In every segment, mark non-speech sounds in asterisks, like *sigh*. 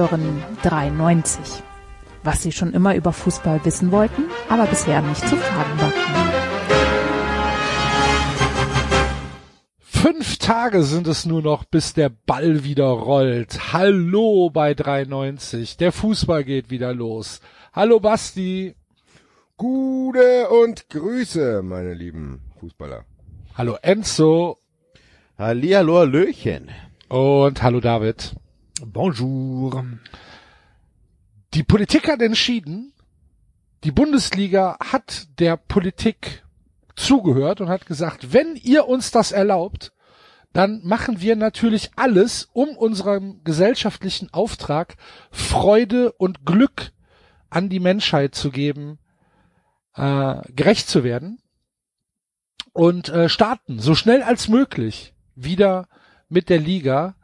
Hören 93. Was Sie schon immer über Fußball wissen wollten, aber bisher nicht zu fragen wagten. Fünf Tage sind es nur noch, bis der Ball wieder rollt. Hallo bei 93. Der Fußball geht wieder los. Hallo Basti. Gute und Grüße, meine lieben Fußballer. Hallo Enzo. Hallihallo, Hallöchen. Und hallo David. Bonjour. Die Politik hat entschieden, die Bundesliga hat der Politik zugehört und hat gesagt, wenn ihr uns das erlaubt, dann machen wir natürlich alles, um unserem gesellschaftlichen Auftrag Freude und Glück an die Menschheit zu geben, äh, gerecht zu werden und äh, starten so schnell als möglich wieder mit der Liga.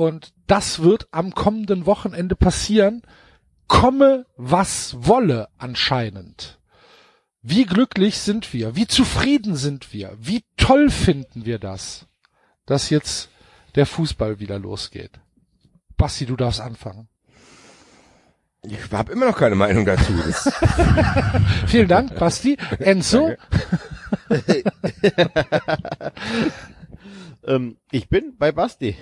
Und das wird am kommenden Wochenende passieren. Komme, was wolle anscheinend. Wie glücklich sind wir? Wie zufrieden sind wir? Wie toll finden wir das, dass jetzt der Fußball wieder losgeht? Basti, du darfst anfangen. Ich habe immer noch keine Meinung dazu. *laughs* Vielen Dank, Basti. Enzo? *laughs* *laughs* ähm, ich bin bei Basti.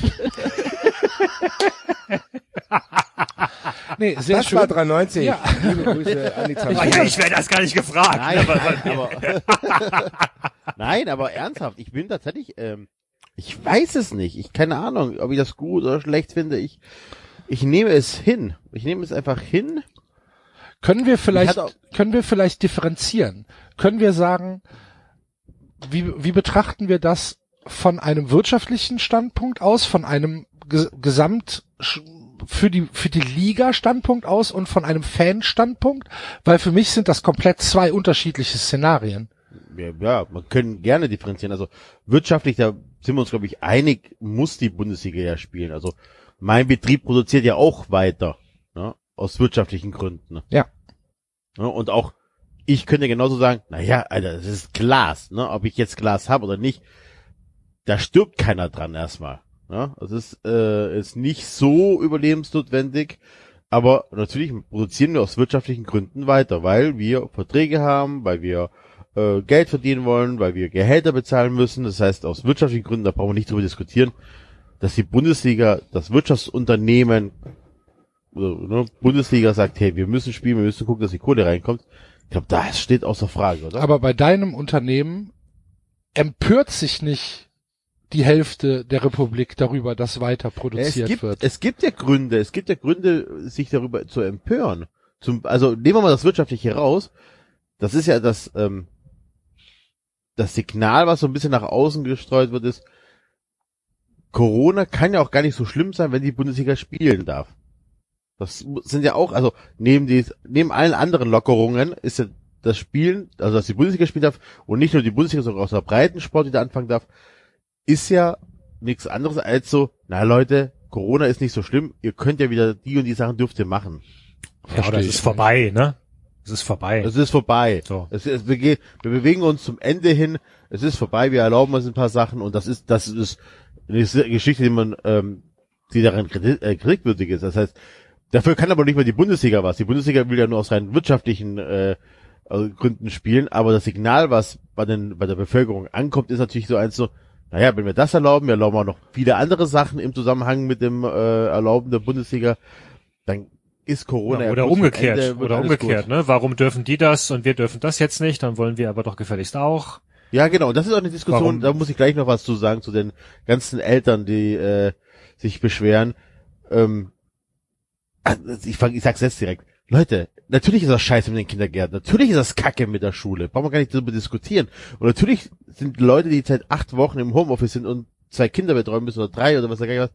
*laughs* nee, sehr das schön. war 93. Ja. Liebe Grüße an die Aber 93. ja, ich werde das gar nicht gefragt. Nein, ne, nein, aber, *laughs* nein, aber ernsthaft, ich bin tatsächlich, ähm, ich weiß es nicht. Ich keine Ahnung, ob ich das gut oder schlecht finde. Ich, ich nehme es hin. Ich nehme es einfach hin. Können wir vielleicht, können wir vielleicht differenzieren? Können wir sagen, wie, wie betrachten wir das von einem wirtschaftlichen Standpunkt aus, von einem Ge Gesamt für die, für die Liga Standpunkt aus und von einem Fan Standpunkt? Weil für mich sind das komplett zwei unterschiedliche Szenarien. Ja, ja, man können gerne differenzieren. Also wirtschaftlich, da sind wir uns, glaube ich, einig, muss die Bundesliga ja spielen. Also mein Betrieb produziert ja auch weiter, ne? aus wirtschaftlichen Gründen. Ne? Ja. Ne? Und auch ich könnte genauso sagen, naja, Alter, das ist Glas, ne? ob ich jetzt Glas habe oder nicht, da stirbt keiner dran erstmal. Ne? Das ist, äh, ist nicht so überlebensnotwendig, aber natürlich produzieren wir aus wirtschaftlichen Gründen weiter, weil wir Verträge haben, weil wir äh, Geld verdienen wollen, weil wir Gehälter bezahlen müssen. Das heißt, aus wirtschaftlichen Gründen, da brauchen wir nicht drüber diskutieren, dass die Bundesliga, das Wirtschaftsunternehmen, oder, ne, Bundesliga sagt, hey, wir müssen spielen, wir müssen gucken, dass die Kohle reinkommt. Ich glaube, das steht außer Frage, oder? Aber bei deinem Unternehmen empört sich nicht die Hälfte der Republik darüber, dass weiter es produziert gibt, wird. es gibt ja Gründe, es gibt ja Gründe, sich darüber zu empören. Zum, also nehmen wir mal das Wirtschaftliche raus. Das ist ja das, ähm, das Signal, was so ein bisschen nach außen gestreut wird, ist, Corona kann ja auch gar nicht so schlimm sein, wenn die Bundesliga spielen darf. Das sind ja auch, also neben die, neben allen anderen Lockerungen ist ja das Spielen, also dass die Bundesliga spielen darf und nicht nur die Bundesliga, sondern auch der Breitensport wieder anfangen darf, ist ja nichts anderes als so, na Leute, Corona ist nicht so schlimm, ihr könnt ja wieder die und die Sachen dürft ihr machen. ja, oder es ist vorbei, ne? Es ist vorbei. Es ist vorbei. So. Es ist, wir, gehen, wir bewegen uns zum Ende hin. Es ist vorbei. Wir erlauben uns ein paar Sachen und das ist, das ist eine Geschichte, die man, ähm, die daran äh, kritikwürdig ist. Das heißt, dafür kann aber nicht mal die Bundesliga was. Die Bundesliga will ja nur aus rein wirtschaftlichen äh, Gründen spielen. Aber das Signal, was bei den bei der Bevölkerung ankommt, ist natürlich so eins so. Naja, wenn wir das erlauben, wir erlauben auch noch viele andere Sachen im Zusammenhang mit dem äh, Erlauben der Bundesliga, dann ist Corona ja oder umgekehrt, Ende, oder umgekehrt, gut. ne? Warum dürfen die das und wir dürfen das jetzt nicht? Dann wollen wir aber doch gefälligst auch. Ja, genau. Und das ist auch eine Diskussion, Warum? da muss ich gleich noch was zu sagen, zu den ganzen Eltern, die äh, sich beschweren. Ähm, ich, fang, ich sag's jetzt direkt. Leute, natürlich ist das scheiße mit den Kindergärten. Natürlich ist das kacke mit der Schule. Brauchen wir gar nicht darüber diskutieren. Und natürlich sind Leute, die seit acht Wochen im Homeoffice sind und zwei Kinder betreuen müssen oder drei oder was nicht was,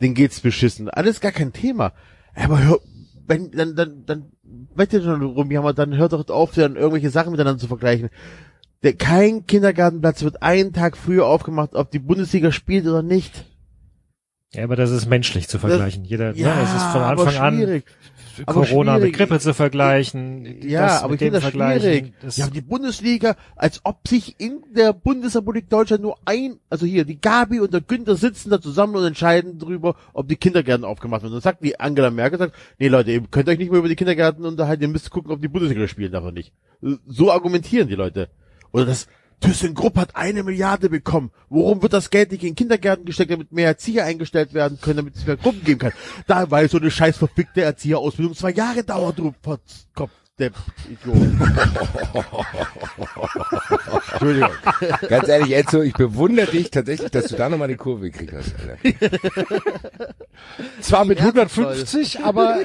denen geht's beschissen. Alles gar kein Thema. Aber hör, wenn, dann, dann, dann, weint ihr schon rumjammern, dann hört doch auf, dann irgendwelche Sachen miteinander zu vergleichen. Der, kein Kindergartenplatz wird einen Tag früher aufgemacht, ob die Bundesliga spielt oder nicht. Ja, aber das ist menschlich zu vergleichen. Jeder, Ja, ne, es ist von Anfang an. Schwierig. Corona mit schwierig. Grippe zu vergleichen. Ja, das aber mit ich finde das vergleichen, schwierig. das- Ja, die Bundesliga, als ob sich in der Bundesrepublik Deutschland nur ein, also hier, die Gabi und der Günther sitzen da zusammen und entscheiden drüber, ob die Kindergärten aufgemacht werden. Und dann sagt die Angela Merkel, sagt, nee Leute, ihr könnt euch nicht mehr über die Kindergärten unterhalten, ihr müsst gucken, ob die Bundesliga spielen darf oder nicht. So argumentieren die Leute. Oder das, ThyssenKrupp hat eine Milliarde bekommen. Warum wird das Geld nicht in Kindergärten gesteckt, damit mehr Erzieher eingestellt werden können, damit es mehr Gruppen geben kann? Da, weil so eine scheiß verfickte Erzieherausbildung zwei Jahre dauert, du Potzkopf, der Idiot. Entschuldigung. Ganz ehrlich, Enzo, ich bewundere dich tatsächlich, dass du da nochmal die Kurve gekriegt hast, Alter. Zwar mit Ernsthaft, 150, aber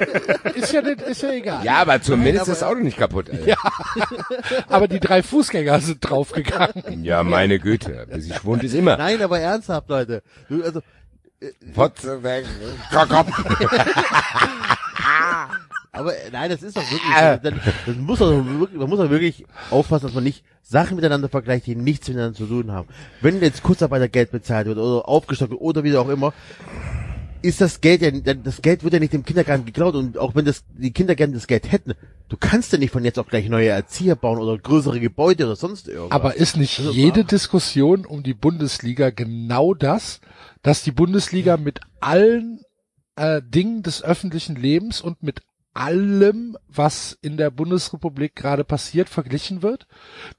ist ja, nicht, ist ja egal. Ja, aber zumindest ist das Auto nicht kaputt, Alter. Ja, Aber die drei Fußgänger sind draufgegangen. ja meine Güte. Ein bisschen Schwund ist immer. Nein, aber ernsthaft, Leute. Du, also, Potze weg. Komm. *laughs* *laughs* aber äh, nein, das ist doch wirklich, das, das muss doch wirklich, man muss doch wirklich aufpassen, dass man nicht Sachen miteinander vergleicht, die nichts miteinander zu tun haben. Wenn jetzt Kurzarbeitergeld bezahlt wird oder aufgestockt wird oder wie auch immer, ist das Geld ja, das Geld wird ja nicht dem Kindergarten geklaut und auch wenn das, die Kindergärten das Geld hätten, du kannst ja nicht von jetzt auf gleich neue Erzieher bauen oder größere Gebäude oder sonst irgendwas. Aber ist nicht Also, jede warum? Diskussion um die Bundesliga genau das, dass die Bundesliga mit allen äh, Dingen des öffentlichen Lebens und mit allem, was in der Bundesrepublik gerade passiert, verglichen wird?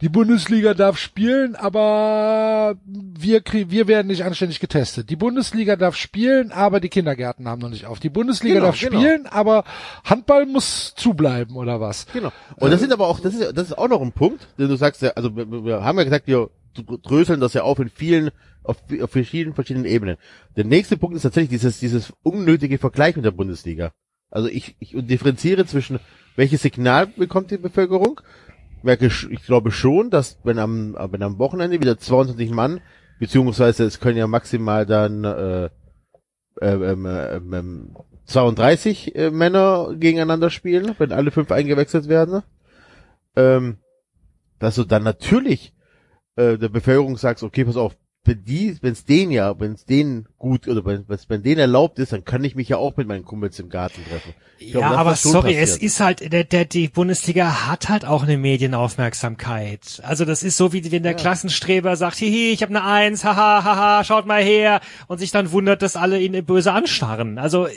Die Bundesliga darf spielen, aber wir, wir werden nicht anständig getestet. Die Bundesliga darf spielen, aber die Kindergärten haben noch nicht auf. Die Bundesliga Genau, darf genau. spielen, aber Handball muss zubleiben oder was? Genau. Und das sind aber auch, das ist, das ist auch noch ein Punkt, den du sagst, ja, also wir, wir haben ja gesagt, wir dröseln das ja auf in vielen, auf, auf verschiedenen, verschiedenen Ebenen. Der nächste Punkt ist tatsächlich dieses, dieses unnötige Vergleich mit der Bundesliga. Also ich, ich differenziere zwischen, welches Signal bekommt die Bevölkerung? Merke, ich glaube schon, dass wenn am, wenn am Wochenende wieder 22 Mann, beziehungsweise es können ja maximal dann, äh, ähm, ähm, ähm, 32 äh, Männer gegeneinander spielen, wenn alle fünf eingewechselt werden, ähm, dass du dann natürlich äh, der Bevölkerung sagst, okay, pass auf, wenn die, wenn es denen ja, wenn es denen gut oder wenn es wenn denen erlaubt ist, dann kann ich mich ja auch mit meinen Kumpels im Garten treffen. Ich ja, das aber sorry, passiert. es ist halt, der, der, die Bundesliga hat halt auch eine Medienaufmerksamkeit. Also das ist so, wie wenn der Klassenstreber sagt, hihi, ich habe eine Eins, haha, haha, schaut mal her, und sich dann wundert, dass alle ihn böse anstarren. Also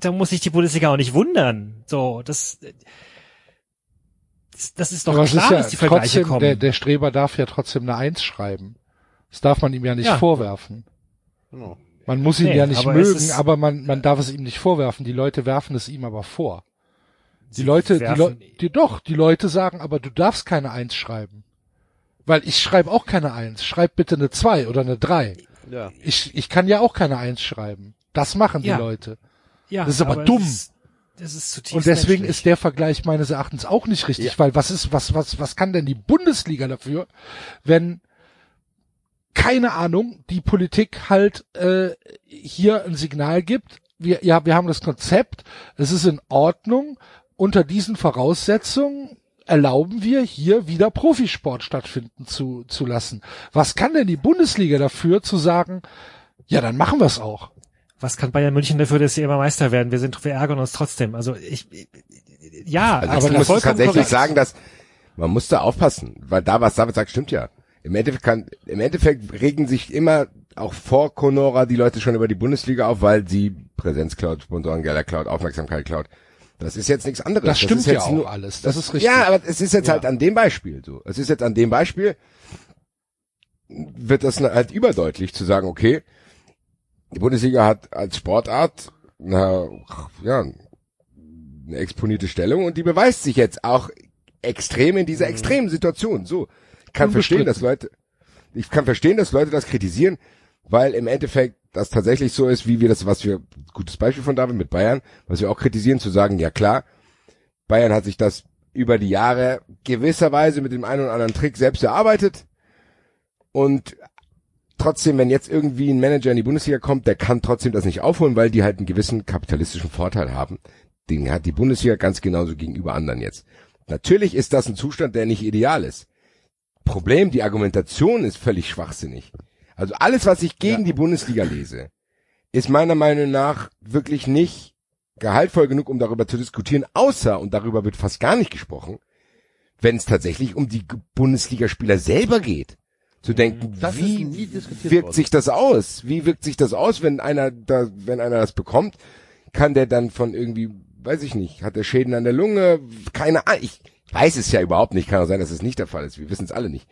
da muss sich die Bundesliga auch nicht wundern. So, das, das- ist doch Aber klar, ist ja dass die Vergleiche trotzdem, kommen. der, der Streber darf ja trotzdem eine Eins schreiben. Das darf man ihm ja nicht Ja. vorwerfen. Genau. Man muss ihn Nee, ja nicht aber mögen, ist- aber man, man darf es ihm nicht vorwerfen. Die Leute werfen es ihm aber vor. Die Sie Leute, die, werfen- Leu die doch, die Leute sagen, aber du darfst keine Eins schreiben. Weil ich schreibe auch keine Eins. Schreib bitte eine Zwei oder eine Drei. Ja. Ich, ich kann ja auch keine Eins schreiben. Das machen die Ja. Leute. ja, das ist aber dumm. Das ist, das ist zutiefst Und deswegen menschlich. ist der Vergleich meines Erachtens auch nicht richtig, Ja. weil was ist, was, was, was kann denn die Bundesliga dafür, wenn keine Ahnung, die Politik halt äh, hier ein Signal gibt, wir, ja, wir haben das Konzept, es ist in Ordnung, unter diesen Voraussetzungen erlauben wir hier wieder Profisport stattfinden zu, zu lassen. Was kann denn die Bundesliga dafür zu sagen, ja, dann machen wir es auch. Was kann Bayern München dafür, dass sie immer Meister werden? Wir sind, wir ärgern uns trotzdem. Also ich, ja, Also Aber ich das muss tatsächlich korrekt. sagen, dass man muss da aufpassen, weil da was David sagt, stimmt ja. Im Endeffekt kann, im Endeffekt regen sich immer auch vor Conora die Leute schon über die Bundesliga auf, weil sie Präsenz klaut, Sponsorengelder klaut, Aufmerksamkeit klaut. Das ist jetzt nichts anderes. Das stimmt ist ja jetzt auch nur- alles. Das ist richtig. Ja, aber es ist jetzt Ja. halt an dem Beispiel so. Es ist jetzt an dem Beispiel, wird das halt überdeutlich zu sagen, okay, die Bundesliga hat als Sportart na, ja, eine exponierte Stellung und die beweist sich jetzt auch extrem in dieser extremen Situation. So, kann verstehen, dass Leute, ich kann verstehen, dass Leute das kritisieren, weil im Endeffekt das tatsächlich so ist, wie wir das, was wir, gutes Beispiel von David mit Bayern, was wir auch kritisieren, zu sagen, ja klar, Bayern hat sich das über die Jahre gewisserweise mit dem einen oder anderen Trick selbst erarbeitet und trotzdem, wenn jetzt irgendwie ein Manager in die Bundesliga kommt, der kann trotzdem das nicht aufholen, weil die halt einen gewissen kapitalistischen Vorteil haben. Den hat die Bundesliga ganz genauso gegenüber anderen jetzt. Natürlich ist das ein Zustand, der nicht ideal ist. Problem, die Argumentation ist völlig schwachsinnig. Also alles, was ich gegen die Bundesliga lese, ist meiner Meinung nach wirklich nicht gehaltvoll genug, um darüber zu diskutieren, außer, und darüber wird fast gar nicht gesprochen, wenn es tatsächlich um die Bundesligaspieler selber geht. Zu denken, Mhm. Das ist wie wirkt worden. sich das aus? Wie wirkt sich das aus, wenn einer da, wenn einer das bekommt? Kann der dann von irgendwie, weiß ich nicht, hat der Schäden an der Lunge? Keine Ahnung. Ich weiß es ja überhaupt nicht. Kann auch sein, dass es nicht der Fall ist. Wir wissen es alle nicht.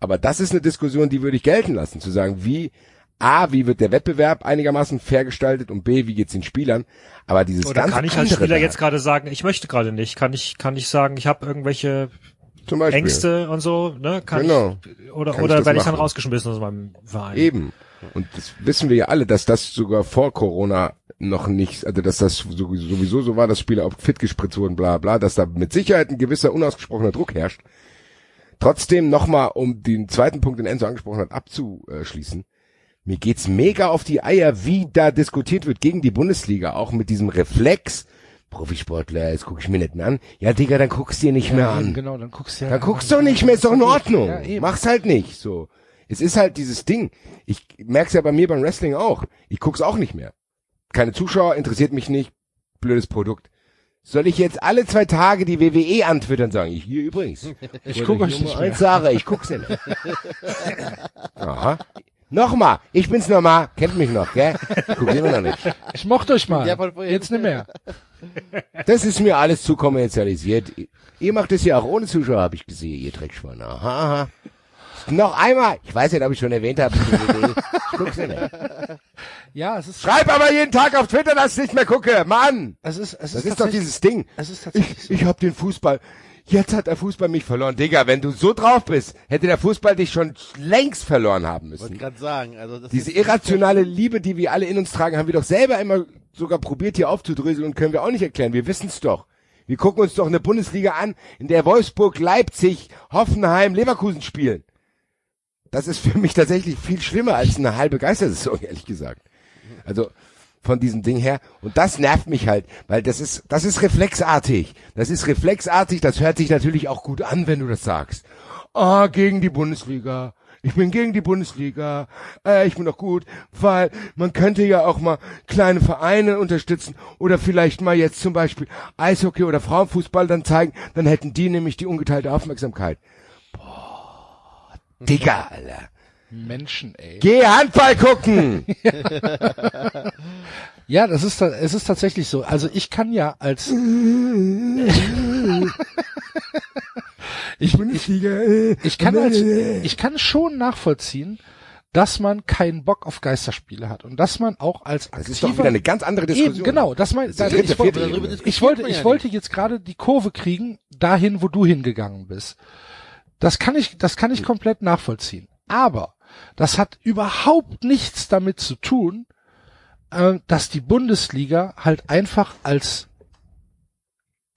Aber das ist eine Diskussion, die würde ich gelten lassen, zu sagen, wie A, wie wird der Wettbewerb einigermaßen fair gestaltet und B, wie geht's den Spielern? Aber dieses Oder ganze kann ich als Spieler jetzt gerade sagen, ich möchte gerade nicht? Kann ich, kann ich sagen, ich habe irgendwelche. Ängste und so, ne? Kann Genau. ich, oder Kann ich oder das werde ich dann rausgeschmissen aus meinem Verein? Eben. Und das wissen wir ja alle, dass das sogar vor Corona noch nicht, also dass das sowieso so war, dass Spieler auch fit gespritzt wurden, bla bla, dass da mit Sicherheit ein gewisser unausgesprochener Druck herrscht. Trotzdem nochmal, um den zweiten Punkt, den Enzo angesprochen hat, abzuschließen. Mir geht's mega auf die Eier, wie da diskutiert wird gegen die Bundesliga, auch mit diesem Reflex. Profisportler, jetzt guck ich mir nicht mehr an. Ja, Digga, dann guck's dir nicht mehr an. Genau, dann guckst du ja. Dann guckst du nicht mehr, ist doch in Ordnung. Ja. Mach's halt nicht, so. Es ist halt dieses Ding. Ich merk's ja bei mir beim Wrestling auch. Ich guck's auch nicht mehr. Keine Zuschauer, interessiert mich nicht. Blödes Produkt. Soll ich jetzt alle zwei Tage die WWE antwittern und sagen, ich hier übrigens. *laughs* Ich guck euch nicht mehr. Eins sage, ich guck's nicht. *laughs* Aha. Nochmal, ich bin's nochmal, kennt mich noch, gell? Guck immer noch nicht. Ich mochte euch mal. Jetzt nicht mehr. Das ist mir alles zu kommerzialisiert. Ihr macht es ja auch ohne Zuschauer, habe ich gesehen, ihr Dreckschweine. Aha, aha. Noch einmal. Ich weiß nicht, ob ich schon erwähnt habe. Ich guck's nicht. *laughs* Ja, es ist, Schreib aber jeden Tag auf Twitter, dass ich nicht mehr gucke. Mann! es ist, es Das ist, ist doch dieses Ding. Es ist tatsächlich Ich, so. ich hab den Fußball. Jetzt hat der Fußball mich verloren. Digga, wenn du so drauf bist, hätte der Fußball dich schon längst verloren haben Wollte müssen. gerade sagen, also das Diese ist- irrationale Liebe, die wir alle in uns tragen, haben wir doch selber immer sogar probiert hier aufzudröseln und können wir auch nicht erklären. Wir wissen's doch. Wir gucken uns doch eine Bundesliga an, in der Wolfsburg, Leipzig, Hoffenheim, Leverkusen spielen. Das ist für mich tatsächlich viel schlimmer als eine halbe Geistersaison, ehrlich gesagt. Also von diesem Ding her. Und das nervt mich halt, weil das ist, das ist reflexartig. Das ist reflexartig, das hört sich natürlich auch gut an, wenn du das sagst. Ah, gegen die Bundesliga. Ich bin gegen die Bundesliga. Äh, ich bin doch gut, weil man könnte ja auch mal kleine Vereine unterstützen oder vielleicht mal jetzt zum Beispiel Eishockey oder Frauenfußball dann zeigen, dann hätten die nämlich die ungeteilte Aufmerksamkeit. *laughs* Digga, Alter. Menschen, ey. Geh Handball gucken! *laughs* Ja, das ist, es ist tatsächlich so. Also ich kann ja als, *laughs* ich, ich, Bundesliga, äh, ich kann als, ich kann schon nachvollziehen, dass man keinen Bock auf Geisterspiele hat und dass man auch als Das aktiver, ist doch wieder eine ganz andere Diskussion. Eben, genau, das mein, Das dritte, ich, wollte, ich wollte, man ja ich wollte jetzt gerade die Kurve kriegen, dahin, wo du hingegangen bist. Das kann ich, das kann ich komplett nachvollziehen. Aber das hat überhaupt nichts damit zu tun, äh, dass die Bundesliga halt einfach als,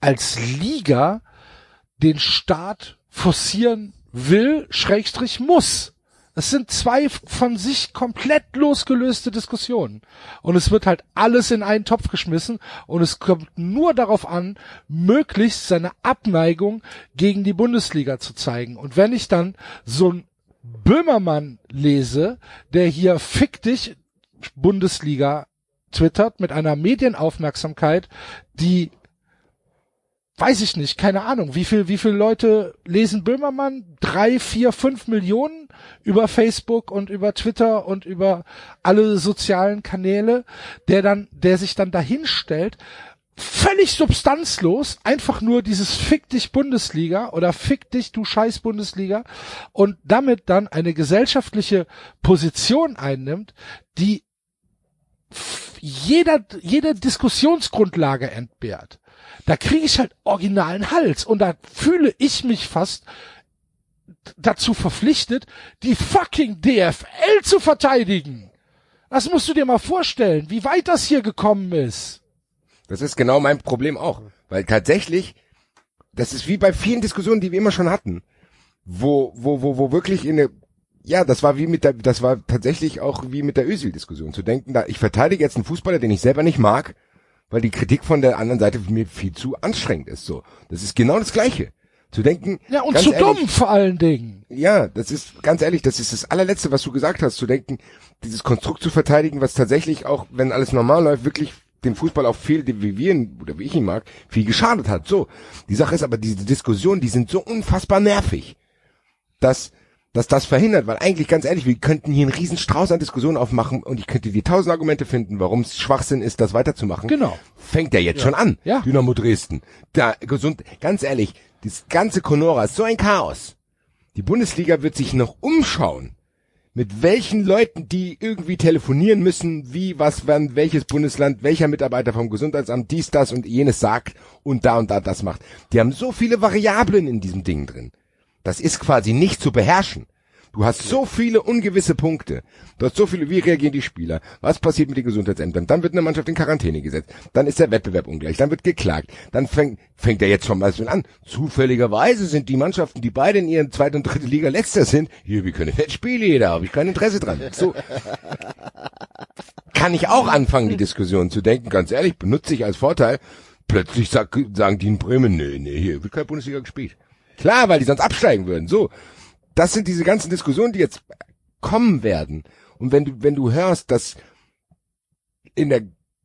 als Liga den Staat forcieren will, Schrägstrich muss. Es sind zwei von sich komplett losgelöste Diskussionen. Und es wird halt alles in einen Topf geschmissen und es kommt nur darauf an, möglichst seine Abneigung gegen die Bundesliga zu zeigen. Und wenn ich dann so ein Böhmermann lese, der hier fick dich Bundesliga twittert mit einer Medienaufmerksamkeit, die weiß ich nicht, keine Ahnung, wie viel, wie viele Leute lesen Böhmermann? Drei, vier, fünf Millionen über Facebook und über Twitter und über alle sozialen Kanäle, der dann, der sich dann dahin stellt, völlig substanzlos, einfach nur dieses Fick dich Bundesliga oder Fick dich du Scheiß Bundesliga und damit dann eine gesellschaftliche Position einnimmt, die jeder, jede Diskussionsgrundlage entbehrt. Da kriege ich halt originalen Hals und da fühle ich mich fast dazu verpflichtet, die fucking DFL zu verteidigen. Das musst du dir mal vorstellen, wie weit das hier gekommen ist. Das ist genau mein Problem auch. Weil tatsächlich, das ist wie bei vielen Diskussionen, die wir immer schon hatten, wo, wo, wo, wo wirklich in eine, ja, das war wie mit der, das war tatsächlich auch wie mit der Özil-Diskussion. Zu denken, da, ich verteidige jetzt einen Fußballer, den ich selber nicht mag, weil die Kritik von der anderen Seite mir viel zu anstrengend ist, so. Das ist genau das Gleiche. Zu denken, Ja, und zu ehrlich, dumm vor allen Dingen. ja, das ist ganz ehrlich, das ist das allerletzte, was du gesagt hast, zu denken, dieses Konstrukt zu verteidigen, was tatsächlich auch, wenn alles normal läuft, wirklich dem Fußball auch viel, wie wir ihn, oder wie ich ihn mag, viel geschadet hat. So. Die Sache ist aber, diese Diskussionen, die sind so unfassbar nervig, dass, dass das verhindert, weil eigentlich ganz ehrlich, wir könnten hier einen riesen Strauß an Diskussionen aufmachen und ich könnte dir tausend Argumente finden, warum es Schwachsinn ist, das weiterzumachen. Genau. Fängt ja jetzt schon an. Ja. Dynamo Dresden. Da, gesund, ganz ehrlich, das ganze Conora ist so ein Chaos. Die Bundesliga wird sich noch umschauen, mit welchen Leuten die irgendwie telefonieren müssen, wie, was, wann, welches Bundesland, welcher Mitarbeiter vom Gesundheitsamt dies, das und jenes sagt und da und da das macht. Die haben so viele Variablen in diesem Ding drin. Das ist quasi nicht zu beherrschen. Du hast so viele ungewisse Punkte. Du hast so viele, wie reagieren die Spieler? Was passiert mit den Gesundheitsämtern? Dann wird eine Mannschaft in Quarantäne gesetzt. Dann ist der Wettbewerb ungleich. Dann wird geklagt. Dann fängt, fängt er jetzt schon mal an. Zufälligerweise sind die Mannschaften, die beide in ihren zweiten und dritten Liga letzter sind, hier, wir können nicht spielen, da habe ich kein Interesse dran. So. Kann ich auch anfangen, die Diskussion zu denken. Ganz ehrlich, benutze ich als Vorteil. Plötzlich sag, sagen die in Bremen, nee, nee, hier wird keine Bundesliga gespielt. Klar, weil die sonst absteigen würden. So das sind diese ganzen Diskussionen, die jetzt kommen werden. Und wenn du, wenn du hörst, dass in der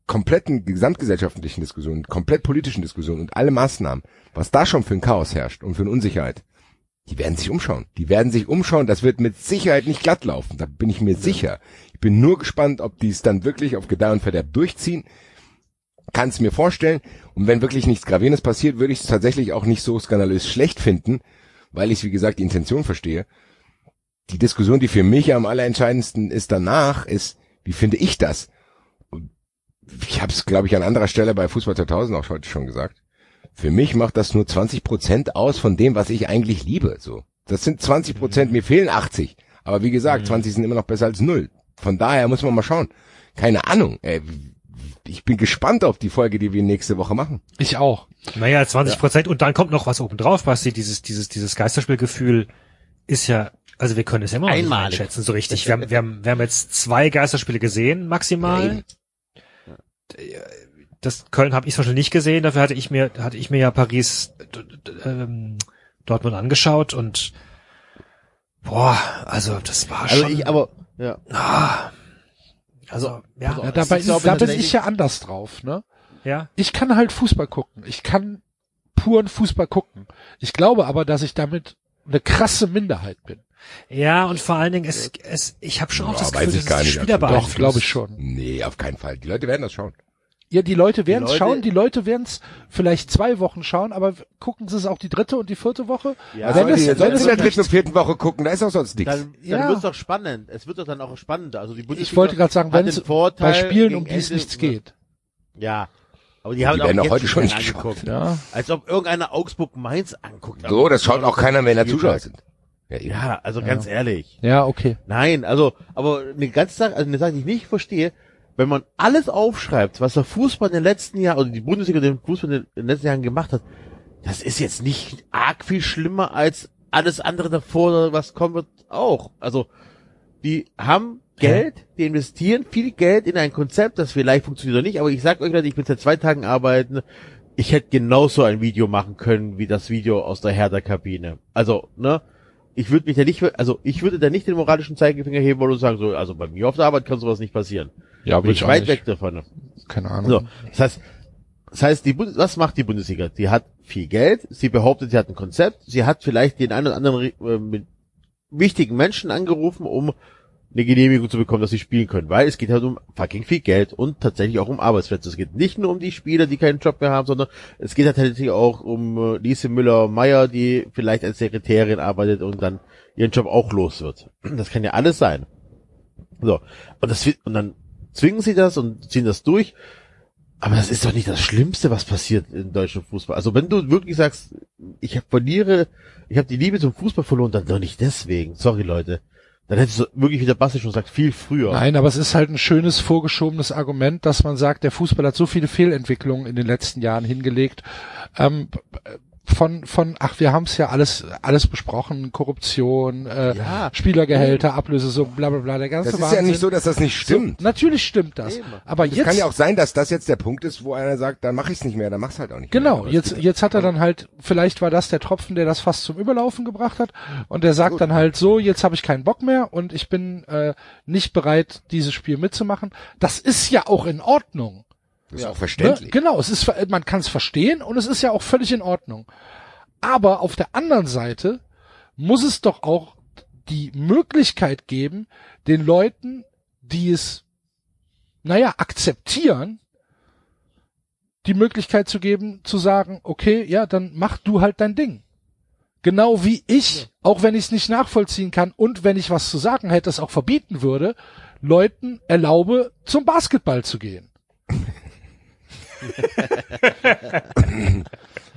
kompletten gesamtgesellschaftlichen Diskussion, komplett politischen Diskussion und alle Maßnahmen, was da schon für ein Chaos herrscht und für eine Unsicherheit, die werden sich umschauen. Die werden sich umschauen. Das wird mit Sicherheit nicht glatt laufen. Da bin ich mir ja. sicher. Ich bin nur gespannt, ob die es dann wirklich auf Gedeih und Verderb durchziehen. Kann es mir vorstellen. Und wenn wirklich nichts Gravierendes passiert, würde ich es tatsächlich auch nicht so skandalös schlecht finden, weil ich, wie gesagt, die Intention verstehe. Die Diskussion, die für mich am allerentscheidendsten ist danach, ist, wie finde ich das? Und ich habe es, glaube ich, an anderer Stelle bei Fußball 2000 auch heute schon gesagt. Für mich macht das nur 20 Prozent aus von dem, was ich eigentlich liebe. So, das sind 20 Prozent. Mir fehlen 80. Aber wie gesagt, mhm. 20 sind immer noch besser als null. Von daher muss man mal schauen. Keine Ahnung. Ey, ich bin gespannt auf die Folge, die wir nächste Woche machen. Ich auch. Naja, 20 Prozent ja. und dann kommt noch was oben drauf, Basti. Dieses, dieses, dieses Geisterspielgefühl ist ja, also wir können es ja immer noch nicht einschätzen, so richtig. Wir haben, wir haben, wir haben jetzt zwei Geisterspiele gesehen, maximal. Ja, das Köln habe ich zum Beispiel nicht gesehen, dafür hatte ich mir, hatte ich mir ja Paris ähm, Dortmund angeschaut und boah, also das war also schon. Ich, aber ja. Ah, also, ja. ja dabei ist, da bin ich ja anders drauf, ne? Ja. Ich kann halt Fußball gucken. Ich kann puren Fußball gucken. Ich glaube aber, dass ich damit eine krasse Minderheit bin. Ja, und vor allen Dingen, es, es, ich habe schon ja, auch das Gefühl, dass es nicht, Spieler Doch, glaube ich schon. Nee, auf keinen Fall. Die Leute werden das schauen. Ja, die Leute werden es schauen, die Leute werden es vielleicht zwei Wochen schauen, aber gucken sie es auch die dritte und die vierte Woche? Ja, wenn Wenn es, wenn es in der dritten und vierten Woche gucken, da ist auch sonst nichts. Dann, dann Ja. wird's doch spannend. Es wird doch dann auch spannender. Also die Bundesliga ich wollte gerade sagen, wenn es bei Spielen, um die es nichts geht. Ja. Aber die haben Die werden auch heute schon nicht geschaut. angeguckt. Ja. Als ob irgendeiner Augsburg Mainz anguckt. So, das schaut auch keiner mehr, wenn da Zuschauer sind. Ja. Ja, also ganz ehrlich. Ja, okay. Nein, also, aber eine ganze Sache, also eine Sache, die ich nicht verstehe, wenn man alles aufschreibt, was der Fußball in den letzten Jahren, oder die Bundesliga den Fußball in den letzten Jahren gemacht hat, das ist jetzt nicht arg viel schlimmer als alles andere davor, oder was kommen wird, auch. Also, die haben Geld, die investieren viel Geld in ein Konzept, das vielleicht funktioniert oder nicht, aber ich sag euch Leute, ich bin seit zwei Tagen arbeiten, ich hätte genauso ein Video machen können, wie das Video aus der Hertha-Kabine. Also, ne, ich würde mich da nicht, also ich würde da nicht den moralischen Zeigefinger heben wollen und sagen, so, also bei mir auf der Arbeit kann sowas nicht passieren. Ja, Bin ich weit weg davon. Keine Ahnung. So, das heißt, das heißt, die Bundes was macht die Bundesliga? Die hat viel Geld, sie behauptet, sie hat ein Konzept, sie hat vielleicht den einen oder anderen äh, mit wichtigen Menschen angerufen, um eine Genehmigung zu bekommen, dass sie spielen können, weil es geht halt um fucking viel Geld und tatsächlich auch um Arbeitsplätze. Es geht nicht nur um die Spieler, die keinen Job mehr haben, sondern es geht halt tatsächlich auch um äh, Lise Müller-Meyer, die vielleicht als Sekretärin arbeitet und dann ihren Job auch los wird. *clears throat* Das kann ja alles sein. So. Und das und dann zwingen sie das und ziehen das durch. Aber das ist doch nicht das Schlimmste, was passiert im deutschen Fußball. Also wenn du wirklich sagst, ich verliere, ich habe die Liebe zum Fußball verloren, dann doch nicht deswegen. Sorry, Leute. Dann hättest du wirklich, wie der Basti schon sagt, viel früher. Nein, aber es ist halt ein schönes vorgeschobenes Argument, dass man sagt, der Fußball hat so viele Fehlentwicklungen in den letzten Jahren hingelegt. Ähm, von, von, ach, wir haben es ja alles, alles besprochen, Korruption, äh, Ja. Spielergehälter, Ablöse, so bla bla bla, der ganze Das ist Wahnsinn. ja nicht so, dass das nicht stimmt. So, natürlich stimmt das. Eben. Aber Es jetzt, kann ja auch sein, dass das jetzt der Punkt ist, wo einer sagt, dann mach ich's nicht mehr, dann mach's halt auch nicht mehr. Genau, Aber es jetzt, jetzt hat er dann halt, vielleicht war das der Tropfen, der das fast zum Überlaufen gebracht hat. Und der sagt Gut. dann halt so, jetzt habe ich keinen Bock mehr und ich bin äh, nicht bereit, dieses Spiel mitzumachen. Das ist ja auch in Ordnung. Das ist auch Ne? verständlich. Genau, es ist, man kann es verstehen und es ist ja auch völlig in Ordnung. Aber auf der anderen Seite muss es doch auch die Möglichkeit geben, den Leuten, die es, naja, akzeptieren, die Möglichkeit zu geben, zu sagen, okay, ja, dann mach du halt dein Ding. Genau wie ich, auch wenn ich es nicht nachvollziehen kann und wenn ich was zu sagen hätte, es auch verbieten würde, Leuten erlaube, zum Basketball zu gehen. *laughs*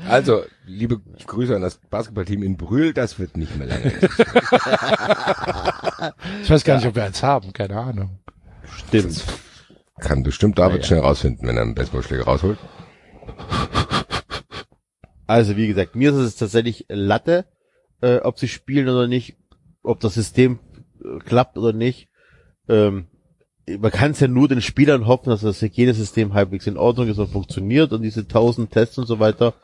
Also, liebe Grüße an das Basketballteam in Brühl, das wird nicht mehr lange. *laughs* Ich weiß gar nicht, ob wir eins haben, keine Ahnung. Stimmt. Kann bestimmt David Ja, ja. schnell rausfinden, wenn er einen Baseballschläger rausholt. Also wie gesagt, mir ist es tatsächlich Latte, äh, ob sie spielen oder nicht, ob das System äh, klappt oder nicht. Ähm, man kann es ja nur den Spielern hoffen, dass das Hygienesystem halbwegs in Ordnung ist und funktioniert und diese tausend Tests und so weiter,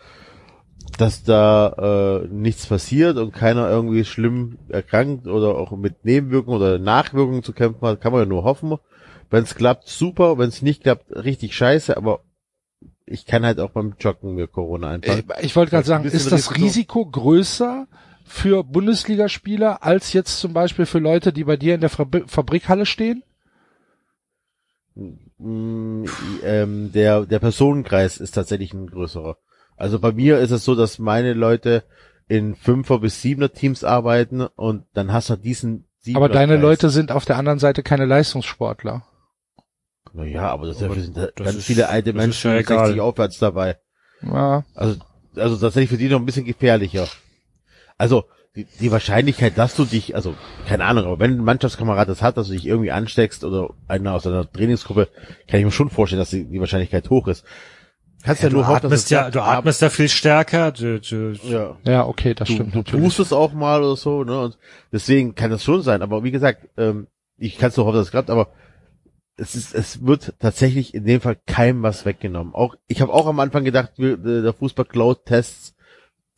dass da äh, nichts passiert und keiner irgendwie schlimm erkrankt oder auch mit Nebenwirkungen oder Nachwirkungen zu kämpfen hat, kann man ja nur hoffen. Wenn es klappt, super, wenn es nicht klappt, richtig scheiße, aber ich kann halt auch beim Joggen mir Corona einfangen. Ich, ich wollte gerade sagen, ist das Risiko. Risiko größer für Bundesligaspieler als jetzt zum Beispiel für Leute, die bei dir in der Fabri Fabrikhalle stehen? Mm, ähm, der, der Personenkreis ist tatsächlich ein größerer. Also bei mir ist es so, dass meine Leute in Fünfer- bis Siebener Teams arbeiten und dann hast du diesen Aber deine Siebener-Kreis. Leute sind auf der anderen Seite keine Leistungssportler. Naja, aber das, Aber sind da das ganz ist- viele alte Menschen, ja egal. 60 aufwärts dabei. Ja, Also, also tatsächlich für die noch ein bisschen gefährlicher. Also, die, die Wahrscheinlichkeit, dass du dich, also, keine Ahnung, aber wenn ein Mannschaftskamerad das hat, dass du dich irgendwie ansteckst oder einer aus deiner Trainingsgruppe, kann ich mir schon vorstellen, dass die, die Wahrscheinlichkeit hoch ist. Kannst ja, du nur hoffen, dass ja, du atmest da viel stärker, du, du, ja. ja, okay, das Du, stimmt du natürlich. tust es auch mal oder so, ne? Und deswegen kann das schon sein. Aber wie gesagt, ähm, ich kann es nur hoffen, dass es klappt, aber es ist, es wird tatsächlich in dem Fall keinem was weggenommen. Auch ich habe auch am Anfang gedacht, äh, der Fußball Cloud Tests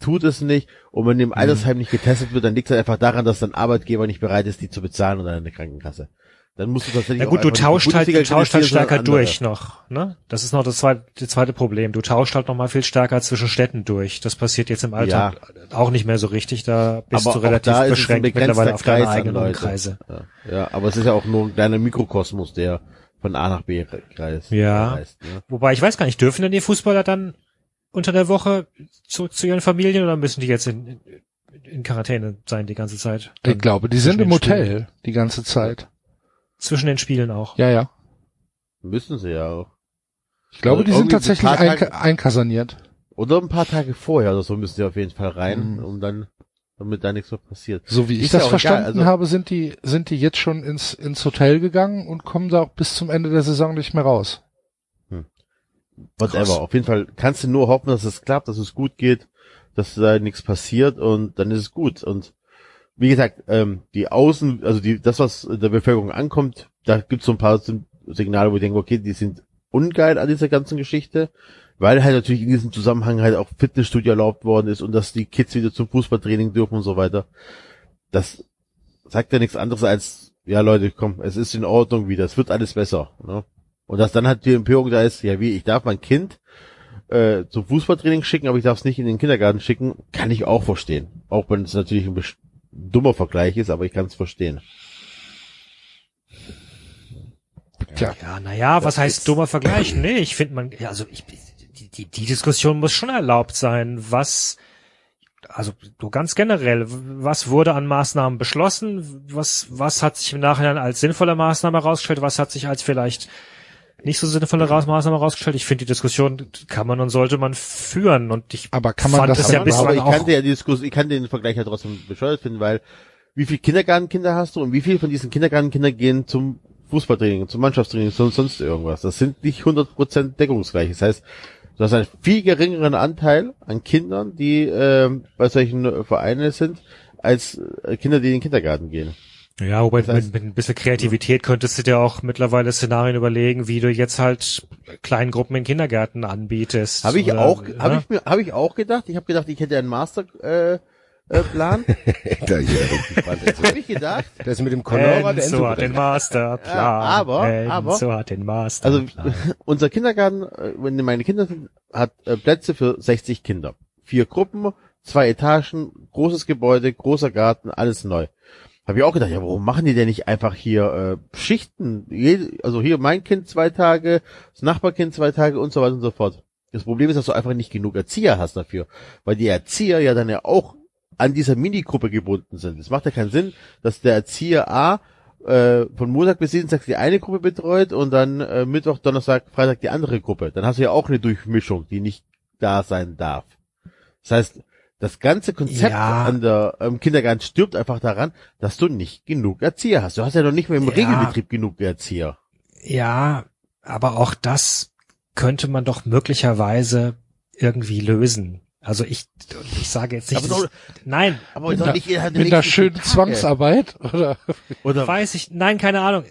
tut es nicht. Und wenn im Altersheim nicht getestet wird, dann liegt es einfach daran, dass dein Arbeitgeber nicht bereit ist, die zu bezahlen oder eine Krankenkasse. Dann musst du tatsächlich Ja auch gut, du tauscht halt, du tauscht halt stärker durch noch, ne? Das ist noch das zweite, das zweite Problem. Du tauscht halt noch mal viel stärker zwischen Städten durch. Das passiert jetzt im Alltag auch nicht mehr so richtig. Da bist Aber du relativ beschränkt mittlerweile auf deine Kreis eigenen. Umkreise. Ja, ja, aber es ist ja auch nur ein kleiner Mikrokosmos, der von A nach B reist. Ja. reist ne? Wobei ich weiß gar nicht, dürfen denn die Fußballer dann unter der Woche zurück zu ihren Familien oder müssen die jetzt in, in Quarantäne sein die ganze Zeit? Ich glaube, die sind im Hotel Spielen. die ganze Zeit. Zwischen den Spielen auch. Ja, ja. Müssen sie ja auch. Ich glaube, Also die sind tatsächlich ein einka Tage- einkasaniert. Oder ein paar Tage vorher oder so müssen sie auf jeden Fall rein, Mhm. um dann, damit da nichts mehr passiert. So wie ich Ist ja das egal, verstanden also- habe, sind die, sind die jetzt schon ins, ins Hotel gegangen und kommen da auch bis zum Ende der Saison nicht mehr raus. Whatever. Krass. Auf jeden Fall kannst du nur hoffen, dass es klappt, dass es gut geht, dass da nichts passiert und dann ist es gut. Und wie gesagt, ähm, die Außen, also die, das, was der Bevölkerung ankommt, da gibt es so ein paar Signale, wo ich denke, okay, die sind ungeil an dieser ganzen Geschichte, weil halt natürlich in diesem Zusammenhang halt auch Fitnessstudio erlaubt worden ist und dass die Kids wieder zum Fußballtraining dürfen und so weiter. Das sagt ja nichts anderes als, ja Leute, komm, es ist in Ordnung wieder, es wird alles besser. Ne? Und dass dann halt die Empörung da ist, ja wie, ich darf mein Kind äh, zum Fußballtraining schicken, aber ich darf es nicht in den Kindergarten schicken, kann ich auch verstehen. Auch wenn es natürlich ein dummer Vergleich ist, aber ich kann es verstehen. Tja, Ja, naja, was heißt dummer Vergleich? Nee, ich finde man, ja, also ich, die, die, die Diskussion muss schon erlaubt sein, was, also du ganz generell, was wurde an Maßnahmen beschlossen, was, was hat sich im Nachhinein als sinnvolle Maßnahme herausgestellt, was hat sich als vielleicht nicht so sinnvolle Maßnahme herausgestellt. Ich finde, die Diskussion kann man und sollte man führen und ich aber kann man fand das es ja aber ich auch kann der Diskus ich kann den Vergleich ja trotzdem bescheuert finden, weil wie viele Kindergartenkinder hast du und wie viele von diesen Kindergartenkinder gehen zum Fußballtraining, zum Mannschaftstraining, zum sonst irgendwas. Das sind nicht 100% deckungsgleich. Das heißt, du hast einen viel geringeren Anteil an Kindern, die ähm, bei solchen äh, Vereinen sind, als äh, Kinder, die in den Kindergarten gehen. Ja, wobei Das heißt- mit, mit ein bisschen Kreativität könntest du dir auch mittlerweile Szenarien überlegen, wie du jetzt halt kleinen Gruppen in Kindergärten anbietest. Habe ich oder, auch, ne? habe ich mir, habe ich auch gedacht. Ich habe gedacht, ich hätte einen Master äh, äh, Plan. *laughs* da. Jetzt *laughs* habe ich gedacht, Das mit dem Conora, der Enzo hat den. Masterplan. Ja, aber- Enzo aber- hat den also Masterplan. *laughs* unser Kindergarten, äh, wenn meine Kinder sind, hat äh, Plätze für 60 Kinder. Vier Gruppen, zwei Etagen, großes Gebäude, großer Garten, alles neu. Habe ich auch gedacht, ja, warum machen die denn nicht einfach hier äh, Schichten? Also hier mein Kind zwei Tage, das Nachbarkind zwei Tage und so weiter und so fort. Das Problem ist, dass du einfach nicht genug Erzieher hast dafür, weil die Erzieher ja dann ja auch an dieser Minigruppe gebunden sind. Es macht ja keinen Sinn, dass der Erzieher A äh, von Montag bis Dienstag die eine Gruppe betreut und dann äh, Mittwoch, Donnerstag, Freitag die andere Gruppe. Dann hast du ja auch eine Durchmischung, die nicht da sein darf. Das heißt, das ganze Konzept Ja. an der ähm, Kindergarten stirbt einfach daran, dass du nicht genug Erzieher hast. Du hast ja noch nicht mehr im Ja. Regelbetrieb genug Erzieher. Ja, aber auch das könnte man doch möglicherweise irgendwie lösen. Also ich, ich sage jetzt nicht, Aber doch- ich, nein, Aber Mit nicht Mit nächsten schönen Tage. Zwangsarbeit, oder? Oder weiß ich, nein, keine Ahnung.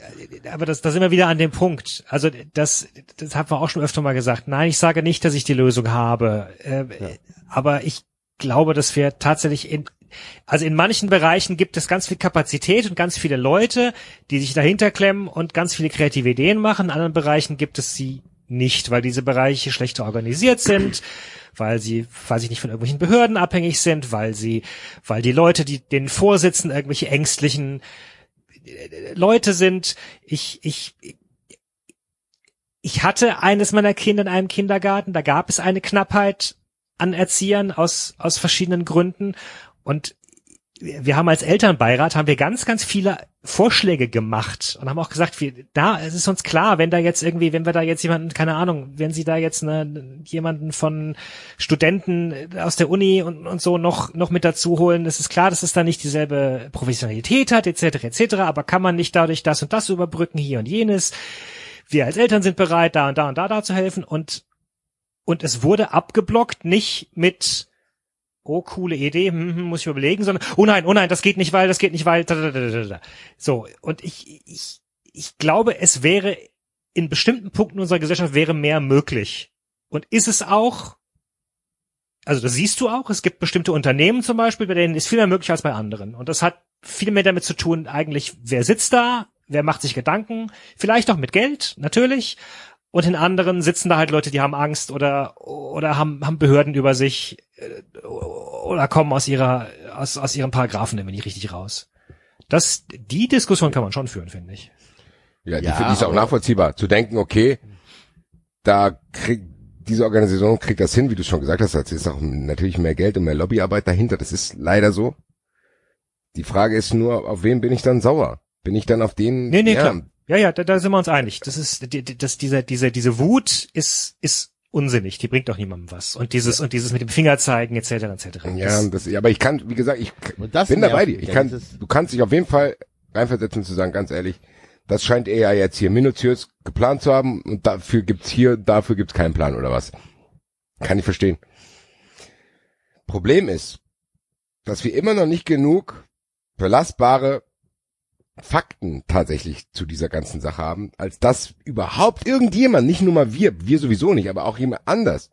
Aber das, da sind wir wieder an dem Punkt. Also das, das haben wir auch schon öfter mal gesagt. Nein, ich sage nicht, dass ich die Lösung habe. Äh, Aber ich glaube, dass wir tatsächlich in, also in manchen Bereichen gibt es ganz viel Kapazität und ganz viele Leute, die sich dahinter klemmen und ganz viele kreative Ideen machen. In anderen Bereichen gibt es sie nicht, weil diese Bereiche schlechter organisiert sind, weil sie, weiß ich nicht, von irgendwelchen Behörden abhängig sind, weil sie, weil die Leute, die denen vorsitzen, irgendwelche ängstlichen äh, Leute sind. Ich, ich, ich hatte eines meiner Kinder in einem Kindergarten, da gab es eine Knappheit an Erziehern aus, aus verschiedenen Gründen und wir haben als Elternbeirat haben wir ganz, ganz viele Vorschläge gemacht und haben auch gesagt, wir, da, es ist uns klar, wenn da jetzt irgendwie, wenn wir da jetzt jemanden, keine Ahnung, wenn sie da jetzt eine, jemanden von Studenten aus der Uni und, und so noch, noch mit dazu holen, es ist klar, dass es da nicht dieselbe Professionalität hat, etc., etc., aber kann man nicht dadurch das und das überbrücken, hier und jenes. Wir als Eltern sind bereit, da und da und da, da zu helfen und, und es wurde abgeblockt, nicht mit, oh, coole Idee, hm, hm, muss ich überlegen, sondern, oh nein, oh nein, das geht nicht, weil, das geht nicht, weil, da, da, da, da, da. so, und ich, ich, ich glaube, es wäre, in bestimmten Punkten unserer Gesellschaft wäre mehr möglich. Und ist es auch, also das siehst du auch, es gibt bestimmte Unternehmen zum Beispiel, bei denen ist viel mehr möglich als bei anderen. Und das hat viel mehr damit zu tun, eigentlich, wer sitzt da, wer macht sich Gedanken, vielleicht auch mit Geld, natürlich. Und in anderen sitzen da halt Leute, die haben Angst oder, oder haben, haben Behörden über sich, äh, oder kommen aus ihrer, aus, aus ihren Paragraphen immer nicht richtig raus. Das, die Diskussion kann man schon führen, finde ich. Ja, die, Ja, die ist auch nachvollziehbar. Zu denken, okay, da kriegt diese Organisation kriegt das hin, wie du schon gesagt hast, es ist auch natürlich mehr Geld und mehr Lobbyarbeit dahinter. Das ist leider so. Die Frage ist nur, auf wen bin ich dann sauer? Bin ich dann auf den? Nee, nee, ja, klar. Ja, ja, da, da sind wir uns einig. Das ist, das, diese, diese, diese Wut ist, ist unsinnig. Die bringt doch niemandem was. Und dieses, und dieses mit dem Finger zeigen, etc., etc. Ja, Das- aber ich kann, wie gesagt, ich bin da bei dir. Ich Ja, kann, du kannst dich auf jeden Fall reinversetzen zu sagen, ganz ehrlich, das scheint eher jetzt hier minutiös geplant zu haben und dafür gibt's hier, dafür gibt's keinen Plan oder was. Kann ich verstehen. Problem ist, dass wir immer noch nicht genug belastbare Fakten tatsächlich zu dieser ganzen Sache haben, als dass überhaupt irgendjemand, nicht nur mal wir, wir sowieso nicht, aber auch jemand anders,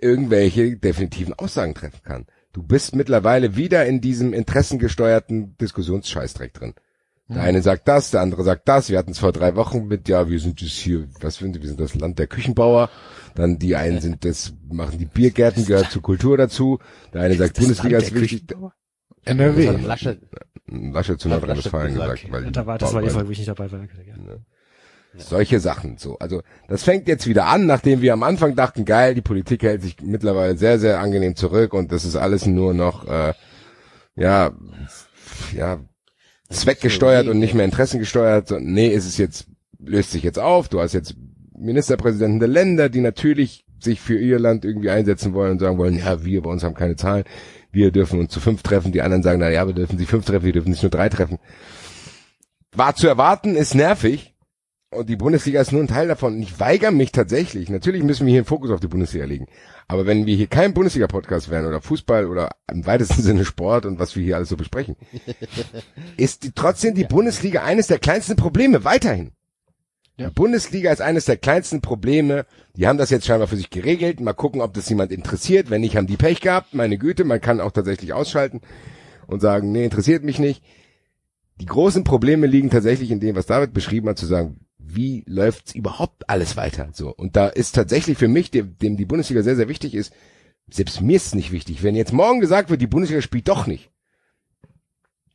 irgendwelche definitiven Aussagen treffen kann. Du bist mittlerweile wieder in diesem interessengesteuerten Diskussionsscheißdreck drin. Der eine sagt das, der andere sagt das. Wir hatten es vor drei Wochen mit, ja, wir sind jetzt hier, was sind wir, wir sind das Land der Küchenbauer. Dann die einen sind das, machen die Biergärten, gehört zur Kultur dazu. Der eine sagt, Bundesliga ist wichtig. Das hat NRW. Laschet, zu Nordrhein-Westfalen gesagt. Weil da war, das war die Folge, wo ich nicht dabei war. Ja. Solche Sachen, so. Also, das fängt jetzt wieder an, nachdem wir am Anfang dachten, geil, die Politik hält sich mittlerweile sehr, sehr angenehm zurück und das ist alles nur noch, äh, ja, ja, zweckgesteuert und nicht mehr interessengesteuert. So, nee, ist es jetzt, löst sich jetzt auf. Du hast jetzt Ministerpräsidenten der Länder, die natürlich sich für ihr Land irgendwie einsetzen wollen und sagen wollen, ja, wir bei uns haben keine Zahlen. Wir dürfen uns zu fünf treffen. Die anderen sagen, na ja, wir dürfen sie fünf treffen, wir dürfen nicht nur drei treffen. War zu erwarten, ist nervig. Und die Bundesliga ist nur ein Teil davon. Und ich weigere mich tatsächlich. Natürlich müssen wir hier einen Fokus auf die Bundesliga legen. Aber wenn wir hier kein Bundesliga-Podcast wären oder Fußball oder im weitesten *laughs* Sinne Sport und was wir hier alles so besprechen, *laughs* ist die, trotzdem die Bundesliga eines der kleinsten Probleme weiterhin. Ja. Die Bundesliga ist eines der kleinsten Probleme. Die haben das jetzt scheinbar für sich geregelt. Mal gucken, ob das jemand interessiert. Wenn nicht, haben die Pech gehabt. Meine Güte, man kann auch tatsächlich ausschalten und sagen, nee, interessiert mich nicht. Die großen Probleme liegen tatsächlich in dem, was David beschrieben hat, zu sagen, wie läuft's überhaupt alles weiter? So. Und da ist tatsächlich für mich, dem, dem die Bundesliga sehr, sehr wichtig ist, selbst mir ist es nicht wichtig. Wenn jetzt morgen gesagt wird, die Bundesliga spielt doch nicht.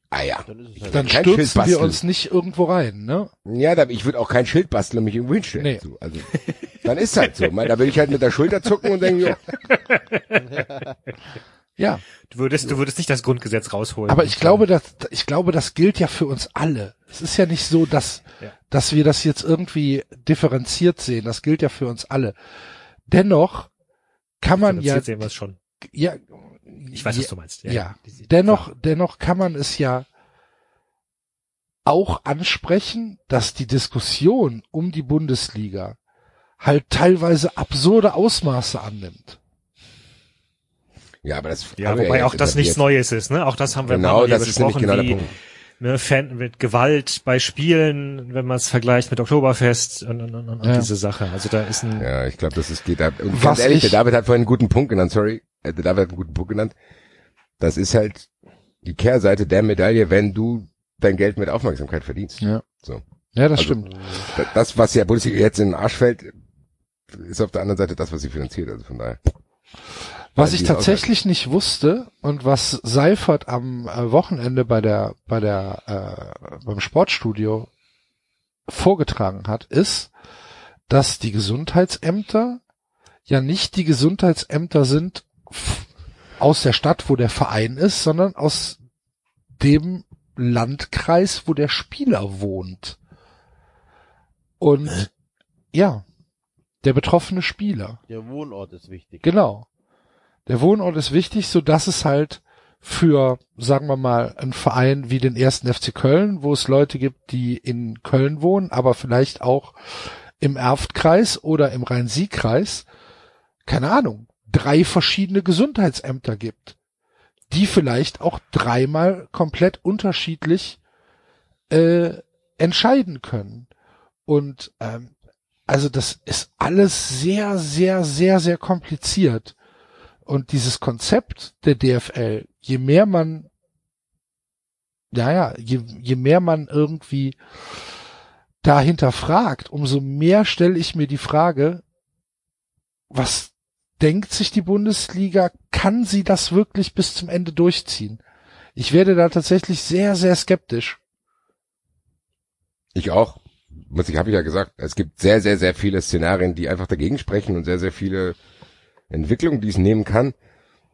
Ah ja. Dann ist es halt Dann stürzen wir uns nicht irgendwo rein, ne? Ja, da, ich würde auch kein Schild basteln und mich irgendwo hinstellen. Nee. So, also, dann ist halt so. Da will ich halt mit der Schulter zucken und denken, ja, *laughs* Ja. Du würdest, du würdest nicht das Grundgesetz rausholen. Aber ich glaube, dass, ich glaube, das gilt ja für uns alle. Es ist ja nicht so, dass, Ja. dass wir das jetzt irgendwie differenziert sehen. Das gilt ja für uns alle. Dennoch kann man ja, Differenziert sehen wir es schon. ja, Ich weiß, ja, was du meinst. ja. Die- Dennoch, dennoch kann man es ja auch ansprechen, dass die Diskussion um die Bundesliga halt teilweise absurde Ausmaße annimmt. ja, aber das, Ja, wobei jetzt auch das nichts. Neues ist, ne? Auch das haben wir Genau, mal das besprochen, genau der wie Punkt. ne, Fan mit Gewalt bei Spielen, wenn man es vergleicht mit Oktoberfest und, und, und, und Ja. diese Sache. Also da ist ein Ja, ich glaube, das ist, geht ab. Und Was ganz ehrlich, ich- der David hat vorhin einen guten Punkt genannt, sorry. Äh, Der David hat einen guten Punkt genannt. Das ist halt die Kehrseite der Medaille, wenn du dein Geld mit Aufmerksamkeit verdienst. Ja. So. Ja, das Also, stimmt. Das, was ja Bundesliga jetzt in den Arsch fällt, ist auf der anderen Seite das, was sie finanziert. Also von daher. Was ich tatsächlich nicht wusste und was Seifert am äh, Wochenende bei der bei der äh, beim Sportstudio vorgetragen hat, ist, dass die Gesundheitsämter ja nicht die Gesundheitsämter sind aus der Stadt, wo der Verein ist, sondern aus dem Landkreis, wo der Spieler wohnt. Und ja, der betroffene Spieler. Der Wohnort ist wichtig. Genau. Der Wohnort ist wichtig, so dass es halt für, sagen wir mal, einen Verein wie den ersten FC Köln, wo es Leute gibt, die in Köln wohnen, aber vielleicht auch im Erftkreis oder im Rhein-Sieg-Kreis, keine Ahnung, drei verschiedene Gesundheitsämter gibt, die vielleicht auch dreimal komplett unterschiedlich äh, entscheiden können. Und ähm, also das ist alles sehr, sehr, sehr, sehr kompliziert. Und dieses Konzept der DFL, je mehr man, naja, je, je mehr man irgendwie dahinter fragt, umso mehr stelle ich mir die Frage, was denkt sich die Bundesliga, kann sie das wirklich bis zum Ende durchziehen? Ich werde da tatsächlich sehr, sehr skeptisch. Ich auch. Muss ich, habe ich ja gesagt. Es gibt sehr, sehr, sehr viele Szenarien, die einfach dagegen sprechen und sehr, sehr viele Entwicklungen, die es nehmen kann.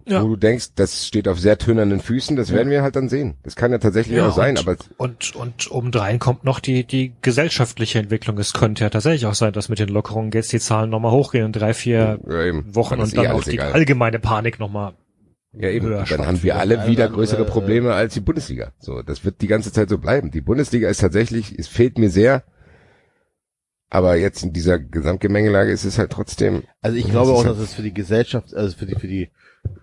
Ja. Wo du denkst, das steht auf sehr tönernen Füßen, das werden wir halt dann sehen. Das kann ja tatsächlich Ja, auch sein, und, aber und, und obendrein kommt noch die, die gesellschaftliche Entwicklung. Es könnte ja tatsächlich auch sein, dass mit den Lockerungen jetzt die Zahlen nochmal hochgehen in drei, vier ja. Wochen Dann und dann eh auch alles die egal. allgemeine Panik nochmal. Ja, eben. höher Und dann haben wir alle wieder größere andere, Probleme als die Bundesliga. So, das wird die ganze Zeit so bleiben. Die Bundesliga ist tatsächlich, es fehlt mir sehr. Aber jetzt in dieser Gesamtgemengelage ist es halt trotzdem, Also ich Das glaube auch, halt- dass es für die Gesellschaft, also für die, für die,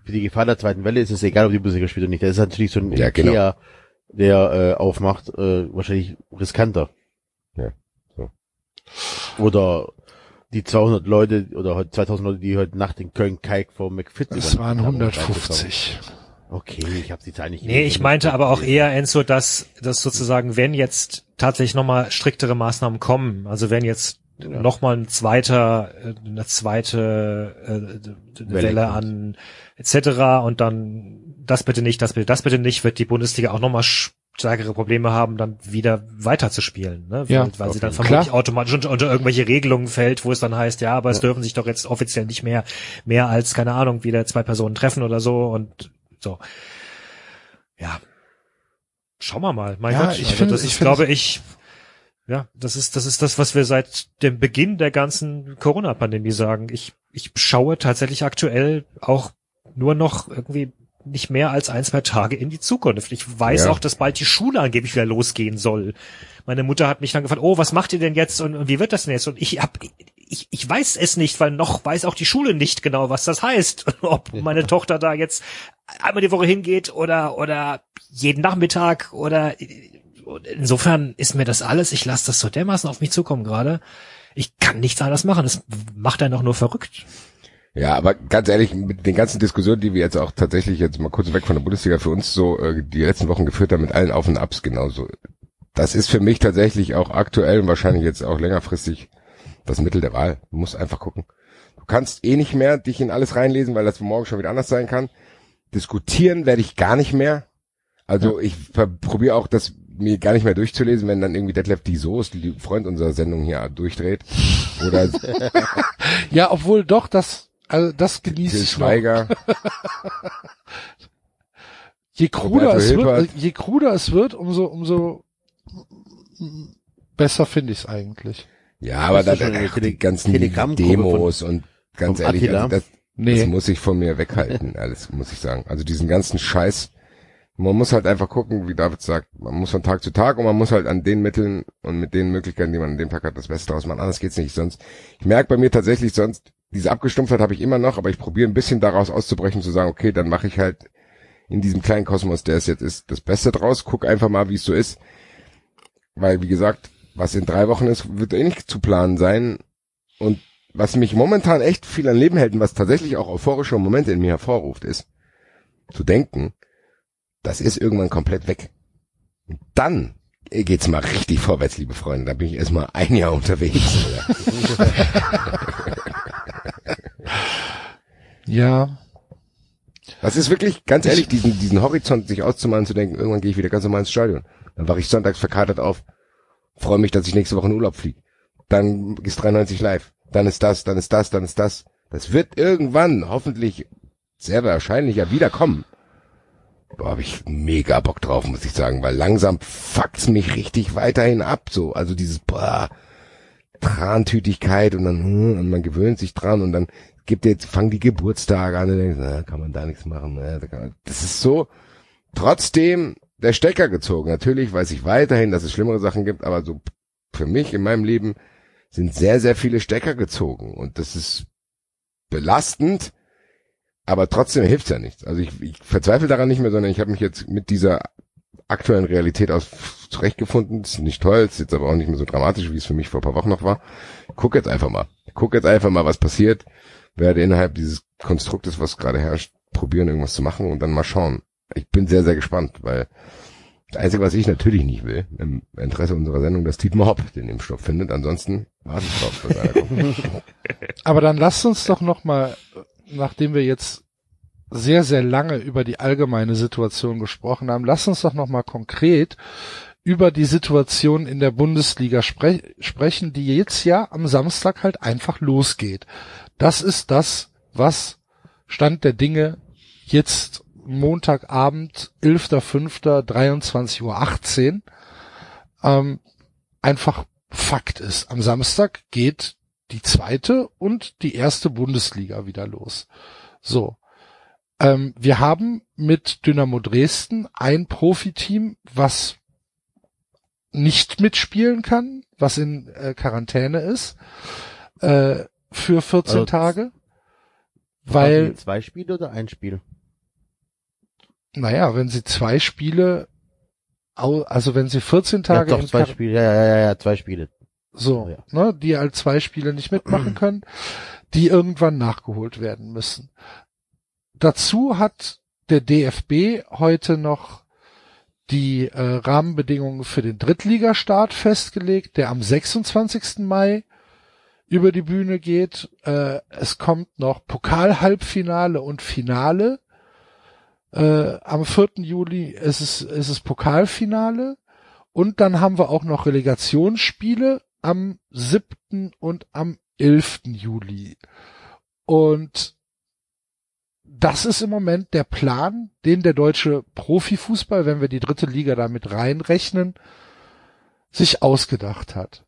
für die Gefahr der zweiten Welle ist es egal, ob die Bundesliga spielt oder nicht. Das ist natürlich so ein Ja, genau. Ikea, der äh, aufmacht, äh, wahrscheinlich riskanter. Ja, so. Oder die 200 Leute oder heute 2000 Leute, die heute Nacht in Köln-Kalk vor McFit Es waren übernachtet haben, 150. Okay, ich habe die Zahl nicht Nee, ich meinte aber auch eher, Enzo, dass, dass sozusagen, wenn jetzt tatsächlich nochmal striktere Maßnahmen kommen, also wenn jetzt Ja. nochmal ein zweiter, äh, eine zweite äh, Welle Welle an etc. und dann das bitte nicht, das bitte, das bitte nicht, wird die Bundesliga auch nochmal stärkere Probleme haben, dann wieder weiterzuspielen, ne? Ja, weil, weil sie dann Klar. vermutlich automatisch unter, unter irgendwelche Regelungen fällt, wo es dann heißt, ja, aber es Ja. dürfen sich doch jetzt offiziell nicht mehr mehr als keine Ahnung wieder zwei Personen treffen oder so und so. Ja. Schauen wir mal. Mein Ja, Gott, ich also finde- das ich ist, glaube ich, ja, das ist, das ist das, was wir seit dem Beginn der ganzen Corona-Pandemie sagen. Ich, ich schaue tatsächlich aktuell auch nur noch irgendwie nicht mehr als ein, zwei Tage in die Zukunft. Ich weiß Ja. auch, dass bald die Schule angeblich wieder losgehen soll. Meine Mutter hat mich dann gefragt, oh, was macht ihr denn jetzt und, und wie wird das denn jetzt? Und ich hab, ich, ich weiß es nicht, weil noch weiß auch die Schule nicht genau, was das heißt. *laughs* Ob meine Tochter da jetzt einmal die Woche hingeht oder, oder jeden Nachmittag oder, insofern ist mir das alles, ich lasse das so dermaßen auf mich zukommen gerade. Ich kann nichts anderes machen. Das macht einen doch nur verrückt. Ja, aber ganz ehrlich, mit den ganzen Diskussionen, die wir jetzt auch tatsächlich jetzt mal kurz weg von der Bundesliga für uns so äh, die letzten Wochen geführt haben, mit allen Auf und Abs genauso. Das ist für mich tatsächlich auch aktuell und wahrscheinlich jetzt auch längerfristig das Mittel der Wahl. Du musst einfach gucken. Du kannst eh nicht mehr dich in alles reinlesen, weil das morgen schon wieder anders sein kann. Diskutieren werde ich gar nicht mehr. Also ich probiere auch das mir gar nicht mehr durchzulesen, wenn dann irgendwie Detlef die Soos, die Freund unserer Sendung hier durchdreht. Oder *laughs* Ja, obwohl doch, das, also das genieße ich. Schweiger. *laughs* Je kruder Roberto es wird, Hilbert. je kruder es wird, umso, umso besser finde ich es eigentlich. Ja, aber eine ach, die ganzen Demos und ganz ehrlich, also das, Nee. das muss ich von mir weghalten, *laughs* alles muss ich sagen. Also diesen ganzen Scheiß, man muss halt einfach gucken, wie David sagt, man muss von Tag zu Tag und man muss halt an den Mitteln und mit den Möglichkeiten, die man an dem Tag hat, das Beste draus machen. Anders geht's nicht. Sonst, ich merke bei mir tatsächlich sonst, diese Abgestumpftheit habe ich immer noch, aber ich probiere ein bisschen daraus auszubrechen, zu sagen, okay, dann mache ich halt in diesem kleinen Kosmos, der es jetzt ist, das Beste draus, guck einfach mal, wie es so ist. Weil, wie gesagt, was in drei Wochen ist, wird eh nicht zu planen sein. Und was mich momentan echt viel an Leben hält und was tatsächlich auch euphorische Momente in mir hervorruft, ist, zu denken, das ist irgendwann komplett weg. Und dann geht's mal richtig vorwärts, liebe Freunde. Da bin ich erstmal ein Jahr unterwegs. *laughs* Ja, Das ist wirklich, ganz ehrlich, diesen, diesen Horizont sich auszumalen, zu denken, irgendwann gehe ich wieder ganz normal ins Stadion. Dann wache ich sonntags verkatert auf, freue mich, dass ich nächste Woche in Urlaub fliege. Dann ist 93 live. Dann ist das, dann ist das, dann ist das. Das wird irgendwann, hoffentlich, sehr wahrscheinlich ja wiederkommen. Boah, hab ich mega Bock drauf, muss ich sagen, weil langsam fuckt's mich richtig weiterhin ab, so. Also dieses, boah, Trantütigkeit und dann, hm, und man gewöhnt sich dran und dann gibt jetzt, fangen die Geburtstage an und denkst, na, kann man da nichts machen, na, da kann man, das ist so, trotzdem der Stecker gezogen. Natürlich weiß ich weiterhin, dass es schlimmere Sachen gibt, aber so für mich in meinem Leben sind sehr, sehr viele Stecker gezogen und das ist belastend, aber trotzdem hilft's ja nichts. Also ich, ich verzweifle daran nicht mehr, sondern ich habe mich jetzt mit dieser aktuellen Realität aus zurechtgefunden. Ist nicht toll, ist jetzt aber auch nicht mehr so dramatisch, wie es für mich vor ein paar Wochen noch war. Guck jetzt einfach mal. Guck jetzt einfach mal, was passiert. Werde innerhalb dieses Konstruktes, was gerade herrscht, probieren, irgendwas zu machen und dann mal schauen. Ich bin sehr, sehr gespannt, weil das Einzige, was ich natürlich nicht will, im Interesse unserer Sendung, dass Dietmar Hopp den Impfstoff findet. Ansonsten warte ich drauf, kommt. *laughs* aber dann lasst uns doch noch mal, nachdem wir jetzt sehr, sehr lange über die allgemeine Situation gesprochen haben, lasst uns doch noch mal konkret über die Situation in der Bundesliga spre sprechen, die jetzt ja am Samstag halt einfach losgeht. Das ist das, was Stand der Dinge jetzt Montagabend, 11.05., 23.18 Uhr, ähm, einfach Fakt ist. Am Samstag geht die zweite und die erste Bundesliga wieder los. So. Ähm, wir haben mit Dynamo Dresden ein Profiteam, was nicht mitspielen kann, was in äh, Quarantäne ist, äh, für 14 Also, Tage. Weil, Zwei Spiele oder ein Spiel? Naja, wenn sie zwei Spiele, also wenn sie 14 Tage ja, doch, zwei Spiele. Ja, ja, ja, ja, zwei Spiele. So, Ja. ne, die halt zwei Spiele nicht mitmachen können, die irgendwann nachgeholt werden müssen. Dazu hat der DFB heute noch die äh, Rahmenbedingungen für den Drittligastart festgelegt, der am 26. Mai über die Bühne geht. Äh, es kommt noch Pokalhalbfinale und Finale. Äh, am 4. Juli ist es, ist es Pokalfinale. Und dann haben wir auch noch Relegationsspiele am 7. und am 11. Juli. Und das ist im Moment der Plan, den der deutsche Profifußball, wenn wir die dritte Liga damit reinrechnen, sich ausgedacht hat.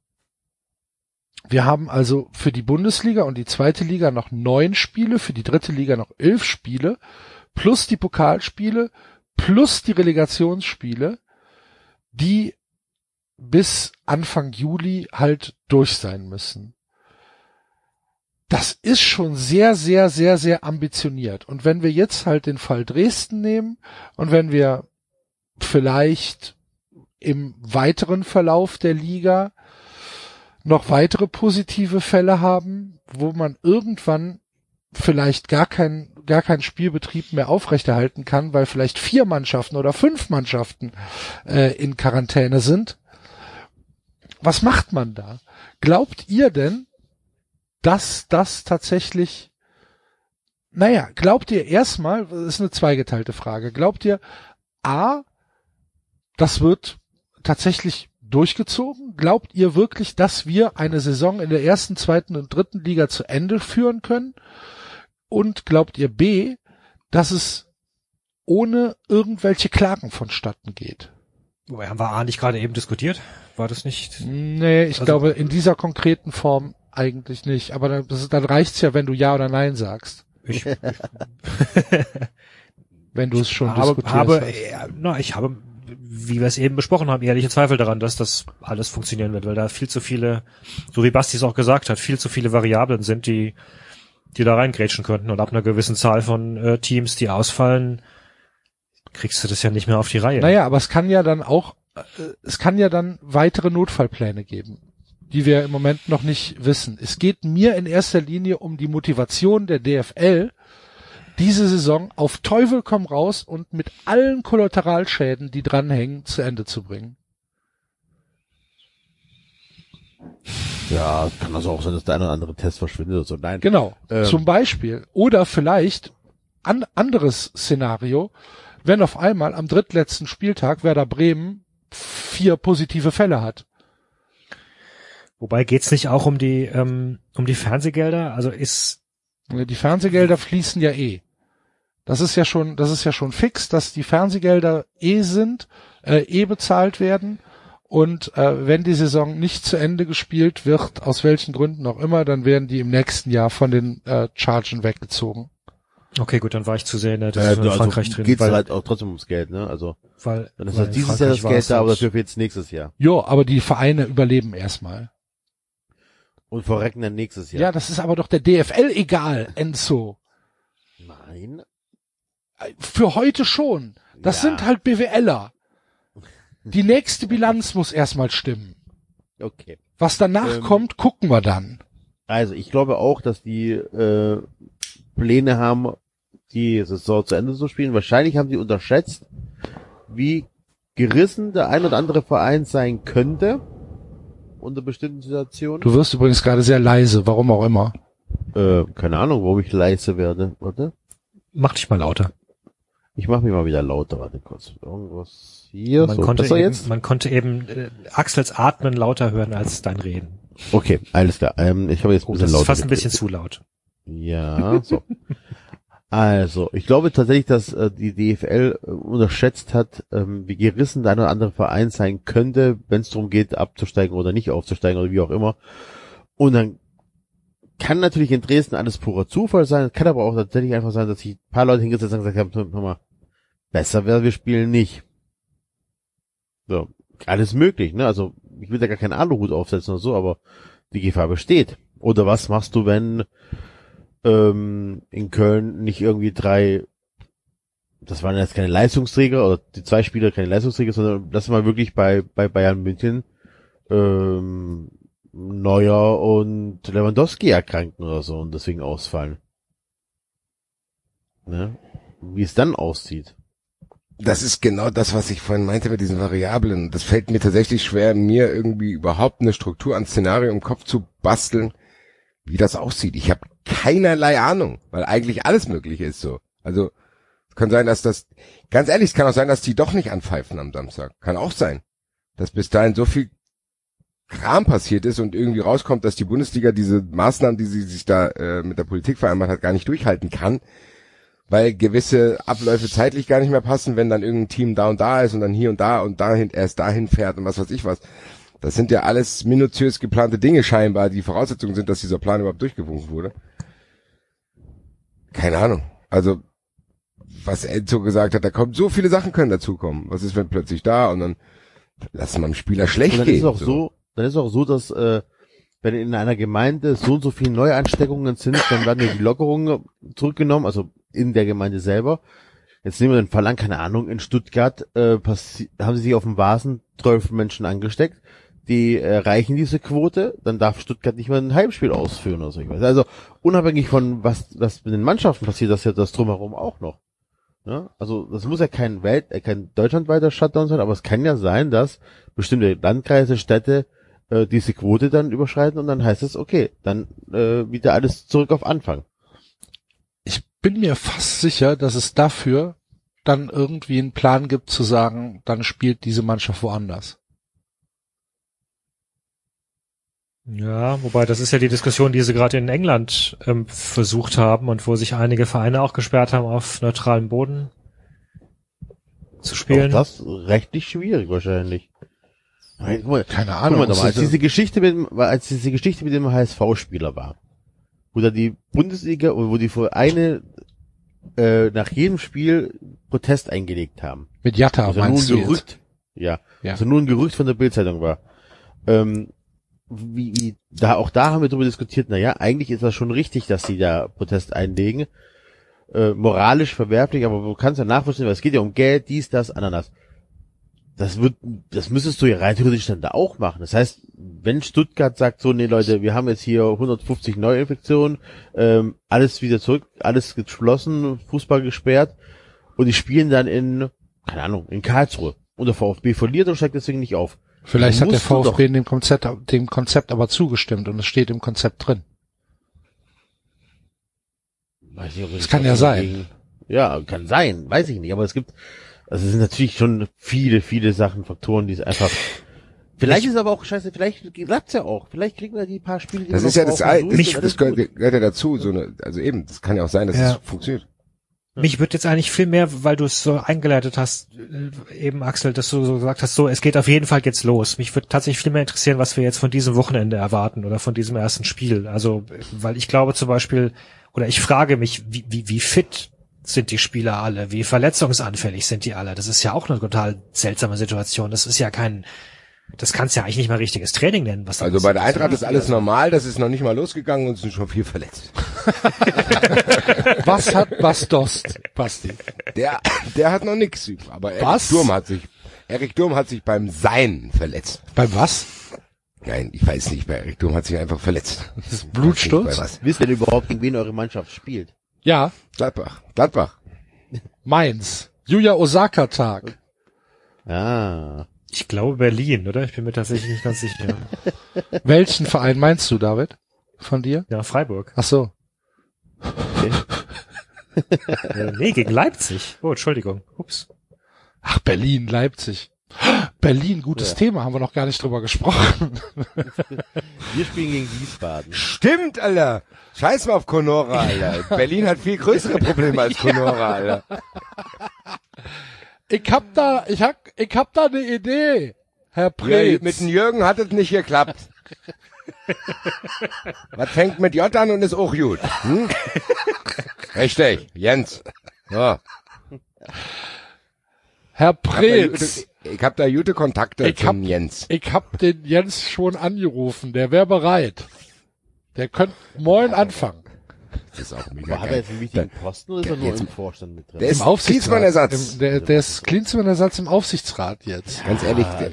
Wir haben also für die Bundesliga und die zweite Liga noch neun Spiele, für die dritte Liga noch elf Spiele, plus die Pokalspiele, plus die Relegationsspiele, die bis Anfang Juli halt durch sein müssen. Das ist schon sehr, sehr, sehr, sehr ambitioniert. Und wenn wir jetzt halt den Fall Dresden nehmen und wenn wir vielleicht im weiteren Verlauf der Liga noch weitere positive Fälle haben, wo man irgendwann vielleicht gar kein gar keinen Spielbetrieb mehr aufrechterhalten kann, weil vielleicht vier Mannschaften oder fünf Mannschaften äh, in Quarantäne sind. Was macht man da? Glaubt ihr denn, dass das tatsächlich naja, glaubt ihr erstmal, das ist eine zweigeteilte Frage, glaubt ihr, A, das wird tatsächlich durchgezogen? Glaubt ihr wirklich, dass wir eine Saison in der ersten, zweiten und dritten Liga zu Ende führen können? Und glaubt ihr B, dass es ohne irgendwelche Klagen vonstatten geht? Wobei, haben wir A nicht gerade eben diskutiert? War das nicht? Nee, ich Also- glaube in dieser konkreten Form eigentlich nicht. Aber dann, das, dann reicht's ja, wenn du Ja oder Nein sagst. Ich *laughs* Wenn du es schon habe, diskutiert habe hast. äh, na, ich habe, wie wir es eben besprochen haben, ehrliche Zweifel daran, dass das alles funktionieren wird, weil da viel zu viele, so wie Basti es auch gesagt hat, viel zu viele Variablen sind, die, die da reingrätschen könnten. Und ab einer gewissen Zahl von äh, Teams, die ausfallen, kriegst du das ja nicht mehr auf die Reihe. Naja, aber es kann ja dann auch, äh, es kann ja dann weitere Notfallpläne geben, die wir im Moment noch nicht wissen. Es geht mir in erster Linie um die Motivation der DFL, diese Saison auf Teufel komm raus und mit allen Kollateralschäden, die dranhängen, zu Ende zu bringen. Ja, kann also auch sein, dass der eine oder andere Test verschwindet oder so. Nein. Genau, Ähm. zum Beispiel. Oder vielleicht an anderes Szenario, wenn auf einmal am drittletzten Spieltag Werder Bremen vier positive Fälle hat. Wobei geht's nicht auch um die, ähm, um die Fernsehgelder? Also ist, Die Fernsehgelder fließen ja eh. Das ist ja schon, das ist ja schon fix, dass die Fernsehgelder eh sind, äh, eh bezahlt werden. Und äh, wenn die Saison nicht zu Ende gespielt wird, aus welchen Gründen auch immer, dann werden die im nächsten Jahr von den äh, Chargen weggezogen. okay, gut, dann war ich zu sehr in der Äh, Diskussion in also Frankreich drin, weil, halt auch trotzdem ums Geld, ne? Also weil, dann ist weil halt dieses Jahr das Geld da, aber halt- dafür jetzt nächstes Jahr. Jo, aber die Vereine überleben erstmal. Und verrecken dann nächstes Ja. Jahr. das ist aber doch der DFL egal, Enzo. Nein. Für heute schon. Das Ja. sind halt BWLer. Die nächste Bilanz muss erstmal stimmen. Okay. Was danach Ähm, kommt, gucken wir dann. Also ich glaube auch, dass die äh, Pläne haben, die Saison zu Ende zu spielen. Wahrscheinlich haben sie unterschätzt, wie gerissen der ein oder andere Verein sein könnte unter bestimmten Situationen. Du wirst übrigens gerade sehr leise, warum auch immer. Äh, keine Ahnung, warum ich leise werde. Warte. Mach dich mal lauter. Ich mache mich mal wieder lauter. Warte kurz. Irgendwas hier. Man so, konnte eben, jetzt? man konnte eben äh, Axels Atmen lauter hören als dein Reden. Okay, alles klar. Ähm, ich habe jetzt ein Oh, bisschen das ist lauter. fast ein bisschen zu laut. Ja, so. *laughs* Also, ich glaube tatsächlich, dass äh, die DFL äh, unterschätzt hat, ähm, wie gerissen der eine oder andere Verein sein könnte, wenn es darum geht, abzusteigen oder nicht aufzusteigen oder wie auch immer. Und dann kann natürlich in Dresden alles purer Zufall sein, kann aber auch tatsächlich einfach sein, dass sich ein paar Leute hingesetzt haben und gesagt haben, hör mal, besser wäre, wir spielen nicht. So, alles möglich, ne? Also, ich will da gar keinen Aluhut aufsetzen oder so, aber die Gefahr besteht. Oder was machst du, wenn ähm, in Köln nicht irgendwie drei, das waren jetzt keine Leistungsträger oder die zwei Spieler keine Leistungsträger, sondern das mal wirklich bei, bei Bayern München ähm, Neuer und Lewandowski erkranken oder so und deswegen ausfallen. Ne? Wie es dann aussieht. Das ist genau das, was ich vorhin meinte mit diesen Variablen. Das fällt mir tatsächlich schwer, mir irgendwie überhaupt eine Struktur an Szenario im Kopf zu basteln, wie das aussieht. Ich habe keinerlei Ahnung, weil eigentlich alles möglich ist so. Also es kann sein, dass das, ganz ehrlich, es kann auch sein, dass die doch nicht anpfeifen am Samstag. Kann auch sein, dass bis dahin so viel Kram passiert ist und irgendwie rauskommt, dass die Bundesliga diese Maßnahmen, die sie sich da äh, mit der Politik vereinbart hat, gar nicht durchhalten kann, weil gewisse Abläufe zeitlich gar nicht mehr passen, wenn dann irgendein Team da und da ist und dann hier und da und dahin erst dahin fährt und was weiß ich was. Das sind ja alles minutiös geplante Dinge scheinbar, die Voraussetzungen sind, dass dieser Plan überhaupt durchgewunken wurde. Keine Ahnung. Also, was Enzo gesagt hat, da kommt so viele Sachen können dazukommen. Was ist, wenn plötzlich da und dann lassen wir dem Spieler schlecht Und dann gehen. ist es auch so, dann ist es auch so, dass äh, wenn in einer Gemeinde so und so viele Neuansteckungen sind, dann werden die Lockerungen zurückgenommen, also in der Gemeinde selber. Jetzt nehmen wir den Fall an, keine Ahnung, in Stuttgart äh, haben sie sich auf dem Vasen zwölf Menschen angesteckt, die erreichen diese Quote, dann darf Stuttgart nicht mal ein Heimspiel ausführen oder so. Ich weiß. Also unabhängig von was, was mit den Mannschaften passiert, das ist ja das drumherum auch noch. Ja? Also das muss ja kein Welt, äh, kein deutschlandweiter Shutdown sein, aber es kann ja sein, dass bestimmte Landkreise, Städte äh, diese Quote dann überschreiten und dann heißt es, okay, dann äh, wieder alles zurück auf Anfang. Ich bin mir fast sicher, dass es dafür dann irgendwie einen Plan gibt zu sagen, dann spielt diese Mannschaft woanders. Ja, wobei das ist ja die Diskussion, die sie gerade in England ähm, versucht haben und wo sich einige Vereine auch gesperrt haben, auf neutralem Boden zu Auch spielen. das rechtlich schwierig wahrscheinlich. Guck Keine Guck Ahnung. mal es mal, als ist- diese Geschichte mit, dem- als diese Geschichte mit dem HSV-Spieler war, wo da die Bundesliga, wo die Vereine äh, nach jedem Spiel Protest eingelegt haben. mit Jatta Also nur ein meinst du jetzt? Gerücht. Ja. Ja. Also nur ein Gerücht von der Bildzeitung war. Ähm, wie, wie, da, auch da haben wir darüber diskutiert, na ja, eigentlich ist das schon richtig, dass sie da Protest einlegen. Äh, moralisch verwerflich, aber du kannst ja nachvollziehen, weil es geht ja um Geld, dies, das, Ananas. Das wird, das müsstest du ja rein theoretisch dann da auch machen. Das heißt, wenn Stuttgart sagt so, nee Leute, wir haben jetzt hier 150 Neuinfektionen, ähm, alles wieder zurück, alles geschlossen, Fußball gesperrt und die spielen dann in, keine Ahnung, in Karlsruhe. Und der VfB verliert und steigt deswegen nicht auf. Vielleicht hat der VfB dem Konzept, dem Konzept aber zugestimmt und es steht im Konzept drin. Weiß nicht, ob Das kann ja sein. gegen- Ja, kann sein, weiß ich nicht. Aber es gibt, also es sind natürlich schon viele, viele Sachen, Faktoren, die es einfach. *laughs* Vielleicht ist aber auch scheiße, vielleicht klappt's ja auch. Vielleicht kriegen wir die paar Spiele, die Das wir ist ja das, Ei- durch das, gehört, gehört ja dazu. So eine, also eben, das kann ja auch sein, dass Ja. es funktioniert. Mich würde jetzt eigentlich viel mehr, weil du es so eingeleitet hast, äh, eben Axel, dass du so gesagt hast, so, es geht auf jeden Fall jetzt los. Mich würde tatsächlich viel mehr interessieren, was wir jetzt von diesem Wochenende erwarten oder von diesem ersten Spiel. Also, weil ich glaube zum Beispiel, oder ich frage mich, wie, wie, wie fit sind die Spieler alle? Wie verletzungsanfällig sind die alle? Das ist ja auch eine total seltsame Situation. Das ist ja kein, das kannst du ja eigentlich nicht mal richtiges Training nennen. Was da Also bei der Eintracht ist alles normal, das ist noch nicht mal losgegangen und es sind schon viel verletzt. *laughs* Was hat Bastost, Basti? Der, der hat noch nix. Aber Erik Was? Durm hat sich, Erik Durm hat sich beim Sein verletzt. Beim was? Nein, ich weiß nicht, bei Erik Durm hat sich einfach verletzt. Das ist Blutsturz? Bei was? Wisst ihr denn überhaupt, gegen wen eure Mannschaft spielt? Ja, Gladbach. Gladbach. Mainz. Yuya Osaka Tag. Ah. Ich glaube Berlin, oder? Ich bin mir tatsächlich nicht ganz sicher. *laughs* Welchen Verein meinst du, David? Von dir? Ja, Freiburg. Ach so. Äh, *laughs* nee, gegen Leipzig. Oh, Entschuldigung. Ups. Ach, Berlin, Leipzig. Berlin, gutes Ja. Thema, haben wir noch gar nicht drüber gesprochen. *laughs* Wir spielen gegen Wiesbaden. Stimmt, Alter. Scheiß mal auf Conora, Alter. Berlin hat viel größere Probleme als *laughs* Conora, Alter. Ich hab da, ich hab, ich hab da eine Idee, Herr Ja, Preetz. mit dem Jürgen hat es nicht geklappt. Was fängt mit J an und ist auch gut? Hm? Richtig, Jens. Ja. Herr Preetz. Ich hab da gute Kontakte Ich hab- zum Jens. Ich hab den Jens schon angerufen, der wäre bereit. Der könnte morgen anfangen. Das ist auch mega Aber hat er geil. jetzt einen wichtigen Posten oder ist er nur im Vorstand mit drin? Der ist Im Aufsichtsrat. Im- Der, der ist Klinsmann-Ersatz im Aufsichtsrat jetzt. Ganz ehrlich, der-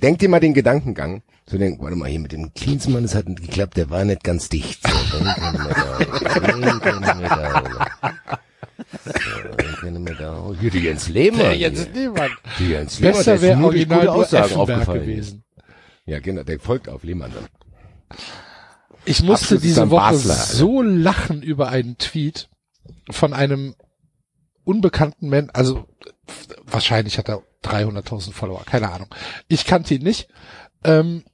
denk dir mal den Gedankengang. So denk, warte mal, hier mit dem Klinsmann, das hat nicht geklappt, der war nicht ganz dicht. So, *laughs* wir da. Oh, Hier, die Jens Lehmann. Der Jens. Lehmann. Die Jens Lehmann, Besser wäre original gute Aussagen aufgefallen. gewesen. Ja, genau, der folgt auf Lehmann dann. Ich musste Abschluss ist diese Woche Basler, so lachen über einen Tweet von einem unbekannten Mann, also wahrscheinlich hat er 300.000 Follower, keine Ahnung. Ich kannte ihn nicht, ähm,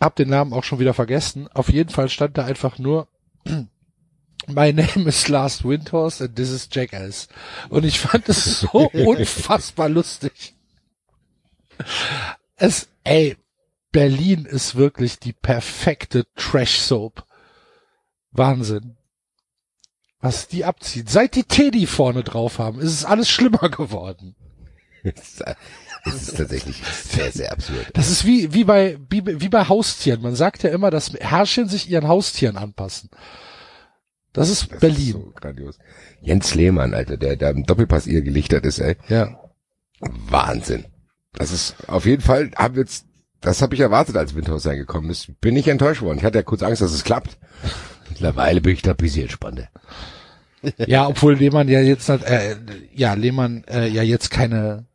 hab den Namen auch schon wieder vergessen. Auf jeden Fall stand da einfach nur My name is Last Windhorse and this is Jackass. Und ich fand es so *laughs* unfassbar lustig. Es, ey, Berlin ist wirklich die perfekte Trash-Soap. Wahnsinn. Was die abzieht. Seit die Teddy vorne drauf haben, ist es alles schlimmer geworden. Das ist tatsächlich sehr, sehr absurd. Das ist wie, wie bei, wie, wie bei Haustieren. Man sagt ja immer, dass Herrchen sich ihren Haustieren anpassen. Das ist Das Berlin. Ist so grandios. Jens Lehmann, Alter, der da im Doppelpass ihr gelichtert ist, ey. Ja. Wahnsinn. Das ist auf jeden Fall, hab jetzt, das habe ich erwartet, als Windhaus reingekommen ist. Bin ich enttäuscht worden. Ich hatte ja kurz Angst, dass es klappt. *laughs* Mittlerweile bin ich da ein bisschen entspannter. Ja, obwohl Lehmann ja jetzt, äh, ja, Lehmann äh, ja jetzt keine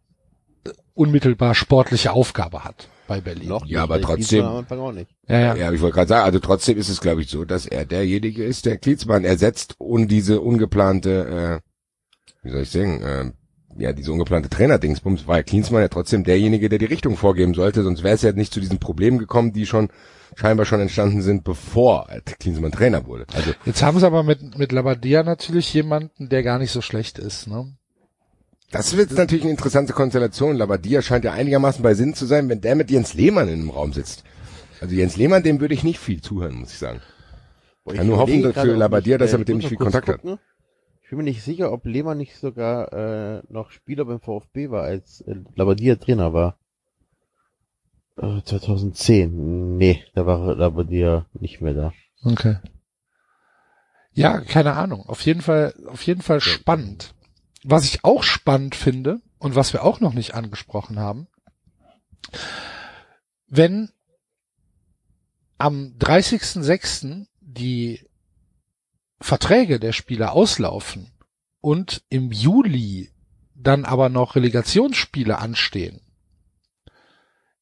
unmittelbar sportliche Aufgabe hat bei Berlin. Noch Ja, nicht, aber trotzdem- Am Anfang auch nicht. Ja, ja. Ja, aber ich wollte gerade sagen, also trotzdem ist es, glaube ich, so, dass er derjenige ist, der Klinsmann ersetzt und diese ungeplante, äh, wie soll ich sagen, äh, ja, diese ungeplante Trainerdingsbums war ja Klinsmann ja trotzdem derjenige, der die Richtung vorgeben sollte, sonst wäre es ja nicht zu diesen Problemen gekommen, die schon scheinbar schon entstanden sind, bevor Klinsmann Trainer wurde. Also Jetzt haben sie aber mit, mit Labadia natürlich jemanden, der gar nicht so schlecht ist, ne? Das wird natürlich eine interessante Konstellation. Labadia scheint ja einigermaßen bei Sinn zu sein, wenn der mit Jens Lehmann in einem Raum sitzt. Also Jens Lehmann, dem würde ich nicht viel zuhören, muss ich sagen. Boah, Kann nur hoffen, für Labadia, ich, dass er äh, mit dem ich nicht viel Kontakt hat. gucken. Ich bin mir nicht sicher, ob Lehmann nicht sogar äh, noch Spieler beim VfB war, als äh, Labadia Trainer war. Äh, 2010. Nee, da war Labadia nicht mehr da. Okay. Ja, keine Ahnung. Auf jeden Fall, auf jeden Fall spannend. Was ich auch spannend finde und was wir auch noch nicht angesprochen haben, wenn am 30.06. die Verträge der Spieler auslaufen und im Juli dann aber noch Relegationsspiele anstehen,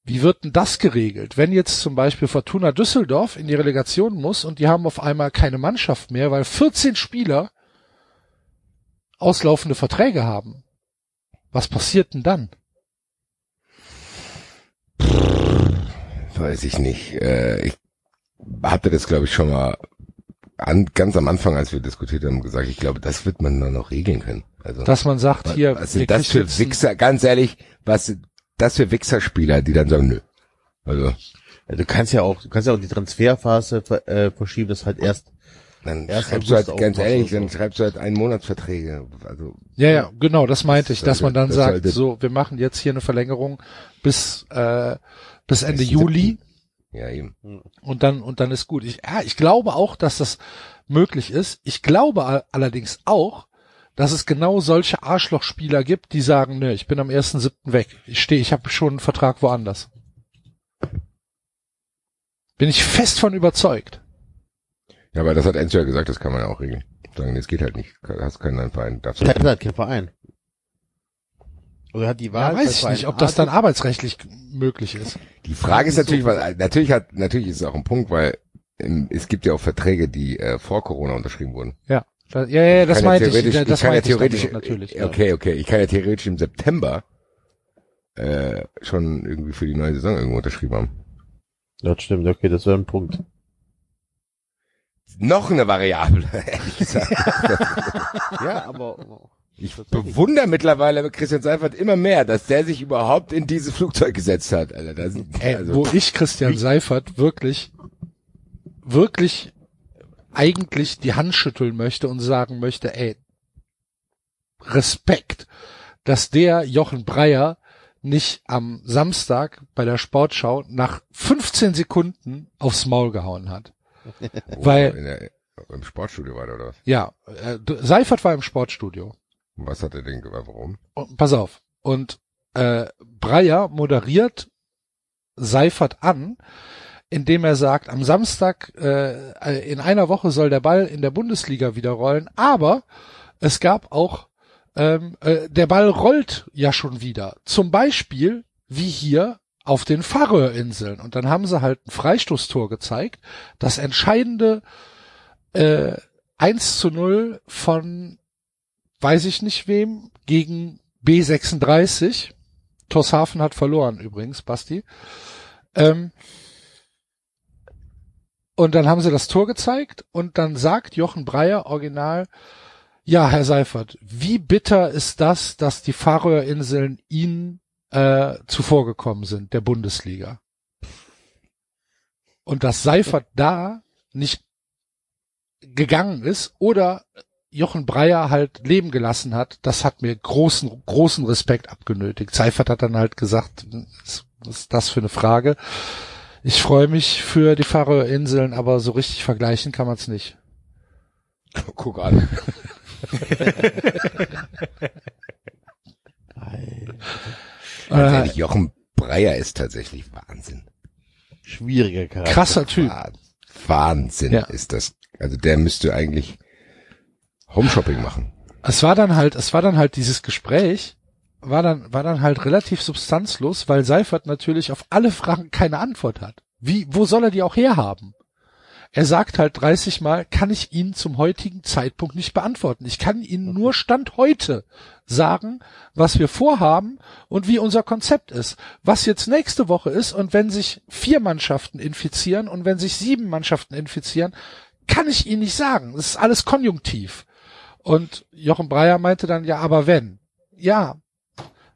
wie wird denn das geregelt? Wenn jetzt zum Beispiel Fortuna Düsseldorf in die Relegation muss und die haben auf einmal keine Mannschaft mehr, weil 14 Spieler auslaufende Verträge haben. Was passiert denn dann? Weiß ich nicht. Äh, ich hatte das, glaube ich, schon mal an, ganz am Anfang, als wir diskutiert haben, gesagt, ich glaube, das wird man dann noch regeln können. Also, Dass man sagt, was, hier, was sind das für Wichser, ganz ehrlich, was sind das für Wichserspieler, die dann sagen, nö. Also, Ja, du kannst ja auch, du kannst ja auch die Transferphase äh, verschieben, das halt erst. Dann Erst schreibst du halt, ganz ehrlich, dann schreibst du halt einen Monatsverträge. Also, Ja, ja, genau, das meinte ich, dass man dann Das sagt, sollte- so, wir machen jetzt hier eine Verlängerung bis, äh, bis Ende Juli ja, eben. und dann, und dann ist gut. Ich, ja, ich glaube auch, dass das möglich ist. Ich glaube all- allerdings auch, dass es genau solche Arschlochspieler gibt, die sagen, nö, ich bin am 1.7. weg. Ich stehe, ich habe schon einen Vertrag woanders. Bin ich fest von überzeugt. Ja, aber das hat Enzo ja gesagt, das kann man ja auch regeln. Sagen, das geht halt nicht. Hast keinen Verein, darfst du Der hat halt kein Verein. Oder hat die Wahl. Ja, weiß ich nicht, ob das dann arbeitsrechtlich möglich ist. Die Frage ist natürlich, weil natürlich hat natürlich ist es auch ein Punkt, weil ähm, es gibt ja auch Verträge, die äh, vor Corona unterschrieben wurden. Ja, da, ja, ja, das ja meinte ich. Ja, Das kann ja ich theoretisch, natürlich. ja. Okay, okay. Ich kann ja theoretisch im September äh, schon irgendwie für die neue Saison irgendwo unterschrieben haben. Das stimmt, okay, das wäre ein Punkt. Noch eine Variable, *laughs* ehrlich gesagt. *laughs* Ja, aber. Ich bewundere mittlerweile Christian Seifert immer mehr, dass der sich überhaupt in dieses Flugzeug gesetzt hat. Alter, das, Ey, also, wo ich Christian Seifert wirklich, wirklich eigentlich die Hand schütteln möchte und sagen möchte, ey, Respekt, dass der Jochen Breyer nicht am Samstag bei der Sportschau nach 15 Sekunden aufs Maul gehauen hat. Wo- weil- der, im Sportstudio war der oder was? Ja, äh, Seifert war im Sportstudio. Was hat er denn gemacht? Warum? Und, pass auf. Und äh, Breyer moderiert Seifert an, indem er sagt, am Samstag äh, in einer Woche soll der Ball in der Bundesliga wieder rollen, aber es gab auch, ähm, äh, der Ball rollt ja schon wieder. Zum Beispiel wie hier auf den Färöerinseln. Und dann haben sie halt ein Freistoßtor gezeigt. Das entscheidende äh, 1 zu 0 von weiß ich nicht wem, gegen B36. Torshafen hat verloren übrigens, Basti. Ähm, und dann haben sie das Tor gezeigt und dann sagt Jochen Breyer original, ja, Herr Seifert, wie bitter ist das, dass die Färöerinseln Ihnen äh, zuvorgekommen sind, der Bundesliga. Und dass Seifert da nicht gegangen ist oder Jochen Breyer halt leben gelassen hat, das hat mir großen, großen Respekt abgenötigt. Seifert hat dann halt gesagt, was ist das für eine Frage? Ich freue mich für die Färöerinseln, aber so richtig vergleichen kann man es nicht. Guck an. *laughs* Äh, Jochen Breyer ist tatsächlich Wahnsinn. Schwieriger Charakter. krasser Typ. Wah- Wahnsinn Ja. ist das. Also der müsste eigentlich Homeshopping machen. es war dann halt, es war dann halt dieses Gespräch, war dann, war dann halt relativ substanzlos, weil Seifert natürlich auf alle Fragen keine Antwort hat. Wie, wo soll er die auch herhaben? Er sagt halt 30 Mal, kann ich Ihnen zum heutigen Zeitpunkt nicht beantworten. Ich kann Ihnen nur Stand heute sagen, was wir vorhaben und wie unser Konzept ist. Was jetzt nächste Woche ist und wenn sich vier Mannschaften infizieren und wenn sich sieben Mannschaften infizieren, kann ich Ihnen nicht sagen. Das ist alles konjunktiv. Und Jochen Breyer meinte dann, ja, aber wenn. Ja,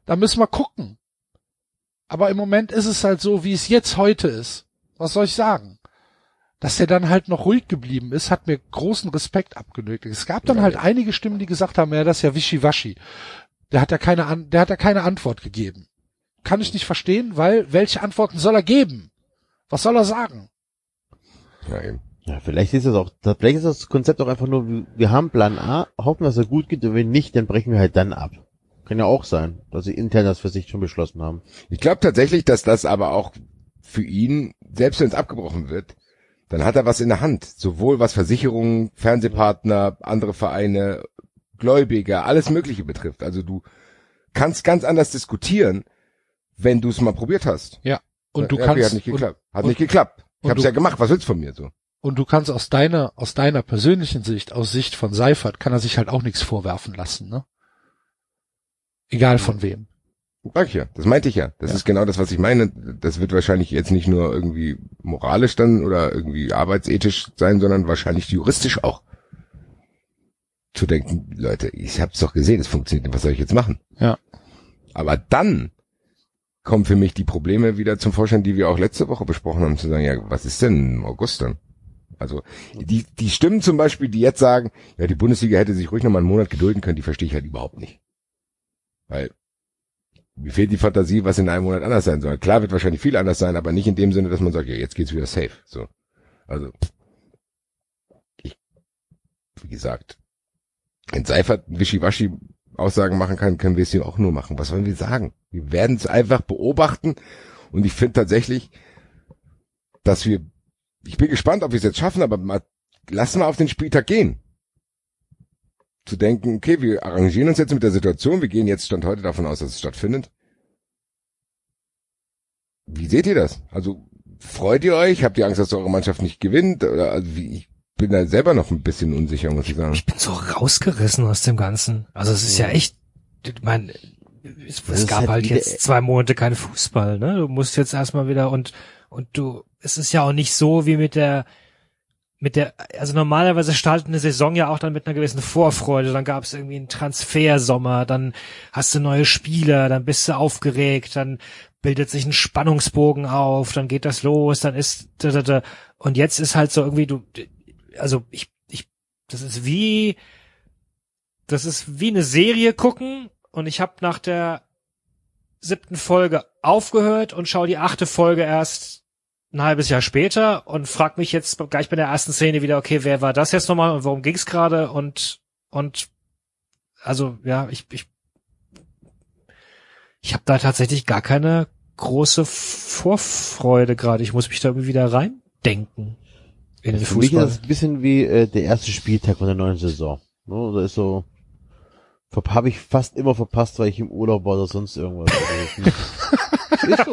da müssen wir gucken. Aber im Moment ist es halt so, wie es jetzt heute ist. Was soll ich sagen? Dass er dann halt noch ruhig geblieben ist, hat mir großen Respekt abgenötigt. Es gab dann Ja, halt ja. einige Stimmen, die gesagt haben, ja, das ist ja wischiwaschi. Der hat ja keine, An der hat ja keine Antwort gegeben. Kann ich nicht verstehen, weil welche Antworten soll er geben? Was soll er sagen? Ja, eben. Ja, vielleicht ist das auch, vielleicht ist das Konzept auch einfach nur, wir- wir haben Plan A, hoffen, dass er gut geht und wenn nicht, dann brechen wir halt dann ab. Kann ja auch sein, dass sie intern das für sich schon beschlossen haben. Ich glaube tatsächlich, dass das aber auch für ihn, selbst wenn es abgebrochen wird, dann hat er was in der Hand. Sowohl was Versicherungen, Fernsehpartner, andere Vereine, Gläubiger, alles Mögliche betrifft. Also du kannst ganz anders diskutieren, wenn du es mal probiert hast. Und du ja, kannst, hat nicht und, geklappt. Hat und- nicht geklappt. Ich hab's du- ja gemacht. Was willst du von mir so? und du kannst aus deiner, aus deiner persönlichen Sicht, aus Sicht von Seifert, kann er sich halt auch nichts vorwerfen lassen, ne? Egal von wem. Sag ich ja. Das meinte ich ja. Das Ja. ist genau das, was ich meine. Das wird wahrscheinlich jetzt nicht nur irgendwie moralisch dann oder irgendwie arbeitsethisch sein, sondern wahrscheinlich juristisch auch. Zu denken, Leute, ich hab's doch gesehen, es funktioniert nicht. Was soll ich jetzt machen? Ja. Aber dann kommen für mich die Probleme wieder zum Vorschein, die wir auch letzte Woche besprochen haben, zu sagen, ja, was ist denn im August dann? Also die, die Stimmen zum Beispiel, die jetzt sagen, ja, die Bundesliga hätte sich ruhig noch mal einen Monat gedulden können, die verstehe ich halt überhaupt nicht. Weil mir fehlt die Fantasie, was in einem Monat anders sein soll. Klar wird wahrscheinlich viel anders sein, aber nicht in dem Sinne, dass man sagt, ja, jetzt geht's wieder safe. So. Also, ich, wie gesagt, wenn Seifert Wischiwaschi Aussagen machen kann, können wir es ihm auch nur machen. Was wollen wir sagen? Wir werden es einfach beobachten und ich finde tatsächlich, dass wir, ich bin gespannt, ob wir es jetzt schaffen, aber mal, lassen wir auf den Spieltag gehen. Zu denken, okay, wir arrangieren uns jetzt mit der Situation, wir gehen jetzt Stand heute davon aus, dass es stattfindet. Wie seht ihr das? Also, freut ihr euch? Habt ihr Angst, dass eure Mannschaft nicht gewinnt? Oder, also, wie, ich bin da selber noch ein bisschen unsicher, muss ich sagen. Ich bin so rausgerissen aus dem Ganzen. Also es ist ja echt, ich meine, es, es gab halt halt jetzt zwei Monate kein Fußball, ne? Du musst jetzt erstmal wieder und und du, es ist ja auch nicht so wie mit der mit der, also normalerweise startet eine Saison ja auch dann mit einer gewissen Vorfreude. Dann gab es irgendwie einen Transfersommer, dann hast du neue Spieler, dann bist du aufgeregt, dann bildet sich ein Spannungsbogen auf, dann geht das los, dann ist da, da, da. und jetzt ist halt so irgendwie du, also ich, ich, das ist wie, das ist wie eine Serie gucken und ich habe nach der siebten Folge aufgehört und schaue die achte Folge erst ein halbes Jahr später und frag mich jetzt gleich bei der ersten Szene wieder, okay, wer war das jetzt nochmal und worum ging's gerade und und also ja, ich ich ich habe da tatsächlich gar keine große Vorfreude gerade. Ich muss mich da irgendwie wieder reindenken in den Für mich ist Fußball. das ein bisschen wie äh, der erste Spieltag von der neuen Saison. Ne? Da ist so, habe ich fast immer verpasst, weil ich im Urlaub war oder sonst irgendwas. *laughs* Ist so.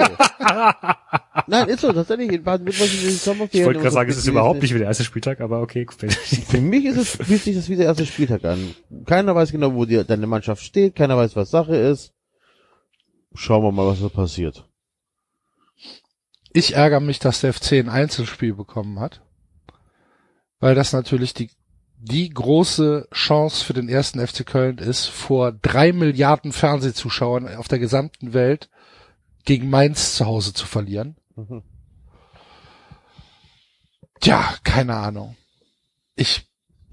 Nein, ist so, tatsächlich. In Baden-Württemberg sind die Sommerferien Ich wollte gerade so sagen, es ist überhaupt nicht wie der erste Spieltag, aber okay. Für mich ist es, fühlt sich das wie der erste Spieltag an. Keiner weiß genau, wo die, deine Mannschaft steht, keiner weiß, was Sache ist. Schauen wir mal, was da passiert. Ich ärgere mich, dass der FC ein Einzelspiel bekommen hat, weil das natürlich die, die große Chance für den ersten FC Köln ist, vor drei Milliarden Fernsehzuschauern auf der gesamten Welt gegen Mainz zu Hause zu verlieren. Mhm. Tja, keine Ahnung. Ich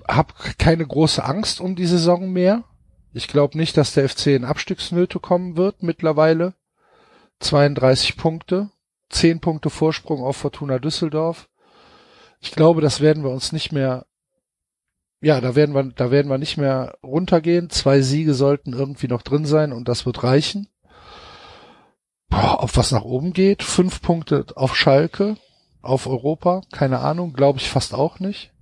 habe keine große Angst um die Saison mehr. Ich glaube nicht, dass der FC in Abstiegsnöte kommen wird mittlerweile. 32 Punkte, 10 Punkte Vorsprung auf Fortuna Düsseldorf. Ich glaube, das werden wir uns nicht mehr ja, da werden wir, da werden wir nicht mehr runtergehen. Zwei Siege sollten irgendwie noch drin sein und das wird reichen. Boah, ob was nach oben geht, fünf Punkte auf Schalke, auf Europa, keine Ahnung, glaube ich fast auch nicht.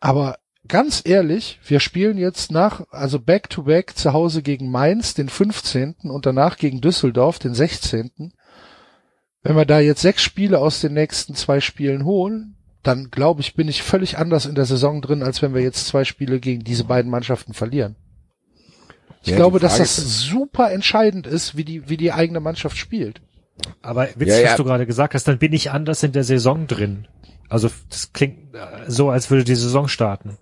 Aber ganz ehrlich, wir spielen jetzt nach, also back to back zu Hause gegen Mainz, den 15. und danach gegen Düsseldorf, den 16. Wenn wir da jetzt sechs Spiele aus den nächsten zwei Spielen holen, dann glaube ich, bin ich völlig anders in der Saison drin, als wenn wir jetzt zwei Spiele gegen diese beiden Mannschaften verlieren. Ich Ja, glaube, dass das ist- super entscheidend ist, wie die, wie die eigene Mannschaft spielt. Aber witzig, Ja, ja. was du gerade gesagt hast, dann bin ich anders in der Saison drin. Also das klingt äh, so, als würde die Saison starten.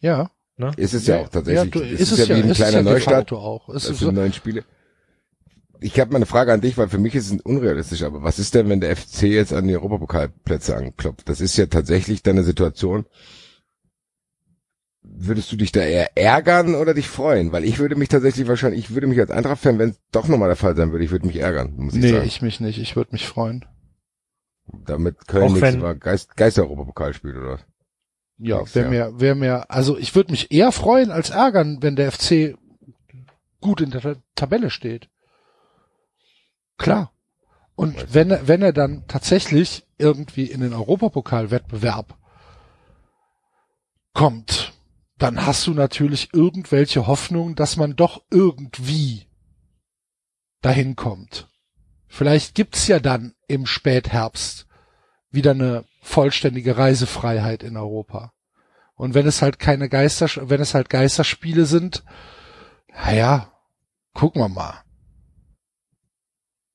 Ja. Ist es ja, auch tatsächlich. du, es ist, ja wie ein ist kleiner es ja Neustart auch. Es äh, ist für so, neun Spiele. Ich habe mal eine Frage an dich, weil für mich ist es unrealistisch, aber was ist denn, wenn der FC jetzt an die Europapokalplätze anklopft? Das ist ja tatsächlich deine Situation. Würdest du dich da eher ärgern oder dich freuen? Weil ich würde mich tatsächlich wahrscheinlich, ich würde mich als Eintracht-Fan, wenn es doch nochmal der Fall sein würde, ich würde mich ärgern, muss ich nee, sagen. ich mich nicht. Ich würde mich freuen. Damit Köln nächstes Mal Geist, Geister-Europapokal spielt, oder was? Ja, wäre Jahr. mir, wäre mir, also ich würde mich eher freuen als ärgern, wenn der FC gut in der Ta- Tabelle steht. Klar. Und wenn er, wenn er dann tatsächlich irgendwie in den Europapokalwettbewerb kommt, dann hast du natürlich irgendwelche Hoffnungen, dass man doch irgendwie dahin kommt. Vielleicht gibt's ja dann im Spätherbst wieder eine vollständige Reisefreiheit in Europa. Und wenn es halt keine Geister, wenn es halt Geisterspiele sind, naja, gucken wir mal.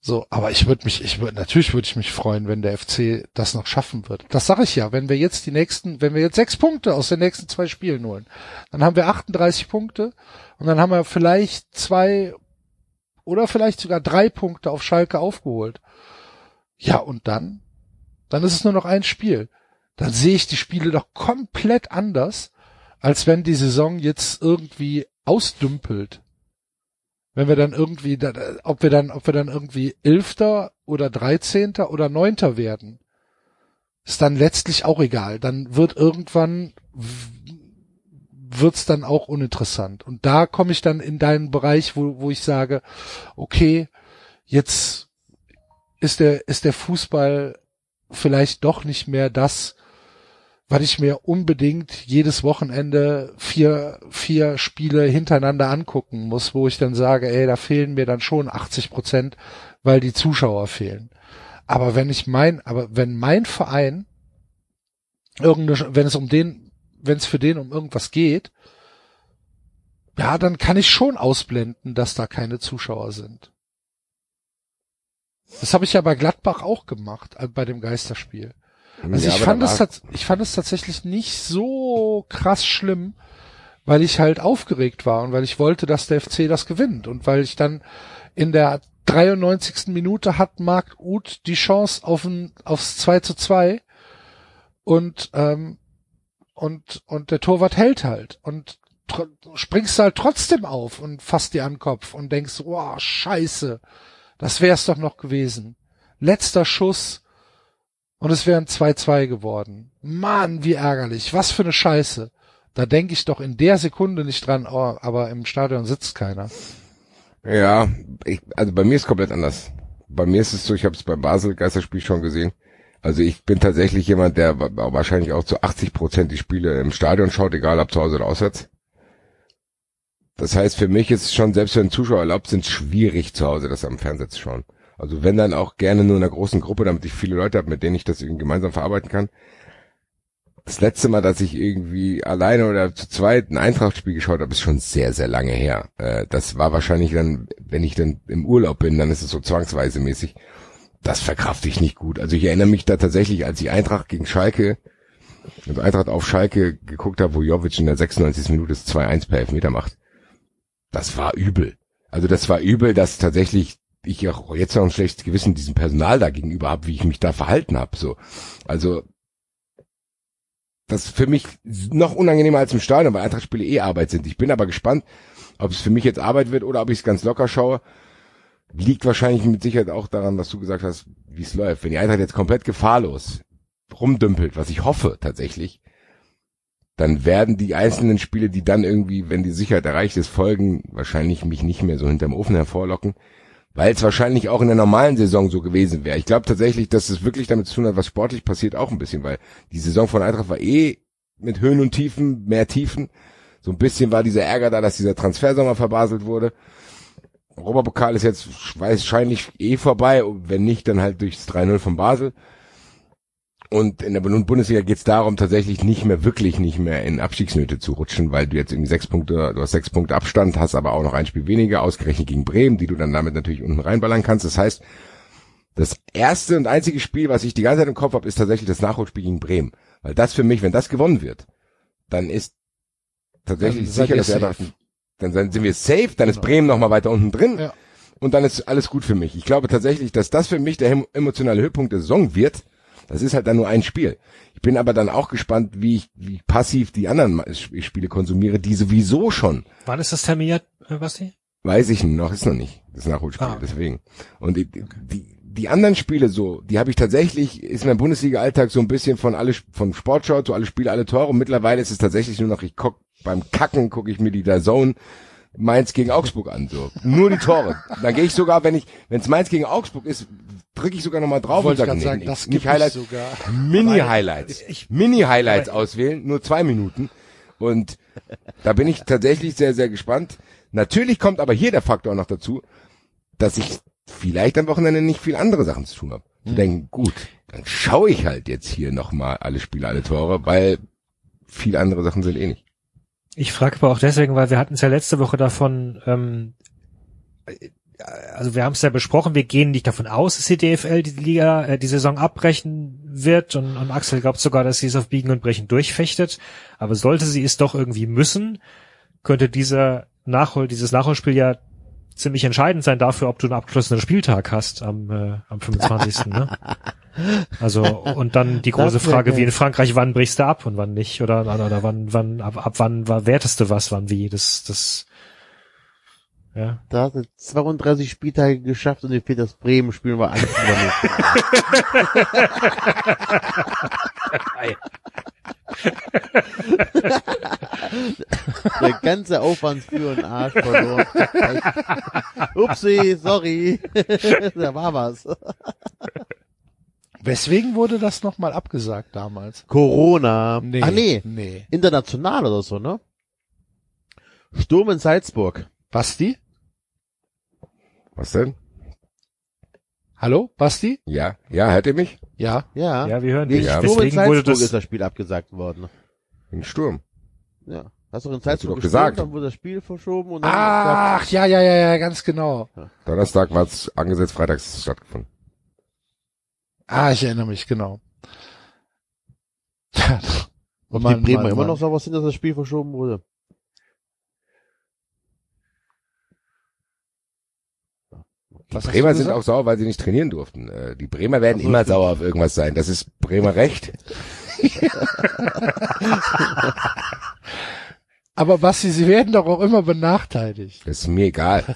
So, aber ich würde mich, ich würde, natürlich würde ich mich freuen, wenn der FC das noch schaffen wird. Das sage ich ja, wenn wir jetzt die nächsten, wenn wir jetzt sechs Punkte aus den nächsten zwei Spielen holen, dann haben wir 38 Punkte und dann haben wir vielleicht zwei oder vielleicht sogar drei Punkte auf Schalke aufgeholt. Ja, und dann? Dann ist es nur noch ein Spiel. Dann sehe ich die Spiele doch komplett anders, als wenn die Saison jetzt irgendwie ausdümpelt. Wenn wir dann irgendwie, ob wir dann, ob wir dann irgendwie Elfter oder Dreizehnter oder Neunter werden, ist dann letztlich auch egal. Dann wird irgendwann wird's dann auch uninteressant. Und da komme ich dann in deinen Bereich, wo, wo ich sage, okay, jetzt ist der, ist der Fußball vielleicht doch nicht mehr das, was ich mir unbedingt jedes Wochenende vier, vier Spiele hintereinander angucken muss, wo ich dann sage, ey, da fehlen mir dann schon 80 Prozent, weil die Zuschauer fehlen. Aber wenn ich mein, aber wenn mein Verein irgendeine, wenn es um den, wenn es für den um irgendwas geht, ja, dann kann ich schon ausblenden, dass da keine Zuschauer sind. Das habe ich ja bei Gladbach auch gemacht, äh, bei dem Geisterspiel. Also Ja, ich fand es, ich fand es tatsächlich nicht so krass schlimm, weil ich halt aufgeregt war und weil ich wollte, dass der FC das gewinnt und weil ich dann in der 93. Minute hat Marc Uth die Chance auf ein, aufs 2 zu 2 und, ähm, und, und der Torwart hält halt und springst halt trotzdem auf und fasst dir an den Kopf und denkst, wow, scheiße, das wär's doch noch gewesen. Letzter Schuss, und es wären 2-2 geworden. Mann, wie ärgerlich. Was für eine Scheiße. Da denke ich doch in der Sekunde nicht dran, oh, aber im Stadion sitzt keiner. Ja, ich, also bei mir ist komplett anders. Bei mir ist es so, ich habe es beim Basel Geisterspiel schon gesehen. Also ich bin tatsächlich jemand, der wa- wahrscheinlich auch zu 80 Prozent die Spiele im Stadion schaut, egal ob zu Hause oder auswärts. Das heißt, für mich ist es schon, selbst wenn Zuschauer erlaubt sind, schwierig zu Hause das am Fernseher zu schauen. Also wenn dann auch gerne nur in einer großen Gruppe, damit ich viele Leute habe, mit denen ich das irgendwie gemeinsam verarbeiten kann. Das letzte Mal, dass ich irgendwie alleine oder zu zweit ein Eintrachtspiel geschaut habe, ist schon sehr, sehr lange her. Äh, das war wahrscheinlich dann, wenn ich dann im Urlaub bin, dann ist es so zwangsweise mäßig. Das verkrafte ich nicht gut. Also ich erinnere mich da tatsächlich, als ich Eintracht gegen Schalke, also Eintracht auf Schalke geguckt habe, wo Jovic in der 96. Minute das 2-1 per Elfmeter macht. Das war übel. Also das war übel, dass tatsächlich ich auch jetzt noch ein schlechtes Gewissen diesem Personal da gegenüber habe, wie ich mich da verhalten habe. So, also das ist für mich noch unangenehmer als im Stadion, weil Eintrachtspiele eh Arbeit sind. Ich bin aber gespannt, ob es für mich jetzt Arbeit wird oder ob ich es ganz locker schaue. Liegt wahrscheinlich mit Sicherheit auch daran, was du gesagt hast, wie es läuft. Wenn die Eintracht jetzt komplett gefahrlos rumdümpelt, was ich hoffe tatsächlich, dann werden die einzelnen Spiele, die dann irgendwie, wenn die Sicherheit erreicht ist, folgen, wahrscheinlich mich nicht mehr so hinterm Ofen hervorlocken, weil es wahrscheinlich auch in der normalen Saison so gewesen wäre. Ich glaube tatsächlich, dass es wirklich damit zu tun hat, was sportlich passiert, auch ein bisschen, weil die Saison von Eintracht war eh mit Höhen und Tiefen, mehr Tiefen. So ein bisschen war dieser Ärger da, dass dieser Transfersommer verbaselt wurde. Europapokal ist jetzt wahrscheinlich eh vorbei, wenn nicht, dann halt durchs 3-0 von Basel. Und in der Bundesliga geht es darum, tatsächlich nicht mehr, wirklich nicht mehr in Abstiegsnöte zu rutschen, weil du jetzt irgendwie sechs Punkte, du hast sechs Punkte Abstand, hast aber auch noch ein Spiel weniger, ausgerechnet gegen Bremen, die du dann damit natürlich unten reinballern kannst. Das heißt, das erste und einzige Spiel, was ich die ganze Zeit im Kopf habe, ist tatsächlich das Nachholspiel gegen Bremen. Weil das für mich, wenn das gewonnen wird, dann ist tatsächlich Dann sicher, dass er safe. dann sind wir safe, dann ist Genau. Bremen noch mal weiter unten drin Ja. und dann ist alles gut für mich. Ich glaube tatsächlich, dass das für mich der em- emotionale Höhepunkt der Saison wird. Das ist halt dann nur ein Spiel. Ich bin aber dann auch gespannt, wie ich wie passiv die anderen Spiele konsumiere, die sowieso schon, Wann ist das terminiert, äh, Basti? weiß ich noch, ist noch nicht das Nachholspiel, Ah, deswegen. Und die, die die anderen Spiele so, die habe ich tatsächlich, ist mein Bundesliga-Alltag so ein bisschen von alle von Sportschau zu alle Spiele, alle Tore. Und mittlerweile ist es tatsächlich nur noch, ich guck beim Kacken gucke ich mir die da Zone Mainz gegen Augsburg an, so. Nur die Tore. Dann gehe ich sogar, wenn ich, wenn es Mainz gegen Augsburg ist, drücke ich sogar nochmal drauf Wollte und ich sage, gerade sagen, das nicht Highlights, sogar. Mini-Highlights. Mini-Highlights auswählen, nur zwei Minuten. Und da bin ich tatsächlich sehr, sehr gespannt. Natürlich kommt aber hier der Faktor noch dazu, dass ich vielleicht am Wochenende nicht viel andere Sachen zu tun habe. Zu denken, gut, dann schaue ich halt jetzt hier nochmal alle Spiele, alle Tore, weil viele andere Sachen sind eh nicht. Ich frage aber auch deswegen, weil wir hatten es ja letzte Woche davon, ähm, äh, also wir haben es ja besprochen, wir gehen nicht davon aus, dass die DFL die Liga, äh, die Saison abbrechen wird und, und Axel glaubt sogar, dass sie es auf Biegen und Brechen durchfechtet. Aber sollte sie es doch irgendwie müssen, könnte dieser Nachhol, dieses Nachholspiel ja ziemlich entscheidend sein dafür, ob du einen abgeschlossenen Spieltag hast am, äh, am 25. ne? *laughs* Also und dann die große Frage, wie in Frankreich, wann brichst du ab und wann nicht oder oder, oder wann wann ab, ab wann war wertest du was, wann wie das das ja Da hast du 32 Spieltage geschafft und dir fehlt das Bremen-Spielen, weil alles überlebt. *laughs* Der ganze Aufwand für einen Arsch verloren. *laughs* Upsi, sorry. *laughs* da war was. Weswegen wurde das nochmal abgesagt damals? Corona. Ach nee, Nee. international oder so, ne? Sturm in Salzburg. Basti? Was denn? Hallo? Basti? Ja, ja, hört ihr mich? Ja. Ja. ja wir hören dich. Ja. Sturm in Deswegen wurde Salzburg das ist das Spiel abgesagt worden. Ein Sturm. Ja. Hast du in Hast du Salzburg gespielt, gesagt. dann wurde das Spiel verschoben und dann Ach, ja, ja, ja, ja, ganz genau. Donnerstag war es angesetzt, freitags ist es stattgefunden. Ah, ich erinnere mich, genau. *laughs* Ob Mann, die Bremer Mann, immer Mann. noch sauer sind, dass das Spiel verschoben wurde. Die Was hast Bremer sind auch sauer, weil sie nicht trainieren durften. Äh, Die Bremer werden Ach so, immer sauer auf irgendwas sein. Das ist Bremer Recht. *laughs* Aber Basti, sie werden doch auch immer benachteiligt. Das ist mir egal. *laughs*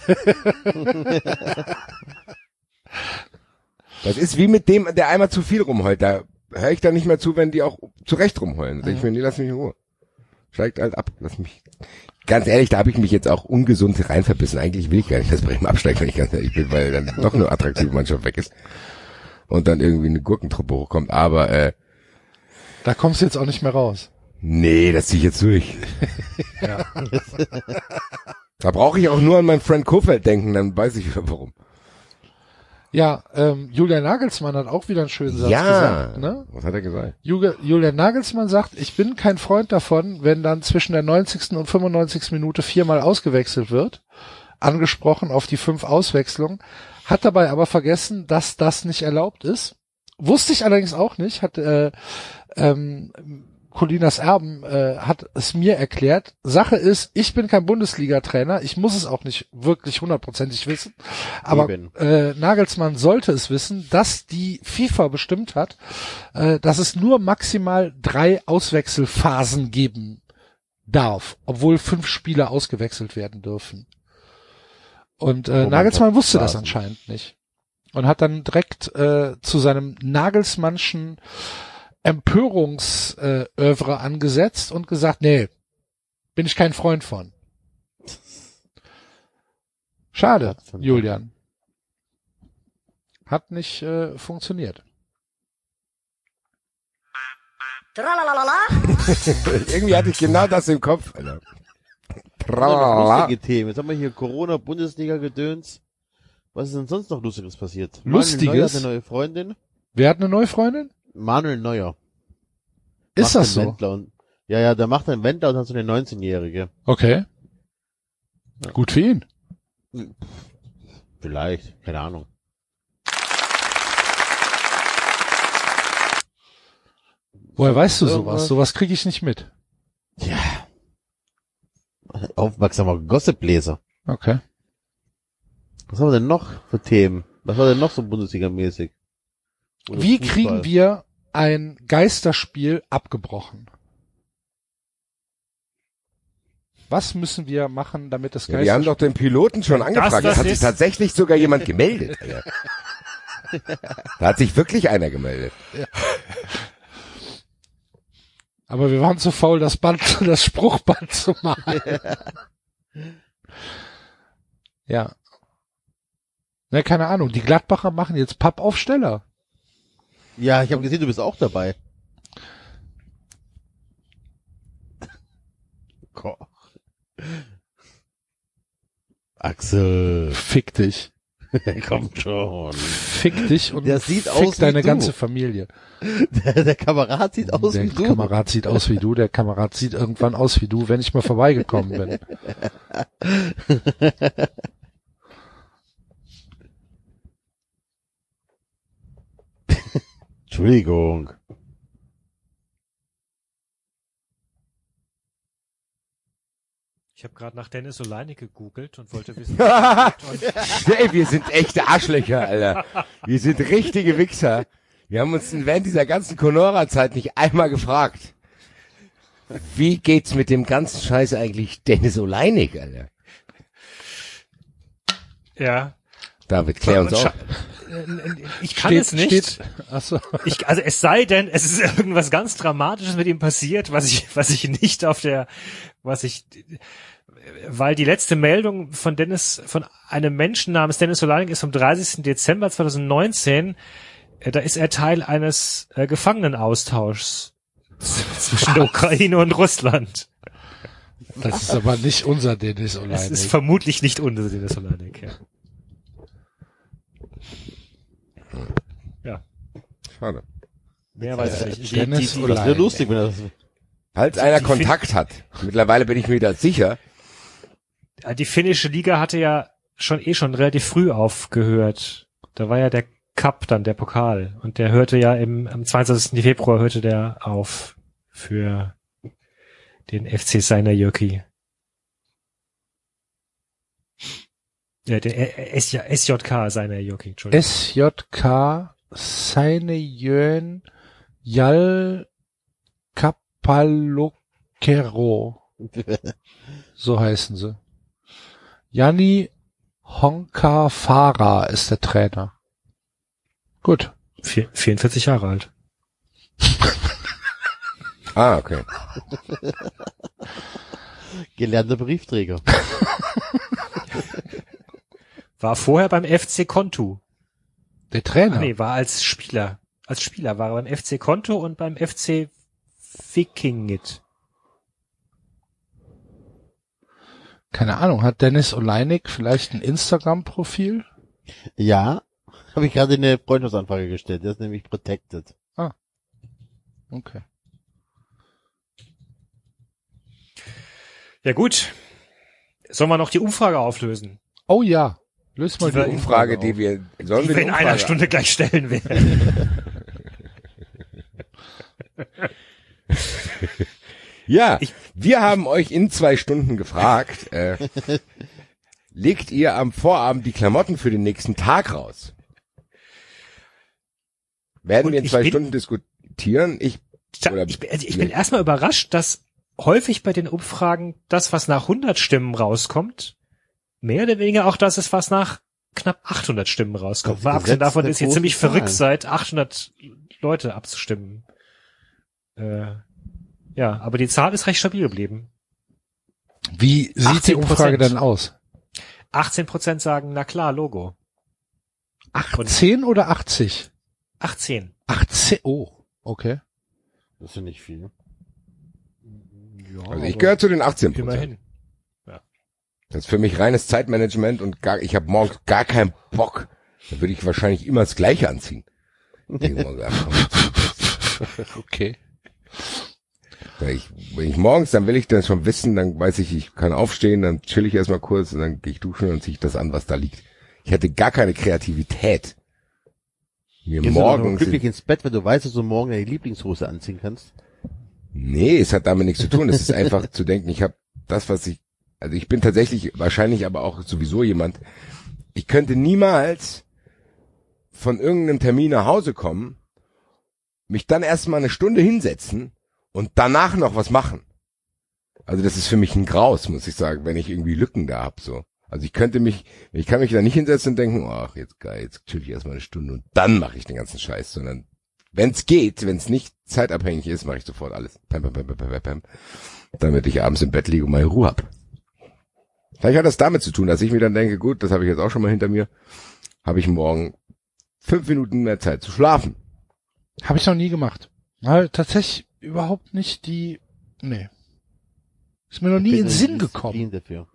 das ist wie mit dem, der einmal zu viel rumheult. Da höre ich dann nicht mehr zu, wenn die auch zu Recht rumheulen. Da denke ich mir, nee, lass mich in Ruhe. Steigt halt ab. Lass mich. Ganz ehrlich, da habe ich mich jetzt auch ungesund reinverbissen. Eigentlich will ich gar nicht, dass Bremen absteigt, wenn ich ganz ehrlich bin, weil dann *laughs* doch eine attraktive Mannschaft weg ist. Und dann irgendwie eine Gurkentruppe hochkommt. Aber äh, Da kommst du jetzt auch nicht mehr raus. Nee, das zieh ich jetzt durch. *laughs* da brauche ich auch nur an meinen Freund Kofeld denken, dann weiß ich warum. Ja, ähm, Julian Nagelsmann hat auch wieder einen schönen Satz ja, gesagt. Ne? was hat er gesagt? Julian Nagelsmann sagt, ich bin kein Freund davon, wenn dann zwischen der 90. und 95. Minute viermal ausgewechselt wird. Angesprochen auf die fünf Auswechslungen. Hat dabei aber vergessen, dass das nicht erlaubt ist. Wusste ich allerdings auch nicht, hat äh, ähm, Colinas Erben äh, hat es mir erklärt. Sache ist, ich bin kein Bundesliga-Trainer, ich muss es auch nicht wirklich hundertprozentig wissen, aber äh, Nagelsmann sollte es wissen, dass die FIFA bestimmt hat, äh, dass es nur maximal drei Auswechselphasen geben darf, obwohl fünf Spieler ausgewechselt werden dürfen. Und äh, man Nagelsmann sagt wusste das anscheinend nicht und hat dann direkt äh, zu seinem Nagelsmannschen Empörungsövre angesetzt und gesagt, nee, bin ich kein Freund von. Schade, Julian. Hat nicht äh, funktioniert. *laughs* Irgendwie hatte ich genau das im Kopf, Alter. Lustige Themen. Jetzt haben wir hier Corona, Bundesliga gedöns. Was ist denn sonst noch Lustiges passiert? Lustiges? Neuer hat eine neue Freundin. Wer hat eine neue Freundin? Manuel Neuer. Ist das so? Und, ja, ja, der macht einen Wendler und hat so eine 19-Jährige. Okay. Gut für ihn. Vielleicht, keine Ahnung. Woher weißt du sowas? Sowas kriege ich nicht mit. Ja. Aufmerksamer Gossipleser. Okay. Was haben wir denn noch für Themen? Was war denn noch so Bundesliga-mäßig? Wie Fußball? kriegen wir ein Geisterspiel abgebrochen? Was müssen wir machen, damit das Ja, wir haben Geisterspiel... doch den Piloten schon angefragt. das Es hat sich tatsächlich sogar jemand gemeldet. *laughs* Da hat sich wirklich einer gemeldet. Aber wir waren zu faul, das Band, *laughs* das Spruchband zu machen. ja. Ne, keine Ahnung. Die Gladbacher machen jetzt Pappaufsteller. Ja, ich habe gesehen, du bist auch dabei. Koch. Axel, Fick dich. *laughs* kommt schon. Fick dich und Der sieht fick aus wie deine ganze Familie. Der, der Kamerad sieht aus der wie du. Kamerad sieht aus wie du, der Kamerad sieht irgendwann aus wie du, wenn ich mal vorbeigekommen bin. *laughs* Entschuldigung. Ich habe gerade nach Dennis Oleine gegoogelt und wollte wissen, *laughs* Ey, wir sind echte Arschlöcher, Alter. Wir sind richtige Wichser. Wir haben uns während dieser ganzen Conora-Zeit nicht einmal gefragt. Wie geht's mit dem ganzen Scheiß eigentlich Dennis Oleinik, Alter? ja. David, klär uns auf. Ich kann es nicht. Steht, achso. Ich, also es sei denn, es ist *laughs* irgendwas ganz Dramatisches mit ihm passiert, was ich, was ich nicht auf der, was ich, weil die letzte Meldung von Dennis, von einem Menschen namens Dennis Solanik ist vom 30. Dezember 2019. Äh, Da ist er Teil eines äh, Gefangenenaustauschs *laughs* zwischen der Ukraine und Russland. Das ist aber nicht unser Dennis Es ist Oleinik. vermutlich nicht unser Dennis Solanik. Ja. Ja, Schade. mehr weiß ich nicht. Dennis Das wäre Oleinik. lustig, wenn das, Falls einer die Kontakt hat, mittlerweile bin ich mir wieder sicher, Die finnische Liga hatte ja schon eh schon relativ früh aufgehört. Da war ja der Cup dann, der Pokal. Und der hörte ja im, am 22. Februar hörte der auf für den FC Seinäjoki. Ja, den Ä- SJ, SJK Seinäjoki, Entschuldigung. SJK Seinejön Jal Kapalokero. *laughs* So heißen sie. Janni Honka Fara ist der Trainer. Gut. Vier- 44 Jahre alt. *laughs* ah, okay. *laughs* gelernter Briefträger. War vorher beim FC Kontu. Der Trainer. Ah, nee, war als Spieler. Als Spieler war er beim FC Konto und beim FC Vikingit. Keine Ahnung. Hat Dennis Oleinik vielleicht ein Instagram-Profil? Ja, habe ich gerade eine Freundschaftsanfrage gestellt. Der ist nämlich protected. Okay. Ja gut. Sollen wir noch die Umfrage auflösen? Oh ja. Löst mal Die die, Umfrage, auf. die wir, sollen Die wir wir die in einer Umfrage- Stunde gleich stellen werden. *laughs* Ja, Ich- wir haben euch in zwei Stunden gefragt, äh, *laughs* legt ihr am Vorabend die Klamotten für den nächsten Tag raus? Werden Und wir in zwei bin- Stunden diskutieren? Ich, Oder- ich, bin- also ich bin erstmal überrascht, dass häufig bei den Umfragen das, was nach 100 Stimmen rauskommt, mehr oder weniger auch das ist, was nach knapp 800 Stimmen rauskommt. Mal abgesehen davon, dass ihr ziemlich verrückt Zahlen. seid, 800 Leute abzustimmen. Äh, ja, aber die Zahl ist recht stabil geblieben. Wie sieht die 18%. Umfrage denn aus? 18 Prozent sagen, na klar, Logo. 18 oder 80? 18. 18, oh, okay. Das ist ja nicht viel. Ja, Also ich gehöre zu den 18 Immerhin. Das ist für mich reines Zeitmanagement und gar, ich habe morgens gar keinen Bock. Da würde ich wahrscheinlich immer das Gleiche anziehen. Okay. Wenn ich, wenn ich morgens, dann will ich das schon wissen, dann weiß ich, ich kann aufstehen, dann chill ich erstmal kurz und dann gehe ich duschen und ziehe ich das an, was da liegt. Ich hätte gar keine Kreativität. Mir Gehst du morgens. glücklich ins Bett, wenn du weißt, dass du morgen deine Lieblingshose anziehen kannst? Nee, es hat damit nichts zu tun. Es ist einfach zu denken, ich habe das, was ich, also ich bin tatsächlich wahrscheinlich aber auch sowieso jemand, ich könnte niemals von irgendeinem Termin nach Hause kommen, mich dann erstmal eine Stunde hinsetzen und danach noch was machen. Also das ist für mich ein Graus, muss ich sagen, wenn ich irgendwie Lücken da hab so. Also ich könnte mich, ich kann mich da nicht hinsetzen und denken, ach jetzt geil, jetzt chill ich erstmal eine Stunde und dann mache ich den ganzen Scheiß, sondern wenn es geht, wenn es nicht zeitabhängig ist, mache ich sofort alles. Pam, pam, pam, pam, pam, pam, damit ich abends im Bett liege und meine Ruhe hab. Vielleicht hat das damit zu tun, dass ich mir dann denke, gut, das habe ich jetzt auch schon mal hinter mir, habe ich morgen fünf Minuten mehr Zeit zu schlafen. Habe ich noch nie gemacht. Tatsächlich überhaupt nicht die, nee. Ist mir noch nie in den Sinn gekommen. Dafür.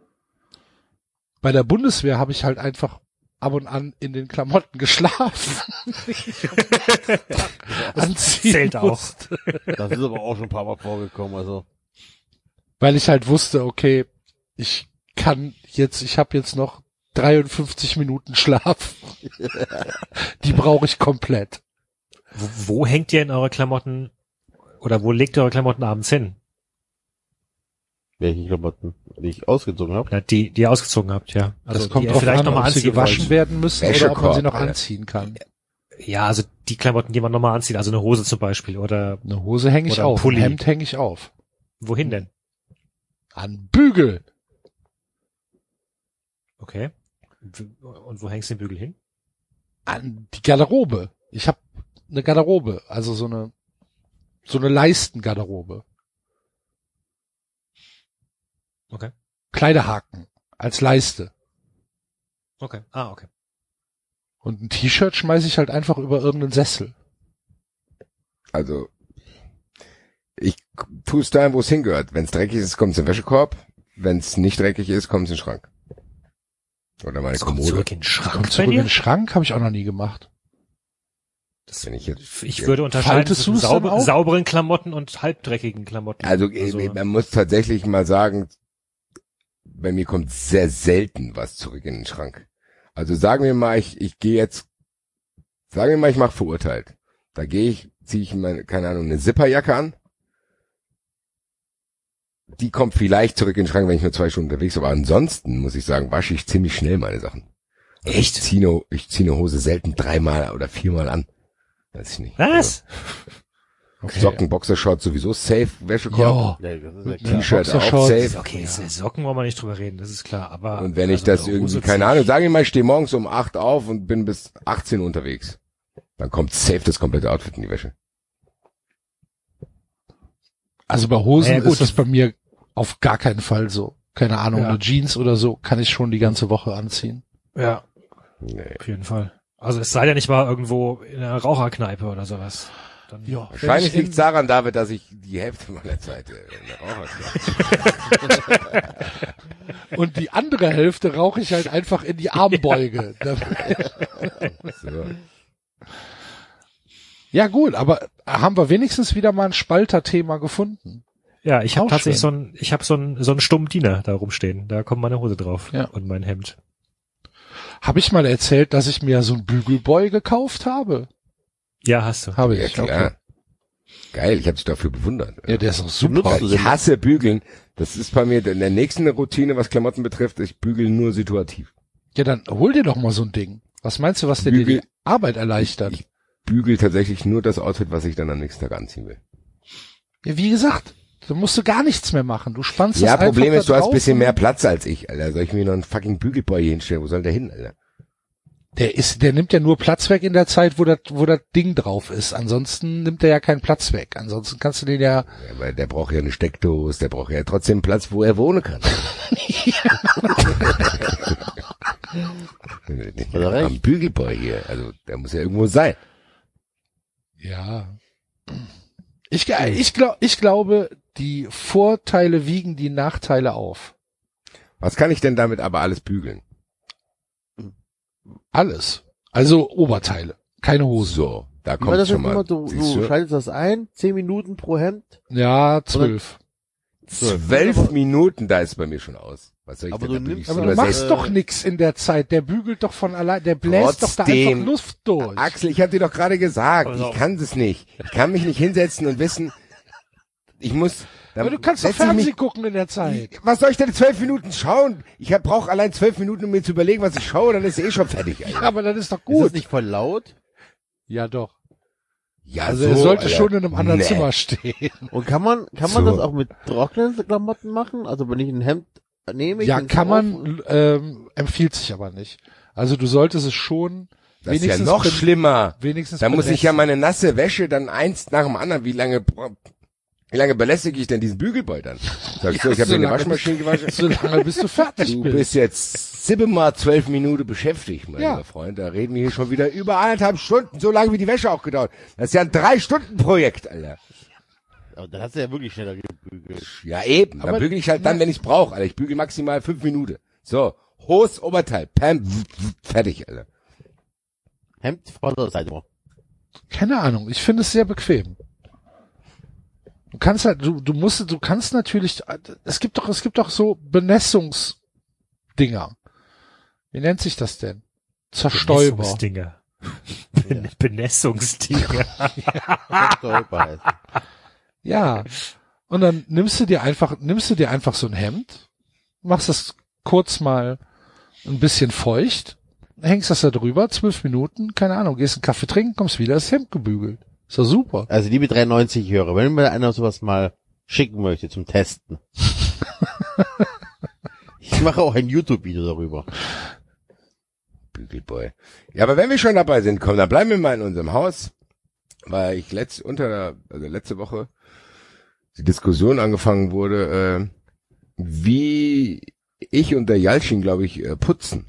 Bei der Bundeswehr habe ich halt einfach ab und an in den Klamotten geschlafen. *laughs* Anziehen zählt auch. musste. Das ist aber auch schon ein paar Mal vorgekommen, also. Weil ich halt wusste, okay, ich kann jetzt, ich habe jetzt noch 53 Minuten Schlaf. *laughs* Die brauche ich komplett. Wo, wo hängt ihr in eure Klamotten oder wo legt ihr eure Klamotten abends hin? Welche Klamotten, die ich ausgezogen habe. Na, die, die ihr ausgezogen habt, ja. Das Also kommt die drauf vielleicht an, nochmal ob sie anziehen gewaschen wollt. werden müssen oder ob man sie noch Alter. anziehen kann. Ja, also die Klamotten, die man nochmal anzieht, also eine Hose zum Beispiel oder Eine Hose hänge ich auf, ein Pulli. Hemd hänge ich auf. wohin denn? An Bügel. Okay. Und wo hängst du den Bügel hin? An die Garderobe. Ich habe eine Garderobe, also so eine so eine Leistengarderobe. Okay. Kleiderhaken als Leiste. Okay. Ah, okay. Und ein T-Shirt schmeiße ich halt einfach über irgendeinen Sessel. Also ich tue es dahin, wo es hingehört. Wenn es dreckig ist, kommt es in den Wäschekorb. Wenn es nicht dreckig ist, kommt es in den Schrank. Oder meine Das kommt Kommode. zurück in den Schrank Kommt bei zurück in den Schrank, habe ich auch noch nie gemacht. Das, Wenn ich jetzt, ich würde unterscheiden zwischen sauber, sauberen Klamotten und halbdreckigen Klamotten. Also äh, man muss tatsächlich mal sagen, bei mir kommt sehr selten was zurück in den Schrank. Also sagen wir mal, ich, ich gehe jetzt, sagen wir mal, ich mache verurteilt. Da gehe ich, ziehe ich meine, keine Ahnung, eine Zipperjacke an. Die kommt vielleicht zurück in den Schrank, wenn ich nur zwei Stunden unterwegs bin. Aber ansonsten muss ich sagen, wasche ich ziemlich schnell meine Sachen. Also Echt? Ich ziehe eine, ich ziehe eine Hose selten dreimal oder viermal an. Weiß ich nicht. Was? Okay. Socken, Boxershorts sowieso safe, Wäschekorb. Ja. Ja, das ja Ja. T-Shirt auch safe. Okay, Socken wollen wir nicht drüber reden, das ist klar. Aber Und wenn ich also das eine irgendwie, Hose keine Ahnung, sagen wir mal, ich stehe morgens um 8 auf und bin bis 18 Uhr unterwegs. Dann kommt safe das komplette Outfit in die Wäsche. Also bei Hosen Ja, gut. ist das bei mir auf gar keinen Fall so. Keine Ahnung, Ja. eine Jeans oder so kann ich schon die ganze Woche anziehen. Ja, Nee. auf jeden Fall. Also es sei denn, ich war irgendwo in einer Raucherkneipe oder sowas. Dann, Ja. Wahrscheinlich liegt daran, David, dass ich die Hälfte meiner Zeit äh, in der Raucher in- *laughs* Und die andere Hälfte rauche ich halt einfach in die Armbeuge. *laughs* so. ja gut, aber haben wir wenigstens wieder mal ein Spalter-Thema gefunden. Ja, ich habe tatsächlich so schön. einen, ich habe so einen so einen stummen Diener da rumstehen. Da kommt meine Hose drauf Ja. und mein Hemd. Habe ich mal erzählt, dass ich mir so ein Bügelboy gekauft habe? Ja, hast du. Habe Ja, ich. klar. Geil, ich habe dich dafür bewundert. Ja, der ist auch super. Ich hasse Bügeln. Das ist bei mir in der nächsten Routine, was Klamotten betrifft. Ich bügel nur situativ. Ja, dann hol dir doch mal so ein Ding. Was meinst du, was dir die Bügel- Arbeit erleichtert? Ich bügel tatsächlich nur das Outfit, was ich dann am nächsten Tag anziehen will. Ja, wie gesagt, da musst du gar nichts mehr machen. Du spannst Ja, das Problem einfach ist, du hast bisschen mehr Platz als ich, Alter. Soll ich mir noch einen fucking Bügelboy hinstellen? Wo soll der hin, Alter? Der ist, der nimmt ja nur Platz weg in der Zeit, wo das, wo das Ding drauf ist. Ansonsten nimmt er ja keinen Platz weg. Ansonsten kannst du den ja, Ja, weil der braucht ja eine Steckdose, der braucht ja trotzdem Platz, wo er wohnen kann. *laughs* *laughs* Am Bügelboy hier, also der muss ja irgendwo sein. ja. Ich, ich, glaub, ich glaube, die Vorteile wiegen die Nachteile auf. Was kann ich denn damit aber alles bügeln? Alles. Also Oberteile. Keine Hose. So, da kommt das schon mal. immer? Du, du schaltest das ein, zehn Minuten pro Hemd. Ja, zwölf. Zwölf Minuten, da ist bei mir schon aus. Was soll ich Aber denn du nimmst-? Aber du machst doch nix in der Zeit. Der bügelt doch von allein, der bläst doch da Trotzdem. einfach Luft durch. Axel, ich habe dir doch gerade gesagt, ich kann das nicht. Ich kann mich nicht hinsetzen und wissen, ich muss. Aber du kannst doch Fernsehen mich- gucken in der Zeit. Was soll ich denn zwölf Minuten schauen? Ich brauche allein zwölf Minuten, um mir zu überlegen, was ich schaue, dann ist eh schon fertig. Alter. Aber dann ist doch Ist das gut. nicht voll laut? Ja, doch. Ja, Also er sollte Alter. schon in einem anderen Nee. Zimmer stehen. Und kann man, kann man So. das auch mit trockenen Klamotten machen? Also wenn ich ein Hemd nehme, ich Ja, kann man, ähm, empfiehlt sich aber nicht. Also du solltest es schon Das ist ja noch schlimmer. wenigstens Da muss ich ja meine nasse Wäsche dann eins nach dem anderen. Wie lange, wie lange belästige ich denn diesen Bügelboy dann? Sag ich so, ich habe so eine Waschmaschine gewaschen. so lange bis du fertig Du bist. bist jetzt siebenmal zwölf Minuten beschäftigt, mein Ja. lieber Freund. Da reden wir hier schon wieder über eineinhalb Stunden, so lange wie die Wäsche auch gedauert. Das ist ja ein Drei-Stunden-Projekt, Alter. Aber dann hast du ja wirklich schneller gebügelt. Ja, eben. Dann Aber- bügel ich halt dann, wenn ich's brauche, Alter. Ich bügel maximal fünf Minuten. So. Hohes Oberteil. Pam. Fertig, Alter. Hemd, Vorderseite. Keine Ahnung. Ich finde es sehr bequem. Du kannst halt, du, du musst, du kannst natürlich, es gibt doch, es gibt doch so Benessungsdinger. Wie nennt sich das denn? Zerstäuber. Benessungsdinger. Ben- *laughs* *laughs* Benessungsdinger. Stolper heißt. Ja. Und dann nimmst du dir einfach, nimmst du dir einfach so ein Hemd, machst das kurz mal ein bisschen feucht, hängst das da drüber, zwölf Minuten, keine Ahnung, gehst einen Kaffee trinken, kommst wieder, das Hemd gebügelt. Ist doch super. Also liebe 93 Hörer, wenn mir einer sowas mal schicken möchte zum Testen. *laughs* ich mache auch ein YouTube-Video darüber. Bügelboy. Ja, aber wenn wir schon dabei sind, komm, dann bleiben wir mal in unserem Haus, weil ich letzt, unter, der- also letzte Woche die Diskussion angefangen wurde, äh, wie ich und der Jalcin, glaube ich, äh, putzen.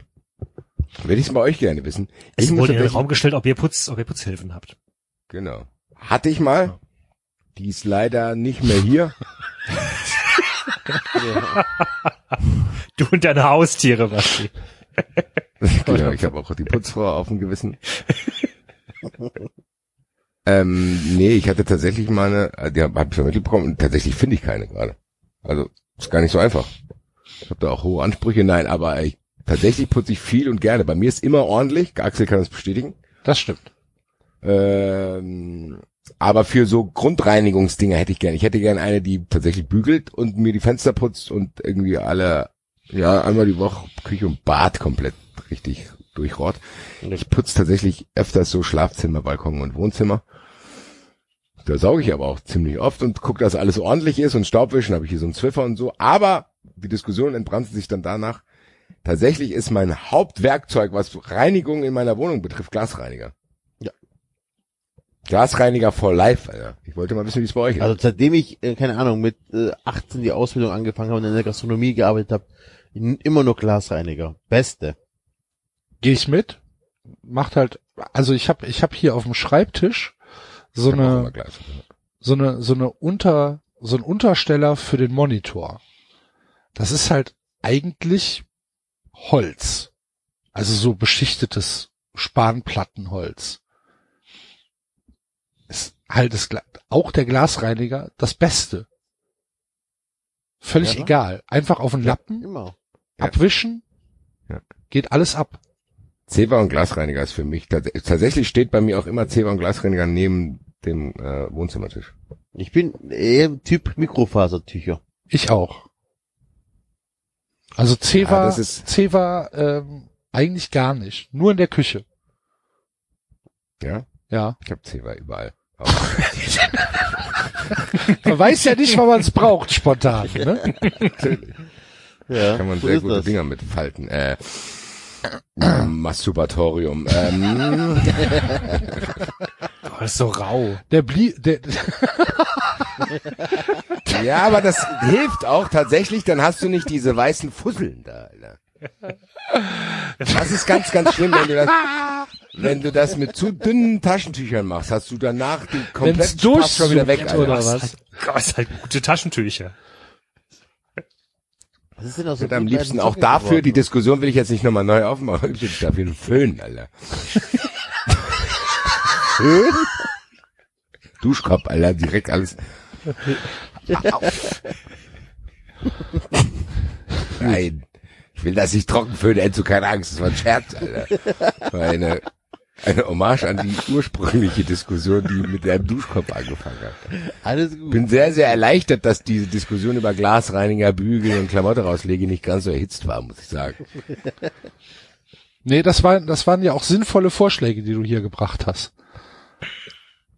Würde ich es bei euch gerne wissen. Es Ich wurde in den Raum gestellt, ob ihr Putz, ob ihr Putzhilfen habt. Genau. Hatte ich mal. Die ist leider nicht mehr hier. *laughs* Du und deine Haustiere, Basti. *laughs* genau, ich habe auch die Putzfrau auf dem Gewissen. *laughs* ähm, nee, ich hatte tatsächlich mal eine, äh, die habe hab ich vermittelt bekommen und tatsächlich finde ich keine gerade. Also ist gar nicht so einfach. Ich habe da auch hohe Ansprüche, nein, aber ich, tatsächlich putze ich viel und gerne. Bei mir ist immer ordentlich, Axel kann das bestätigen. Das stimmt. Ähm, aber für so Grundreinigungsdinger hätte ich gerne. Ich hätte gerne eine, die tatsächlich bügelt und mir die Fenster putzt und irgendwie alle, ja, einmal die Woche Küche und Bad komplett richtig durchrott. Ich putze tatsächlich öfters so Schlafzimmer, Balkon und Wohnzimmer. Da sauge ich aber auch ziemlich oft und gucke, dass alles ordentlich ist und Staubwischen habe ich hier so einen Zwiffer und so. Aber die Diskussion entbrannte sich dann danach. Tatsächlich ist mein Hauptwerkzeug, was Reinigung in meiner Wohnung betrifft, Glasreiniger. Glasreiniger for life, Alter. Ich wollte mal wissen, wie es bei euch ist. Also seitdem ich, äh, keine Ahnung, mit äh, 18 die Ausbildung angefangen habe und in der Gastronomie gearbeitet habe, immer nur Glasreiniger. Beste. Gehe ich mit. Macht halt, also ich habe ich hab hier auf dem Schreibtisch so eine, so eine, so eine Unter, so ein Untersteller für den Monitor. Das ist halt eigentlich Holz. Also so beschichtetes Spanplattenholz. Ist halt das, auch der Glasreiniger das Beste. Völlig Ja. egal. Einfach auf den Lappen, Immer. Ja. abwischen, Ja. geht alles ab. Zewa und Glasreiniger ist für mich, tats- tatsächlich steht bei mir auch immer Zewa und Glasreiniger neben dem äh, Wohnzimmertisch. Ich bin eher Typ Mikrofasertücher. Ich auch. Also Ceva, Ja, das ist- Ceva ähm, eigentlich gar nicht. Nur in der Küche. Ja, Ja. ich habe Zewa überall. *laughs* Man weiß ja nicht, wann man es braucht, spontan. Ne? Ja, kann man sehr gute das. Dinger mitfalten. Äh, Im Masturbatorium. Ähm, Boah, *laughs* das ist so rau. Der Blie, der, *laughs* ja, aber das hilft auch tatsächlich, dann hast du nicht diese weißen Fusseln da, Alter. Das ist ganz, ganz schlimm, wenn du das, wenn du das mit zu dünnen Taschentüchern machst, hast du danach den kompletten Spaß schon wieder weg, Alter. oder Das was? ist halt, das ist halt gute Taschentücher. Was ist denn Ich hätte am liebsten auch dafür, die Diskussion will ich jetzt nicht nochmal neu aufmachen, ich hätte dafür einen Föhn, Alter. *laughs* Föhn? Duschkopf, Alter, direkt alles. Nein. Ich will das nicht trocken föhnen, Enzo, keine Angst, das war ein Scherz, Alter. War eine, eine Hommage an die ursprüngliche Diskussion, die mit einem Duschkopf angefangen hat. Alles gut. bin sehr, sehr erleichtert, dass diese Diskussion über Glasreiniger, Bügel und Klamotte rauslege nicht ganz so erhitzt war, muss ich sagen. nee, das waren, das waren ja auch sinnvolle Vorschläge, die du hier gebracht hast.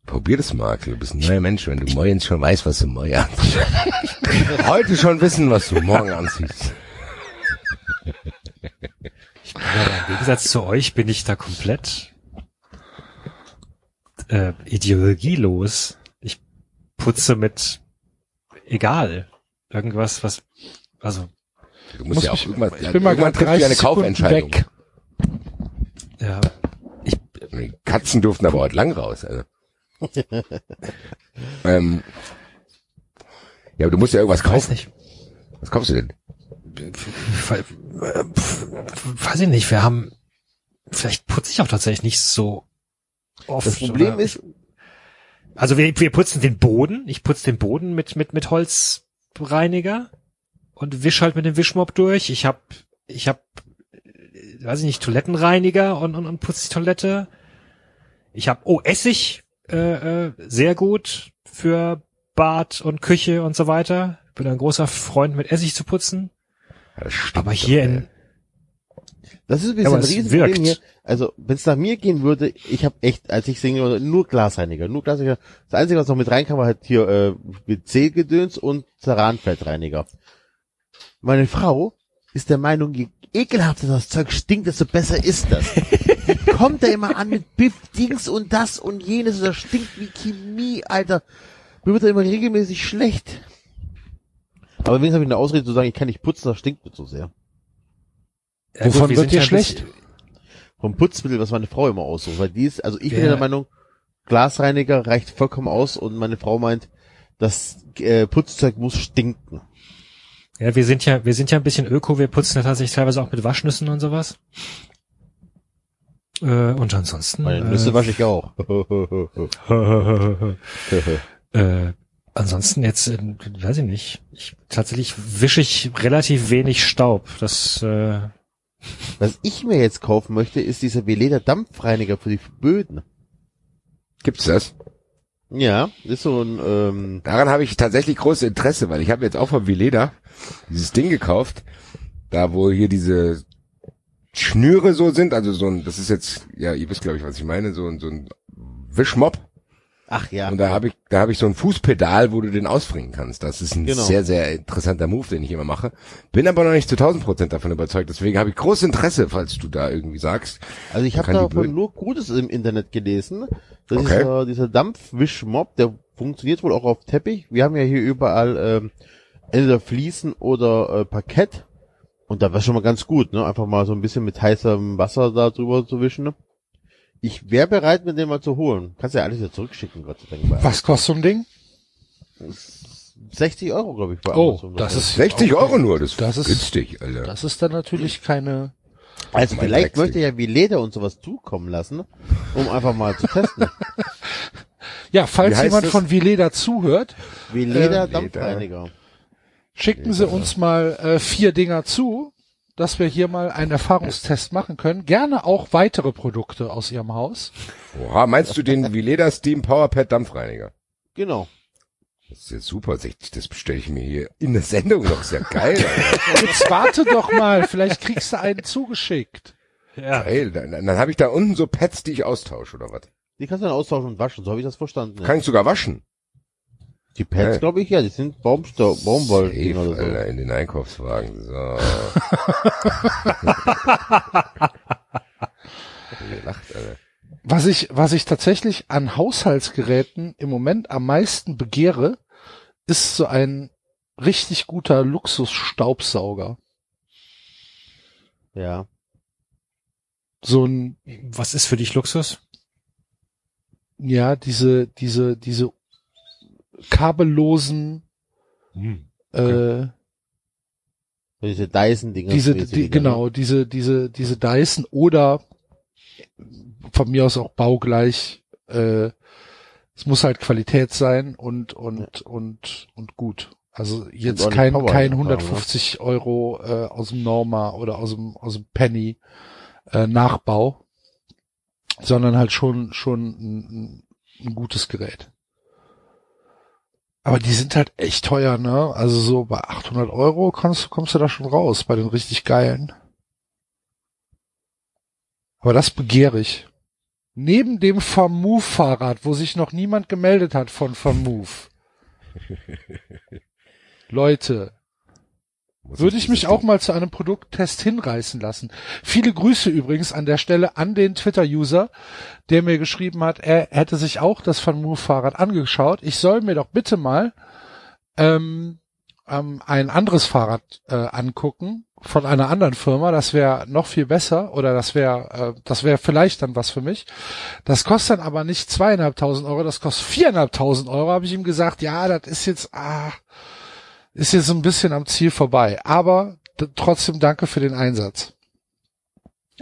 Probier das mal. Du bist ein neuer Mensch, wenn du morgens schon weißt, was du morgen anziehst. Heute schon wissen, was du morgen anziehst. Ja, Im Gegensatz zu euch bin ich da komplett äh, ideologielos. Ich putze mit egal irgendwas, was also Du musst Muss ja auch mich- irgendwann, ich bin mal irgendwann gerade trifft ja 30 eine Kaufentscheidung. weg. ja Die Katzen durften aber heute lang raus. Also. *laughs* ähm, ja, aber du musst ja irgendwas weiß kaufen. nicht. Was kaufst du denn? Äh, weiß ich nicht. Wir haben vielleicht putze ich auch tatsächlich nicht so oft. Das Problem oder- ist, Also wir, wir putzen den Boden. Ich putze den Boden mit mit mit Holzreiniger und wisch halt mit dem Wischmopp durch. Ich hab ich hab äh, weiß ich nicht Toilettenreiniger und und, und putze die Toilette. Ich hab oh Essig äh, äh, sehr gut für Bad und Küche und so weiter. Ich bin ein großer Freund mit Essig zu putzen. Ja, Aber doch, hier ey. in das ist ein Ja, bisschen aber ein es Riesenproblem wirkt. hier. Also, wenn es nach mir gehen würde, ich habe echt, als ich singe, nur Glasreiniger, nur Glasreiniger. Das Einzige, was noch mit reinkam, war halt hier äh, WC-Gedöns und Ceranfeldreiniger. Meine Frau ist der Meinung, je ekelhafter das Zeug stinkt, desto besser ist das. *laughs* Kommt da immer an mit Biff, Dings und das und jenes und das stinkt wie Chemie, Alter. Mir wird da immer regelmäßig schlecht. Aber wenigstens habe ich eine Ausrede zu sagen, ich kann nicht putzen, das stinkt mir so sehr. Ja, Wovon wir wird sind dir ja schlecht? bisschen- vom Putzmittel, was meine Frau immer aussucht. Weil die ist, also ich bin Ja. der Meinung, Glasreiniger reicht vollkommen aus und meine Frau meint, das äh, Putzzeug muss stinken. Ja, wir sind ja, wir sind ja ein bisschen öko, wir putzen ja tatsächlich teilweise auch mit Waschnüssen und sowas. Äh, und ansonsten. Meine Nüsse wasche ich auch. *laughs* äh, ansonsten jetzt, äh, weiß ich nicht. Ich, tatsächlich wische ich relativ wenig Staub. Das, äh, was ich mir jetzt kaufen möchte, ist dieser Veleda Dampfreiniger für die Böden. Gibt's das? Ja, ist so ein, ähm, Daran habe ich tatsächlich großes Interesse, weil ich habe jetzt auch von Vileda dieses Ding gekauft, da wo hier diese Schnüre so sind, also so ein, das ist jetzt, ja, ihr wisst glaube ich, was ich meine, so ein, so ein Wischmopp. Ach ja. Und da habe ich, da habe ich so ein Fußpedal, wo du den ausbringen kannst. Das ist ein Genau. sehr, sehr interessanter Move, den ich immer mache. Bin aber noch nicht zu 1000 Prozent davon überzeugt. Deswegen habe ich großes Interesse, falls du da irgendwie sagst. Also ich habe davon Böden- nur Gutes im Internet gelesen. Das Okay. ist dieser, dieser Dampfwischmob, der funktioniert wohl auch auf Teppich. Wir haben ja hier überall ähm, entweder Fliesen oder äh, Parkett. Und da war schon mal ganz gut, ne? Einfach mal so ein bisschen mit heißem Wasser da drüber zu wischen. Ne? Ich wäre bereit, mir den mal zu holen. Kannst ja alles wieder zurückschicken, Gott sei Dank. Was kostet so ein Ding? 60 Euro, glaube ich, bei Oh, Amazon. das ist 60 okay. Euro nur, das, Das ist günstig, Alter. Das ist dann natürlich keine. Also vielleicht möchte ja wie Leder und sowas zukommen lassen, um einfach mal zu testen. *laughs* Ja, Wie falls jemand das? von Vileda zuhört, Wie Leder Äh, Dampfreiniger. schicken Sie uns mal äh, vier Dinger zu, dass wir hier mal einen Erfahrungstest machen können. Gerne auch weitere Produkte aus Ihrem Haus. Oha, meinst du den Vileda Steam Powerpad Dampfreiniger? Genau. Das ist jetzt super, 60, das bestelle ich mir hier in der Sendung noch, ist ja geil. *laughs* Jetzt warte doch mal, vielleicht kriegst du einen zugeschickt. ja. geil. Dann, dann habe ich da unten so Pads, die ich austausche, oder was? Die kannst du dann austauschen und waschen, so habe ich das verstanden. Ja. Kann ich sogar waschen. Die Pads, glaube ich, ja, die sind Baumstau, Safe, oder so. Alter, in den Einkaufswagen. So. *laughs* gelacht, Alter. Was ich, was ich tatsächlich an Haushaltsgeräten im Moment am meisten begehre, ist so ein richtig guter Luxusstaubsauger. Ja. So ein, Was ist für dich Luxus? ja, diese, diese, diese kabellosen, äh, Diese Dyson-Dinger. diese, die, wieder, genau, diese, diese, diese Dyson oder von mir aus auch baugleich, äh, es muss halt Qualität sein und, und, und, und gut. Also jetzt kein, Power kein einfach, 150 Euro äh, aus dem Norma oder aus dem, aus dem Penny äh, Nachbau, sondern halt schon, schon ein, ein gutes Gerät. Aber die sind halt echt teuer, ne? Also so bei 800 Euro kommst, kommst du da schon raus, bei den richtig geilen. Aber das begehre ich. Neben dem Vermove-Fahrrad, wo sich noch niemand gemeldet hat von Vermove. *laughs* Leute, würde ich mich auch mal zu einem Produkttest hinreißen lassen. Viele Grüße übrigens an der Stelle an den Twitter-User, der mir geschrieben hat, er hätte sich auch das Van Move Fahrrad angeschaut. Ich soll mir doch bitte mal ähm, ähm, ein anderes Fahrrad äh, angucken von einer anderen Firma. Das wäre noch viel besser oder das wäre äh, das wäre vielleicht dann was für mich. Das kostet dann aber nicht zweieinhalbtausend Euro, das kostet viereinhalbtausend Euro. Habe ich ihm gesagt, ja, das ist jetzt ah, ist jetzt so ein bisschen am Ziel vorbei. Aber trotzdem danke für den Einsatz.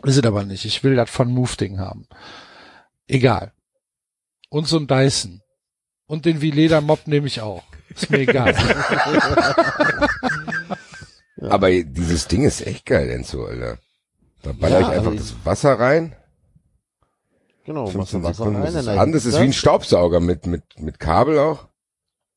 Ist es aber nicht. Ich will das von Move-Ding haben. Egal. Und so ein Dyson. Und den Vileda-Mob nehme ich auch. Ist mir egal. *laughs* Aber dieses Ding ist echt geil, Enzo, Alter. Da baller Ja, ich einfach also das Wasser rein. Genau, machst 15 du Wasser Sekunden rein, ist es dann an. Das ist wie ein Staubsauger mit, mit, mit Kabel auch.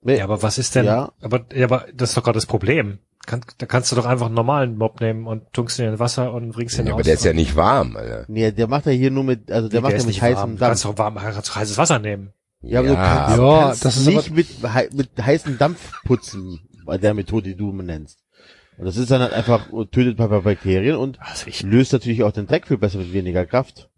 Nee, Ja, aber was ist denn, Ja. aber, ja, aber das ist doch gerade das Problem. Kann, da kannst du doch einfach einen normalen Mob nehmen und tunkst ihn in Wasser und bringst ihn Ja, aus. aber der ist ja nicht warm, Alter. Nee, der macht ja hier nur mit, also der Wie, macht ja mit nicht heißem warm. Du Dampf. kannst doch warm, kannst doch heißes Wasser nehmen. Ja, aber du kannst, Ja, kannst das ist nicht mit, mit heißem Dampf putzen, bei der Methode, die du nennst. Und das ist dann halt einfach, tötet ein paar Bakterien und Also ich, löst natürlich auch den Dreck viel besser mit weniger Kraft.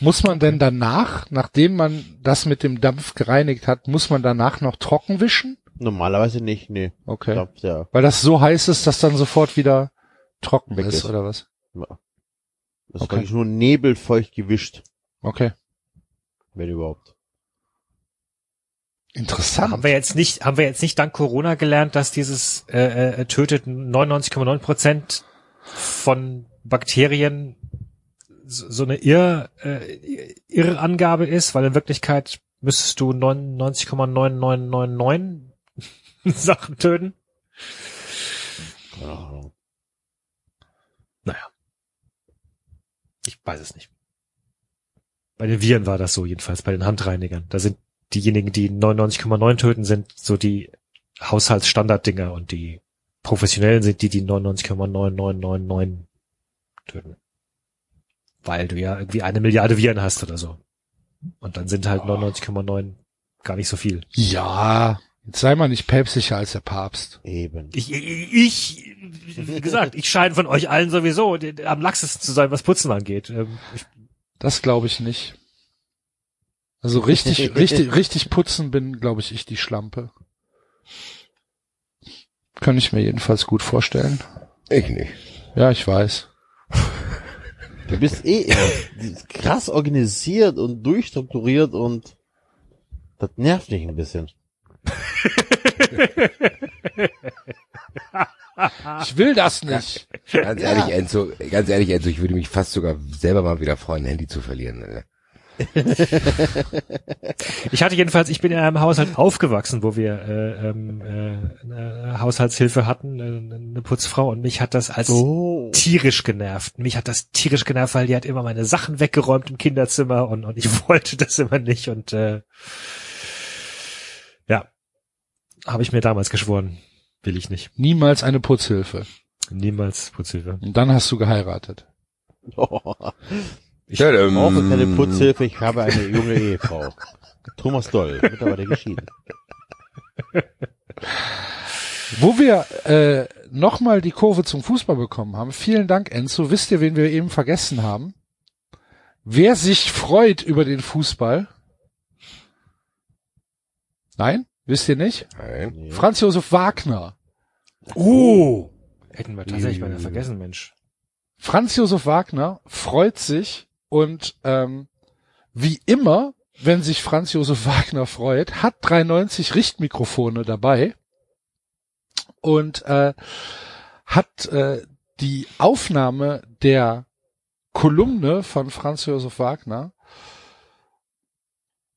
Muss man denn danach, nachdem man das mit dem Dampf gereinigt hat, muss man danach noch trocken wischen? Normalerweise nicht, nee. Okay. Dampf, ja. Weil das so heiß ist, dass dann sofort wieder trocken Weg ist, ist. oder was? Das ist Okay. wirklich nur nebelfeucht gewischt, Okay. wenn überhaupt. Interessant. haben wir jetzt nicht, haben wir jetzt nicht dank Corona gelernt, dass dieses äh, äh, tötet 99,9 Prozent von Bakterien so eine Irr, äh, Irrangabe ist, weil in Wirklichkeit müsstest du 99,9999 *laughs* Sachen töten. Keine Ahnung. Ich weiß es nicht. Bei den Viren war das so jedenfalls, bei den Handreinigern. Da sind diejenigen, die 99,9 töten, sind so die Haushaltsstandarddinger und die professionellen sind die, die 99,9999 töten. Weil du ja irgendwie eine Milliarde Viren hast oder so. Und dann sind halt 99,9 gar nicht so viel. ja, jetzt sei mal nicht päpstlicher als der Papst. Eben. Ich, ich, wie gesagt, ich scheine von euch allen sowieso am laxesten zu sein, was Putzen angeht. Ähm, Ich, Das glaube ich nicht. Also richtig, *laughs* richtig, richtig putzen bin, glaube ich, ich die Schlampe. Kann ich mir jedenfalls gut vorstellen. Ich nicht. Ja, ich weiß. Du bist eh immer krass organisiert und durchstrukturiert und das nervt dich ein bisschen. Ich will das nicht. Ganz ehrlich, Enzo, ganz ehrlich, Enzo, ich würde mich fast sogar selber mal wieder freuen, ein Handy zu verlieren. *laughs* Ich hatte jedenfalls, ich bin in einem Haushalt aufgewachsen, wo wir äh, ähm, äh, eine Haushaltshilfe hatten, eine Putzfrau, und mich hat das als Oh. tierisch genervt. Mich hat das tierisch genervt, weil die hat immer meine Sachen weggeräumt im Kinderzimmer und, und ich *laughs* wollte das immer nicht und äh, ja, habe ich mir damals geschworen, will ich nicht. Niemals eine Putzhilfe. Niemals Putzhilfe. Und dann hast du geheiratet. *laughs* Ich Ja, ähm, brauche keine Putzhilfe, ich habe eine junge Ehefrau. Thomas Doll, mittlerweile geschieden. Wo wir äh, nochmal die Kurve zum Fußball bekommen haben. Vielen Dank, Enzo. Wisst ihr, wen wir eben vergessen haben? Wer sich freut über den Fußball? Nein? Wisst ihr nicht? Nein. Franz Josef Wagner. Oh! Hätten wir tatsächlich mal vergessen, Mensch. Franz Josef Wagner freut sich und ähm, wie immer, wenn sich Franz Josef Wagner freut, hat 390 Richtmikrofone dabei. Und äh, hat äh, die Aufnahme der Kolumne von Franz Josef Wagner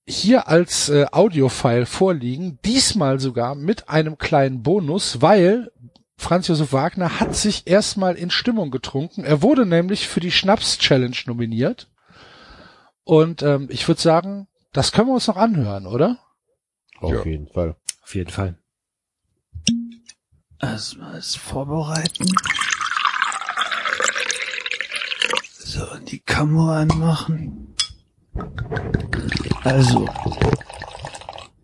hier als äh, Audiofile vorliegen, diesmal sogar mit einem kleinen Bonus, weil Franz Josef Wagner hat sich erstmal in Stimmung getrunken. Er wurde nämlich für die Schnaps-Challenge nominiert. Und ähm, ich würde sagen, das können wir uns noch anhören, oder? Auf Ja. jeden Fall. Auf jeden Fall. Erstmal das vorbereiten. So, die Kamera anmachen. Also,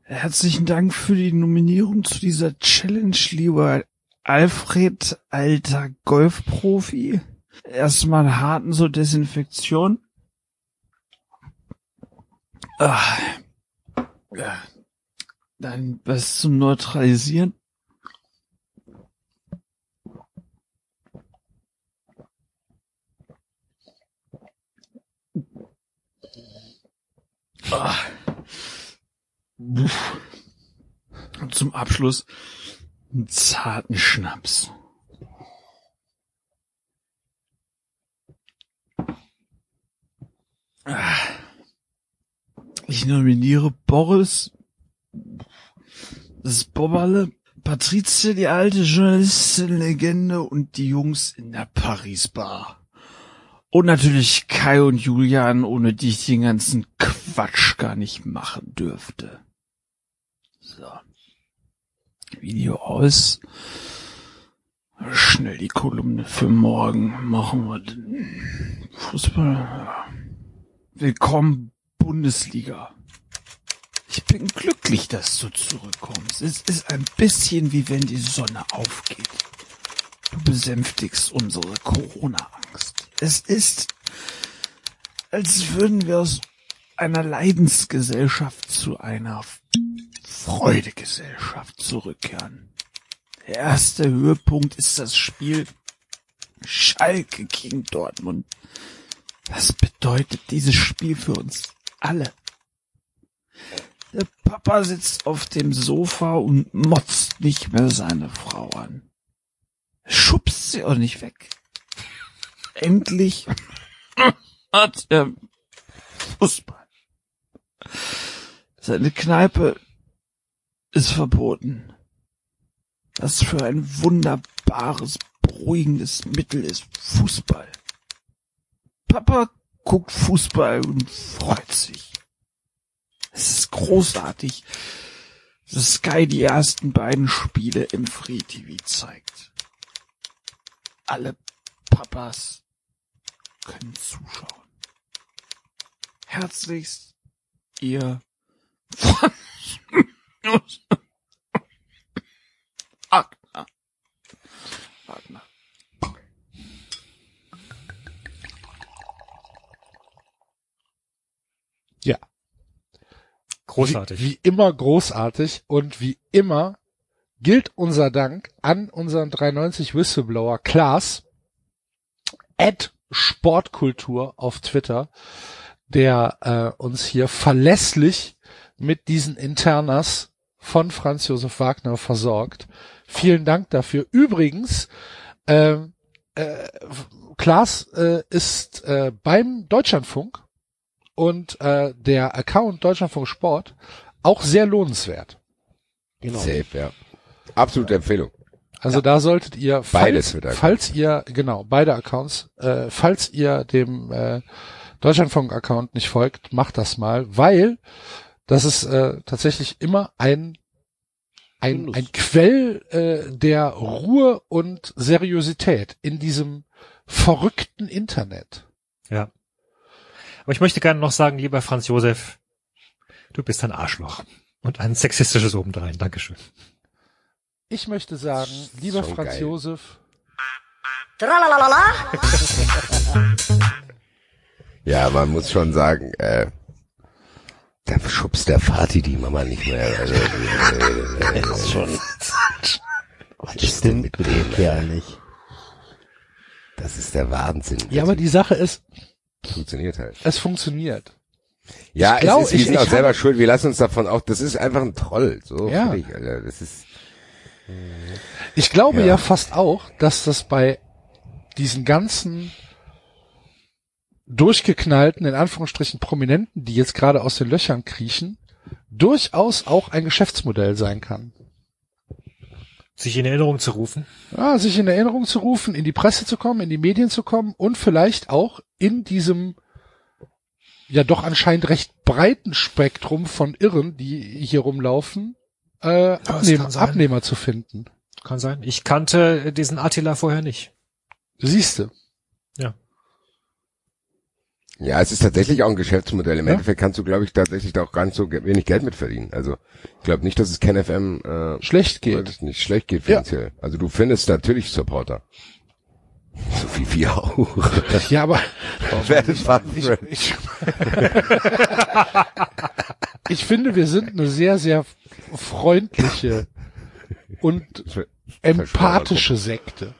herzlichen Dank für die Nominierung zu dieser Challenge, lieber Alfred, alter Golfprofi. Erstmal harten zur Desinfektion. Ja. Dann was zum Neutralisieren. Und zum Abschluss einen zarten Schnaps. Ah. Ich nominiere Boris, das Bobberle, Patricia, die alte Journalistin-Legende und die Jungs in der Paris-Bar. Und natürlich Kai und Julian, ohne die ich den ganzen Quatsch gar nicht machen dürfte. Video aus. Schnell die Kolumne für morgen. Machen wir den Fußball. Willkommen Bundesliga. Ich bin glücklich, dass du zurückkommst. Es ist ein bisschen wie wenn die Sonne aufgeht. Du besänftigst unsere Corona-Angst. Es ist, als würden wir aus einer Leidensgesellschaft zu einer Freudegesellschaft zurückkehren. Der erste Höhepunkt ist das Spiel Schalke gegen Dortmund. Was bedeutet dieses Spiel für uns alle? Der Papa sitzt auf dem Sofa und motzt nicht mehr seine Frau an. Schubst sie auch nicht weg. Endlich hat er Fußball. Seine Kneipe ist verboten. Was für ein wunderbares, beruhigendes Mittel ist Fußball. Papa guckt Fußball und freut sich. Es ist großartig, dass Sky die ersten beiden Spiele im Free TV zeigt. Alle Papas können zuschauen. Herzlichst, ihr *laughs* Franz Wagner. *laughs* Wagner. Ja. Großartig. Wie, wie immer großartig und wie immer gilt unser Dank an unseren 390 Whistleblower Klaas at Sportkultur auf Twitter, der äh, uns hier verlässlich mit diesen Internas von Franz Josef Wagner versorgt. Vielen Dank dafür. Übrigens, ähm, äh, Klaas äh, ist äh, beim Deutschlandfunk und äh, der Account Deutschlandfunk Sport auch sehr lohnenswert. Genau. Safe, ja. Absolute Empfehlung. Also da solltet ihr, Beides falls, erkannt. falls ihr, genau, beide Accounts, äh, falls ihr dem äh, Deutschlandfunk-Account nicht folgt, macht das mal, weil das ist äh, tatsächlich immer ein ein, ein Quell äh, der Ruhe und Seriosität in diesem verrückten Internet. Ja. Aber ich möchte gerne noch sagen, lieber Franz Josef, du bist ein Arschloch. Und ein sexistisches obendrein. Dankeschön. Ich möchte sagen, lieber Schon Franz geil. Josef, *laughs* Ja, man muss schon sagen, äh, dann schubst der Vati die Mama nicht mehr. Also, *laughs* äh, Das ist schon. *laughs* was Das ist denn stimmt mit dem? nicht. Das ist der Wahnsinn. ja, aber die Sache ist, funktioniert halt. es funktioniert. Ja, Ich glaub, es ist, wir ich- sind ich auch selber schuld. Wir lassen uns davon auch, das ist einfach ein Troll. So, Ja. fertig, Alter. Das ist, Ich glaube Ja. ja. fast auch, dass das bei diesen ganzen durchgeknallten, in Anführungsstrichen Prominenten, die jetzt gerade aus den Löchern kriechen, durchaus auch ein Geschäftsmodell sein kann. Sich in Erinnerung zu rufen. Ja, sich in Erinnerung zu rufen, in die Presse zu kommen, in die Medien zu kommen und vielleicht auch in diesem ja doch anscheinend recht breiten Spektrum von Irren, die hier rumlaufen, äh, Abnehm. Abnehmer zu finden. Kann sein. Ich kannte diesen Attila vorher nicht. Siehste. ja, es ist tatsächlich auch ein Geschäftsmodell. Im Ja. Endeffekt kannst du, glaube ich, tatsächlich da auch gar nicht so wenig Geld mit verdienen. Also, ich glaube nicht, dass es KenFM, äh, Schlecht geht. nicht schlecht geht Ja. finanziell. Also du findest natürlich Supporter. *laughs* So wie wir auch. Ja, aber *laughs* Werdet ich, ich, *laughs* ich finde, wir sind eine sehr, sehr freundliche und empathische Sekte.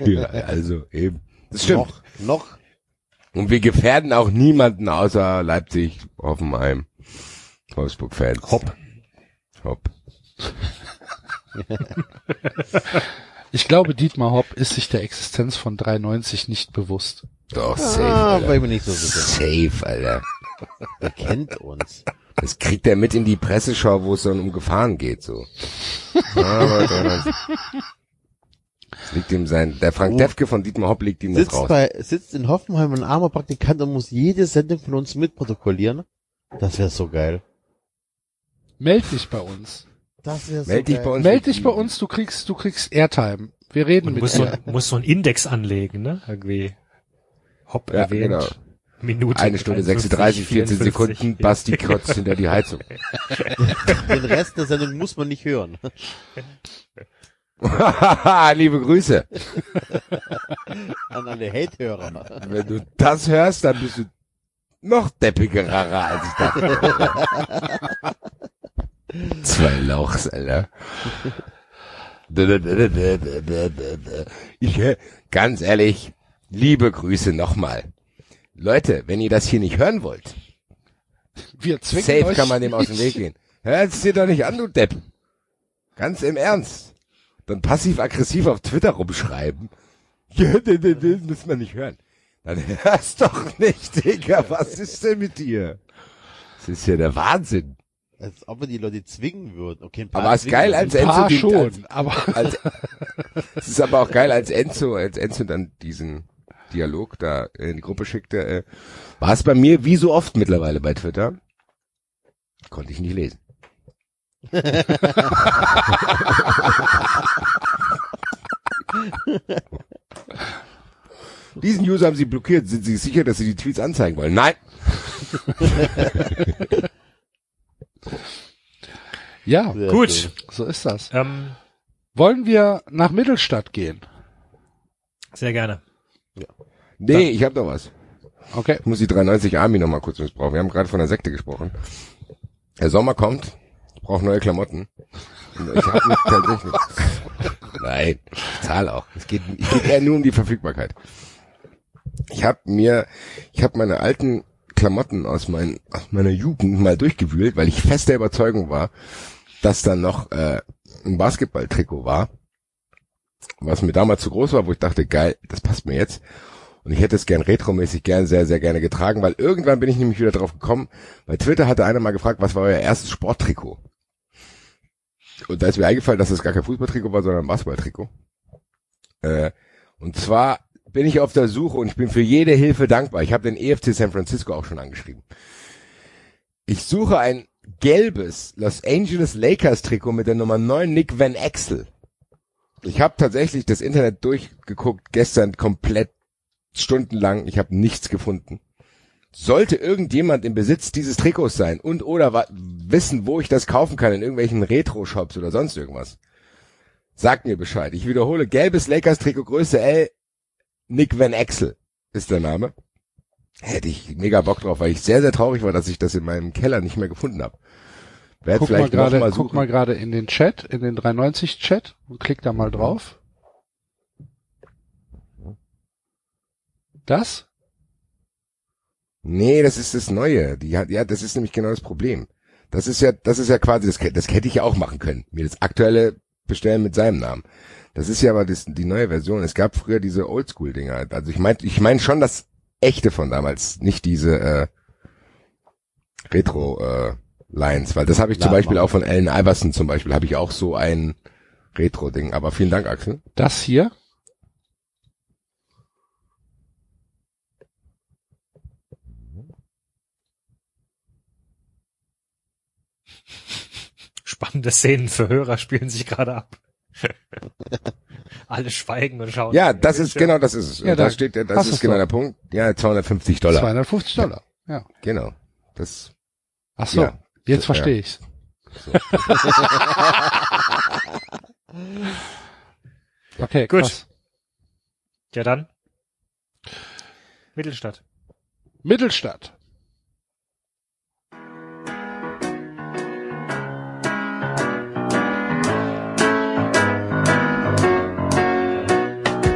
Ja, also eben. Das stimmt. Noch, noch. Und wir gefährden auch niemanden außer Leipzig, Hoffenheim, Wolfsburg-Fans. Hopp. Hopp. Ich glaube, Dietmar Hopp ist sich der Existenz von 93 nicht bewusst. Doch, safe, Ah, Alter. ich mir nicht so sicher. Safe, Alter. Er kennt uns. Das kriegt er mit in die Presseschau, wo es dann um Gefahren geht, so. *laughs* Das liegt ihm sein, der Frank Oh. Defke von Dietmar Hopp liegt ihm das Sitzt raus. bei, sitzt in Hoffenheim ein armer Praktikant und muss jede Sendung von uns mitprotokollieren. Das wäre so geil. Meld dich bei uns. Das wäre so Meld dich geil. bei uns. Meld dich bei uns, du kriegst, du kriegst Airtime. Wir reden Und mit muss so, dir. muss so einen Index anlegen, ne? Irgendwie. Hopp Ja, erwähnt. genau. Minute. Eine Stunde 53, 36, 14 54. Sekunden, Basti *laughs* kotzt hinter die Heizung. Den Rest der Sendung muss man nicht hören. *laughs* Liebe Grüße. *laughs* An alle Hate-Hörer. Wenn du das hörst, dann bist du noch deppigerer als ich dachte. *laughs* Zwei Lauchs, Alter. Ich, ganz ehrlich, liebe Grüße nochmal. Leute, wenn ihr das hier nicht hören wollt, Wir zwingen safe kann man dem aus dem. Weg gehen. Hört es dir doch nicht an, du Depp. Ganz im Ernst. Dann passiv-aggressiv auf Twitter rumschreiben. *laughs* Muss man nicht hören. Dann hörst doch nicht, Digga. Was ist denn mit dir? Das ist ja der Wahnsinn. Als ob wir die Leute zwingen würden. Okay, ein paar Aber es ist geil, wir als nicht. Ein paar Enzo den- schon, aber Als, es ist aber auch geil, als Enzo, als Enzo dann diesen Dialog da in die Gruppe schickte, äh, war es bei mir wie so oft mittlerweile bei Twitter. Konnte ich nicht lesen. *laughs* Diesen User haben sie blockiert. Sind sie sicher, dass sie die Tweets anzeigen wollen? Nein. *laughs* ja, Sehr Gut. schön. so ist das. Ähm, Wollen wir nach Mittelstadt gehen? sehr gerne. Nee, ich habe noch was. Okay. Ich muss die 93 Army noch mal kurz missbrauchen. Wir haben gerade von der Sekte gesprochen. Der Sommer kommt. Brauche neue Klamotten. Ich habe mich tatsächlich. Nein, ich zahle auch. Es geht, es geht eher nur um die Verfügbarkeit. Ich habe mir, ich habe meine alten Klamotten aus, mein, aus meiner Jugend mal durchgewühlt, weil ich fest der Überzeugung war, dass da noch äh, ein Basketballtrikot war, was mir damals zu groß war, wo ich dachte, geil, das passt mir jetzt. Und ich hätte es gern retromäßig gern, sehr, sehr gerne getragen, weil irgendwann bin ich nämlich wieder drauf gekommen. Bei Twitter hatte einer mal gefragt, was war euer erstes Sporttrikot? Und da ist mir eingefallen, dass es gar kein Fußballtrikot war, sondern ein Basketballtrikot. Äh, und zwar bin ich auf der Suche und ich bin für jede Hilfe dankbar. Ich habe den EFC San Francisco auch schon angeschrieben. Ich suche ein gelbes Los Angeles Lakers Trikot mit der Nummer 9 Nick Van Exel. Ich habe tatsächlich das Internet durchgeguckt, gestern komplett stundenlang. Ich habe nichts gefunden. Sollte irgendjemand im Besitz dieses Trikots sein und oder wissen, wo ich das kaufen kann, in irgendwelchen Retro-Shops oder sonst irgendwas, Sagt mir Bescheid. Ich wiederhole, gelbes Lakers-Trikot Größe L, Nick Van Exel ist der Name. Hätte ich mega Bock drauf, weil ich sehr, sehr traurig war, dass ich das in meinem Keller nicht mehr gefunden habe. Werd Guck mal vielleicht noch gerade, mal guck mal gerade in den Chat, in den 390 Chat und klick da mal drauf. Das? Nee, das ist das Neue. Die hat, ja, das ist nämlich genau das Problem. Das ist ja, das ist ja quasi, das, das hätte ich ja auch machen können. Mir das aktuelle bestellen mit seinem Namen. Das ist ja aber das, die neue Version. Es gab früher diese Oldschool-Dinger. Also ich meine, ich meine schon das echte von damals, nicht diese äh, Retro äh, Lines, weil das habe ich zum Beispiel auch von Allen Iverson zum Beispiel, habe ich auch so ein Retro-Ding. Aber vielen Dank, Axel. Das hier? Spannende Szenen für Hörer spielen sich gerade ab. *laughs* Alle schweigen und schauen. Ja, das ist genau, das ist es. Ja, da da steht, das ist genau doch. der Punkt. Ja, 250 Dollar. 250 Dollar. Ja. Genau. Das Ach so, Ja. jetzt Ja. verstehe ich's. *laughs* *laughs* Okay, Gut. krass. Ja dann. Mittelstadt. Mittelstadt.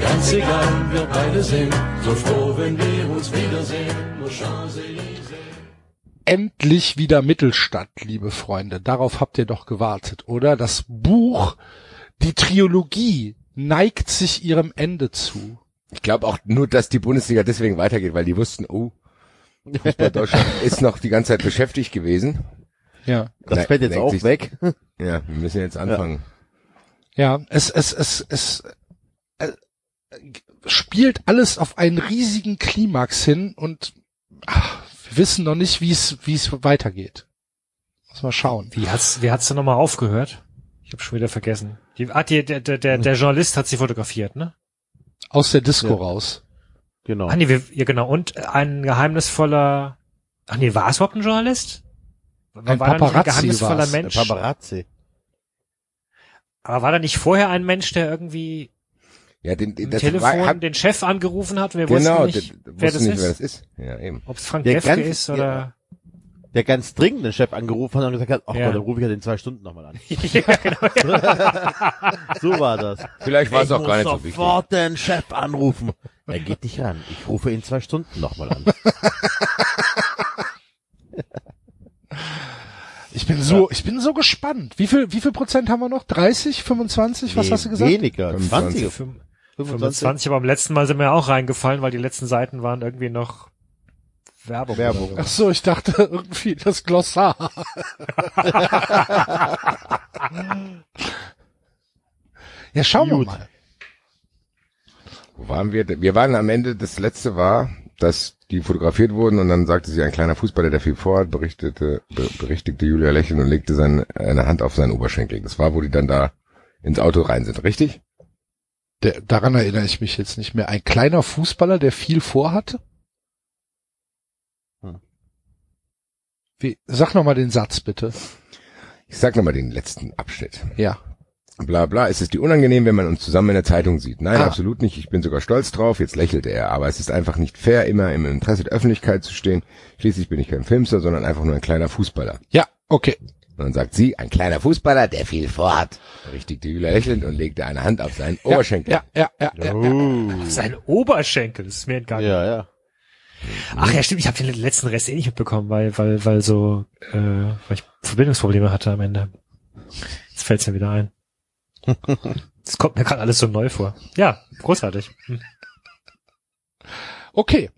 ganz egal, wir beide sind so froh, wenn wir uns wiedersehen. Champs-Élysées. Endlich wieder Mittelstadt, liebe Freunde. Darauf habt ihr doch gewartet, oder? Das Buch, die Trilogie neigt sich ihrem Ende zu. Ich glaube auch nur, dass die Bundesliga deswegen weitergeht, weil die wussten, oh, Fußball Deutschland *laughs* ist noch die ganze Zeit beschäftigt gewesen. Ja. Das Ne- fällt jetzt auch sich- weg. Ja, wir müssen jetzt anfangen. Ja, es, es, es, es äh, spielt alles auf einen riesigen Klimax hin und ach, wir wissen noch nicht, wie es, wie es weitergeht. Muss mal schauen. Wie hat's, wie hat's denn nochmal aufgehört? Ich habe schon wieder vergessen. Die, ah, die, der, der, der, der Journalist hat sie fotografiert, ne? Aus der Disco Ja. raus. Genau. Ah, nee, wir, ja genau. Und ein geheimnisvoller, ach nee, war es überhaupt ein Journalist? War, Ein war Paparazzi geheimnisvoller war's. Mensch? Der Paparazzi. Aber war da nicht vorher ein Mensch, der irgendwie Ja, den, den das Telefon war, hat, den Chef angerufen hat? Wir genau, wussten nicht, der- wer wussten das nicht, ist. wer das ist. Ja, eben. Ob es Frank Der Defke ganz- ist oder... Der ganz dringend den Chef angerufen hat und gesagt hat, ach Ja. Gott, dann rufe ich ja den zwei Stunden nochmal an. *laughs* ja, genau. *laughs* So war das. Vielleicht war es ich auch gar nicht muss so wichtig. sofort den Chef anrufen. Er geht nicht ran. Ich rufe ihn zwei Stunden nochmal an. *laughs* Ich bin so, ich bin so gespannt. Wie viel, wie viel Prozent haben wir noch? 30, 25? Was Nee, hast du gesagt? Weniger. 25. 20. 25. 25, aber beim letzten Mal sind wir ja auch reingefallen, weil die letzten Seiten waren irgendwie noch Werbung. Werbung. Ach so, ich dachte *laughs* irgendwie das Glossar. *laughs* ja, schauen wir Gut. mal. Wo waren wir? Wir waren am Ende, das letzte war, dass die fotografiert wurden und dann sagte sie, ein kleiner Fußballer, der viel vorhat, berichtete, be, berichtigte Julia lächelnd und legte seine, eine Hand auf seinen Oberschenkel. Das war, wo die dann da ins Auto rein sind, richtig? Der, daran erinnere ich mich jetzt nicht mehr. Ein kleiner Fußballer, der viel vorhatte? Hm. Wie, sag noch mal den Satz bitte. Ich sag nochmal den letzten Abschnitt. Ja. Bla bla, ist es dir unangenehm, wenn man uns zusammen in der Zeitung sieht? Nein, Ah. absolut nicht. Ich bin sogar stolz drauf. Jetzt lächelte er. Aber es ist einfach nicht fair, immer im Interesse der Öffentlichkeit zu stehen. Schließlich bin ich kein Filmstar, sondern einfach nur ein kleiner Fußballer. Ja, okay. Und dann sagt sie, ein kleiner Fußballer, der viel vorhat. Berichtigte Julia lächelnd und legte eine Hand auf seinen Oberschenkel. Ja, ja, ja, ja. Oh. Sein Oberschenkel, das ist mir entgangen. Ja, ja. Ach ja, stimmt, ich habe den letzten Rest eh nicht mitbekommen, weil, weil, weil so, äh, weil ich Verbindungsprobleme hatte am Ende. Jetzt fällt's mir wieder ein. *laughs* Das kommt mir gerade alles so neu vor. Ja, großartig. Okay.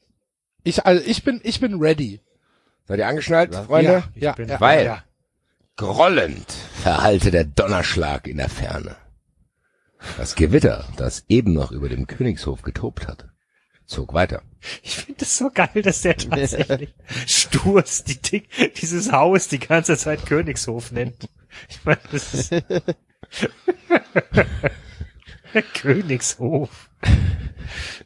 Ich, also ich bin, ich bin ready. Seid ihr angeschnallt, Freunde? Ja, ja, bin- ja, Weil ja. Grollend verhallte der Donnerschlag in der Ferne. Das Gewitter, das eben noch über dem Königshof getobt hatte, zog weiter. Ich finde es so geil, dass der tatsächlich *laughs* Sturz die, Dick- dieses Haus die ganze Zeit Königshof nennt. Ich meine, das ist *laughs* Königshof.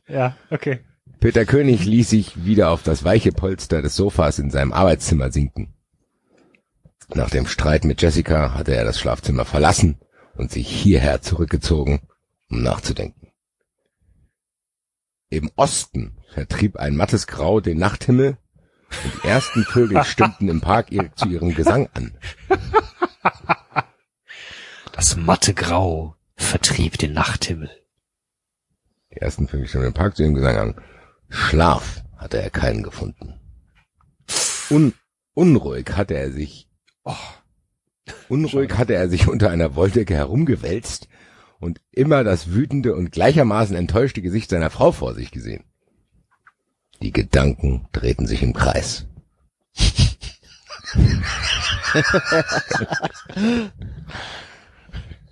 Ja, okay. Peter König ließ sich wieder auf das weiche Polster des Sofas in seinem Arbeitszimmer sinken. Nach dem Streit mit Jessica hatte er das Schlafzimmer verlassen und sich hierher zurückgezogen, um nachzudenken. Im Osten vertrieb ein mattes Grau den Nachthimmel und die ersten Vögel *laughs* stimmten im Park ihr, zu ihrem Gesang an. Das matte Grau vertrieb den Nachthimmel. Die ersten Vögel stimmten im Park zu ihrem Gesang an. Schlaf hatte er keinen gefunden. Un unruhig hatte er sich, oh, unruhig hatte er sich unter einer Wolldecke herumgewälzt und immer das wütende und gleichermaßen enttäuschte Gesicht seiner Frau vor sich gesehen. Die Gedanken drehten sich im Kreis. *laughs*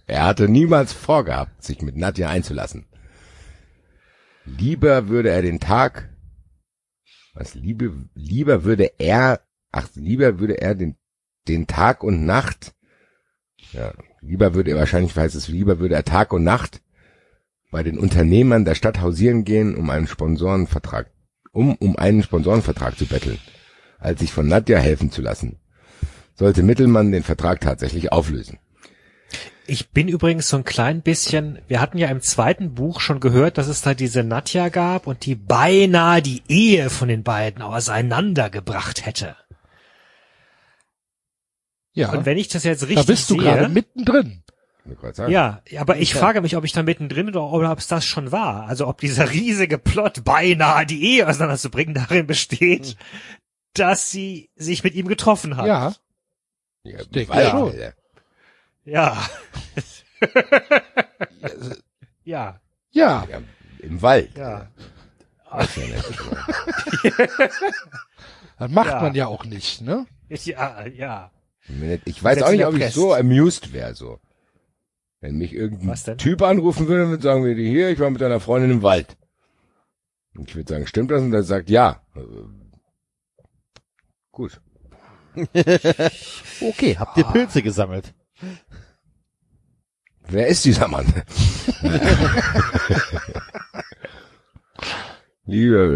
er hatte niemals vorgehabt, sich mit Nadja einzulassen. Lieber würde er den Tag, was liebe, lieber würde er, ach, lieber würde er den, den Tag und Nacht, ja, lieber würde er wahrscheinlich heißt es, lieber würde er Tag und Nacht bei den Unternehmern der Stadt hausieren gehen, um einen Sponsorenvertrag, um, um einen Sponsorenvertrag zu betteln, als sich von Nadja helfen zu lassen. Sollte Mittelmann den Vertrag tatsächlich auflösen. Ich bin übrigens so ein klein bisschen, wir hatten ja im zweiten Buch schon gehört, dass es da diese Nadja gab und die beinahe die Ehe von den beiden auseinandergebracht hätte. Ja, Und wenn ich das jetzt da richtig bist du sehe, gerade mittendrin. Ich ja, aber ich frage mich, ob ich da mittendrin bin oder, oder ob es das schon war. Also ob dieser riesige Plot beinahe die Ehe auseinanderzubringen darin besteht, dass sie sich mit ihm getroffen hat. Ja, Ja, denke weil- schon. Alter. Ja. *laughs* ja. ja, Ja, Im Wald. Ja. Ja *laughs* das macht Ja. man ja auch nicht, ne? Ja, ja. Ich weiß auch nicht, ob ich so amused wäre, so. Wenn mich irgendein? Typ anrufen würde und sagen würde, hier, ich war mit einer Freundin im Wald. Und ich würde sagen, stimmt das? Und er sagt, ja. Äh, Gut. *laughs* Okay, habt ihr Pilze gesammelt? Wer ist dieser Mann? *laughs* Lieber,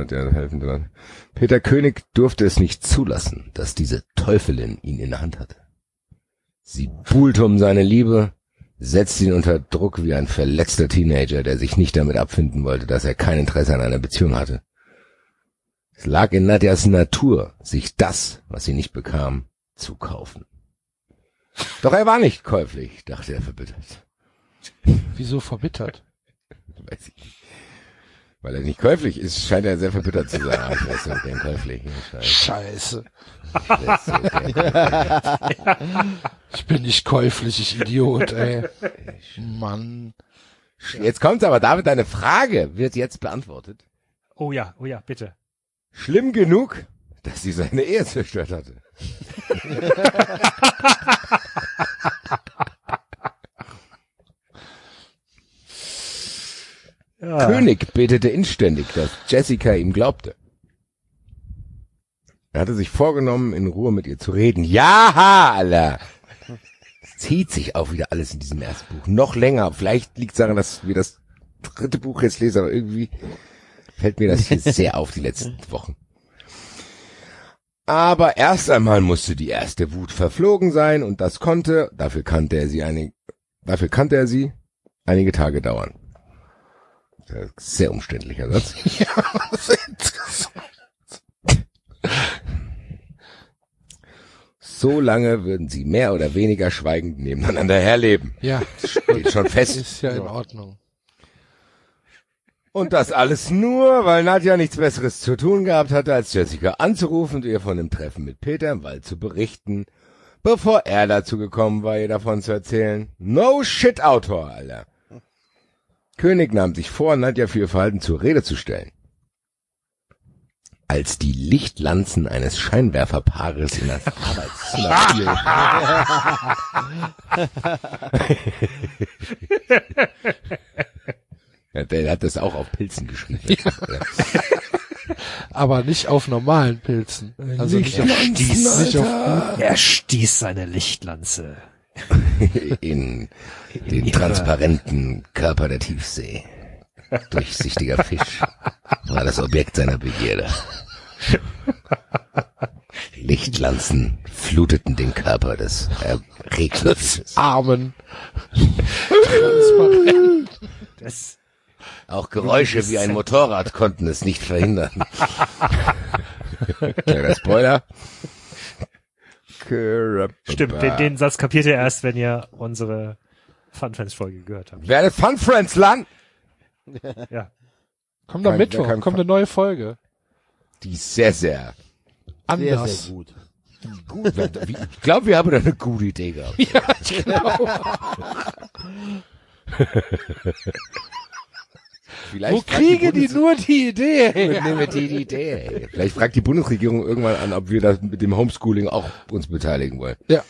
hat er helfen dran. Peter König durfte es nicht zulassen, dass diese Teufelin ihn in der Hand hatte. Sie buhlte um seine Liebe, setzte ihn unter Druck wie ein verletzter Teenager, der sich nicht damit abfinden wollte, dass er kein Interesse an einer Beziehung hatte. Es lag in Nadjas Natur, sich das, was sie nicht bekam, zu kaufen. Doch er war nicht käuflich, dachte er verbittert. Wieso verbittert? Weiß ich nicht. Weil er nicht käuflich ist, scheint er sehr verbittert zu sein. Ich weiß nicht, den käuflich. Scheiße. Scheiße. *laughs* Ich bin nicht käuflich, ich Idiot, ey. Mann. Jetzt kommt's aber, David, deine Frage wird jetzt beantwortet. Oh ja, oh ja, bitte. Schlimm genug, dass sie seine Ehe zerstört hatte. *laughs* Ja. König betete inständig, dass Jessica ihm glaubte. Er hatte sich vorgenommen, in Ruhe mit ihr zu reden. Ja, Alter! Es zieht sich auch wieder alles in diesem ersten Buch. Noch länger. Vielleicht liegt es daran, dass wir das dritte Buch jetzt lesen, aber irgendwie fällt mir das hier *laughs* sehr auf die letzten Wochen. Aber erst einmal musste die erste Wut verflogen sein und das konnte, dafür kannte er sie einig, dafür kannte er sie, einige Tage dauern. Sehr umständlicher Satz. *laughs* So lange würden sie mehr oder weniger schweigend nebeneinander herleben. Ja, Steht schon fest. ist ja in Ordnung. Und das alles nur, weil Nadja nichts Besseres zu tun gehabt hatte, als Jessica anzurufen und ihr von dem Treffen mit Peter im Wald zu berichten, bevor er dazu gekommen war, ihr davon zu erzählen. No shit, Autor, Alter. König nahm sich vor, Nadja für ihr Verhalten zur Rede zu stellen. als die Lichtlanzen eines Scheinwerferpaares in das *laughs* Arbeitszimmer *laughs* ja, der hat das auch auf Pilzen geschrieben. *laughs* Aber nicht auf normalen Pilzen. Also nicht auf, Stieß, nicht auf er stieß seine Lichtlanze. *laughs* in den transparenten Körper der Tiefsee. Durchsichtiger Fisch war das Objekt seiner Begierde. Lichtlanzen fluteten den Körper des erregten Fisches. Armen. Das, Auch Geräusche wie ein Motorrad konnten es nicht verhindern. *laughs* Kleiner Spoiler. Stimmt, den, den Satz kapiert ihr erst, wenn ihr unsere Funfans-Folge gehört habt. Werde Fun Friends lang. Ja. Kommt am Mittwoch, kommt eine neue Folge. Die ist sehr, sehr Sehr, Anders. sehr gut. gut. Ich glaube, wir haben da eine gute Idee gehabt. *laughs* Vielleicht Wo fragt die kriege die nur die Idee? *laughs* Nehmen wir die, die Idee. Vielleicht fragt die Bundesregierung irgendwann an, ob wir das mit dem Homeschooling auch uns beteiligen wollen. Ja.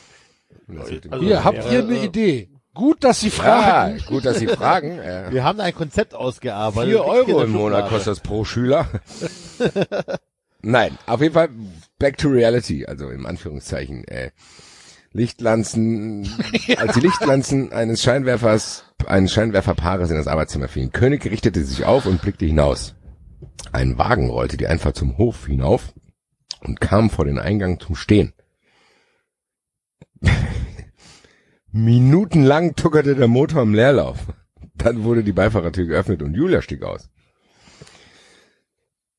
Also, Hier, habt ihr eine Idee? Gut, dass Sie fragen. Ja, gut, dass Sie fragen. *laughs* Äh, Wir haben ein Konzept ausgearbeitet. Vier Euro im Monat kostet das pro Schüler. *laughs* Nein, auf jeden Fall back to reality, also im Anführungszeichen. Äh, Lichtlanzen, *laughs* als die Lichtlanzen eines Scheinwerfers, eines Scheinwerferpaares in das Arbeitszimmer fielen. König richtete sich auf und blickte hinaus. Ein Wagen rollte die Einfahrt zum Hof hinauf und kam vor den Eingang zum Stehen. *laughs* Minutenlang tuckerte der Motor im Leerlauf. Dann wurde die Beifahrertür geöffnet und Julia stieg aus.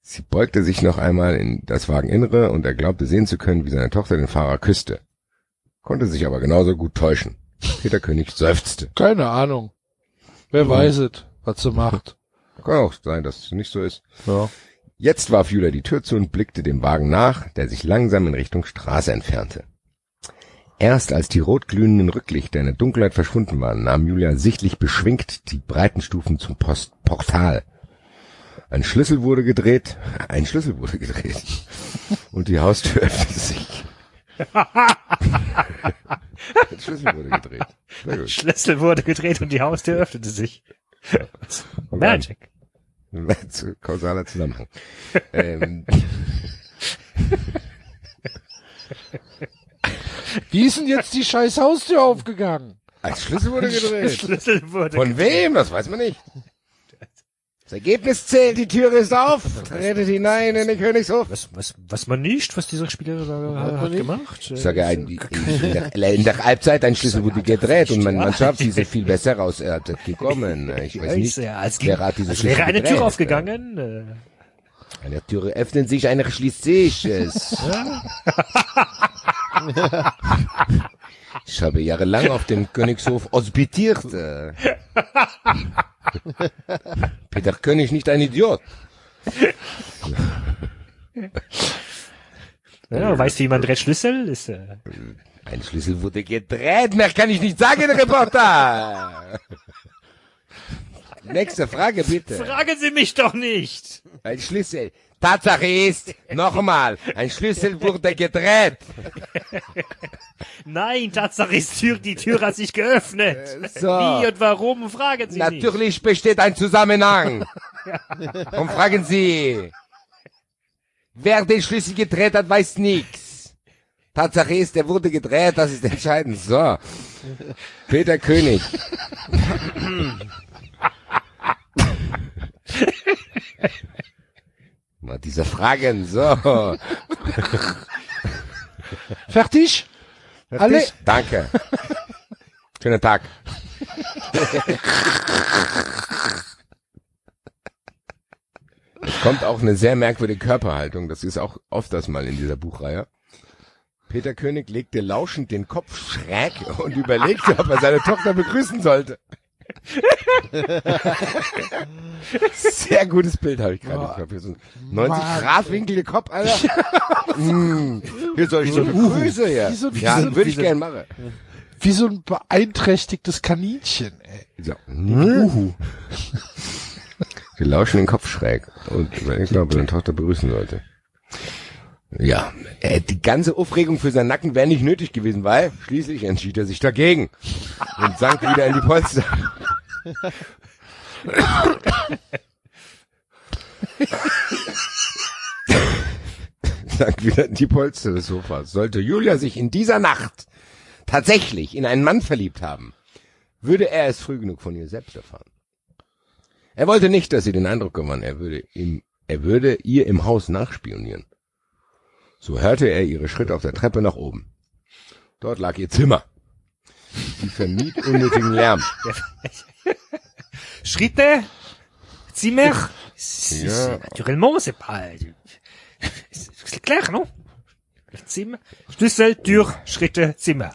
Sie beugte sich noch einmal in das Wageninnere und er glaubte sehen zu können, wie seine Tochter den Fahrer küsste. Konnte sich aber genauso gut täuschen. Peter König seufzte. Keine Ahnung. Wer weiß es, was sie macht. *laughs* Kann auch sein, dass es nicht so ist. Ja. Jetzt warf Julia die Tür zu und blickte dem Wagen nach, der sich langsam in Richtung Straße entfernte. Erst als die rotglühenden Rücklichter in der Dunkelheit verschwunden waren, nahm Julia sichtlich beschwingt die breiten Stufen zum Post Portal. Ein Schlüssel wurde gedreht, ein Schlüssel wurde gedreht und die Haustür öffnete sich. Ein Schlüssel wurde gedreht. Sehr gut. Schlüssel wurde gedreht und die Haustür öffnete sich. Magic. Zu- Kausaler Zusammenhang. ähm, Wie ist denn jetzt die scheiß Haustür aufgegangen? ein Schlüssel wurde gedreht. Schlüssel wurde Von wem? Das weiß man nicht. Das Ergebnis zählt, die Tür ist auf, tretet hinein in den Königshof. was, was, was man nicht, was dieser Spieler da hat gemacht. Ich sage, ein, in, der, in der Halbzeit ein Schlüssel wurde gedreht und meine Mannschaft, sie ist viel besser raus äh, gekommen. Ich weiß nicht, Ja, als, wer hat diese als wäre Schlüssel eine gedreht. Tür aufgegangen. Äh, Eine Tür öffnet sich, eine schließt sich es. Ich habe jahrelang auf dem Königshof hospitiert. *laughs* *laughs* Peter König nicht ein Idiot. ja, weißt du, wie man dreht Schlüssel? Ist, äh, Ein Schlüssel wurde gedreht, mehr kann ich nicht sagen, Reporter. Nächste Frage bitte. Fragen Sie mich doch nicht! Ein Schlüssel. Tatsache ist, nochmal, ein Schlüssel wurde gedreht. Nein, Tatsache ist, Tür, die Tür hat sich geöffnet. so. Wie und warum, fragen Sie nicht. Natürlich besteht ein Zusammenhang. *laughs* Und fragen Sie, wer den Schlüssel gedreht hat, weiß nichts. Tatsache ist, er wurde gedreht, das ist entscheidend. So. Peter König. *laughs* Mal diese Fragen, so. *laughs* Fertig? Alle? Danke. Schönen Tag. Es kommt auch eine sehr merkwürdige Körperhaltung. Das ist auch oft das mal in dieser Buchreihe. Peter König legte lauschend den Kopf schräg und überlegte, ob er seine Tochter begrüßen sollte. Sehr gutes Bild habe ich gerade Kopf. Hier so ein 90 Grad Winkel Kopf, Alter. mm, hier soll ich so eine Grüße her. wie so- Ja, so- würde ich gerne machen. Wie so ein beeinträchtigtes Kaninchen, ey. So. Uhu. Sie lauschen den Kopf schräg und ob er seine Tochter begrüßen sollte. Ja, äh, die ganze Aufregung für seinen Nacken wäre nicht nötig gewesen, weil schließlich entschied er sich dagegen und sank wieder in die Polster. sank wieder in die Polster des Sofas. Sollte Julia sich in dieser Nacht tatsächlich in einen Mann verliebt haben, würde er es früh genug von ihr selbst erfahren. Er wollte nicht, dass sie den Eindruck gewann, er würde ihm, er würde ihr im Haus nachspionieren. So hörte er ihre Schritte auf der Treppe nach oben. Dort lag ihr Zimmer. Sie vermied unnötigen Lärm. *laughs* Schritte, Zimmer. Ja. Naturellement, c'est pas, c'est clair, non? Zimmer, Schlüssel, Tür, Schritte, Zimmer.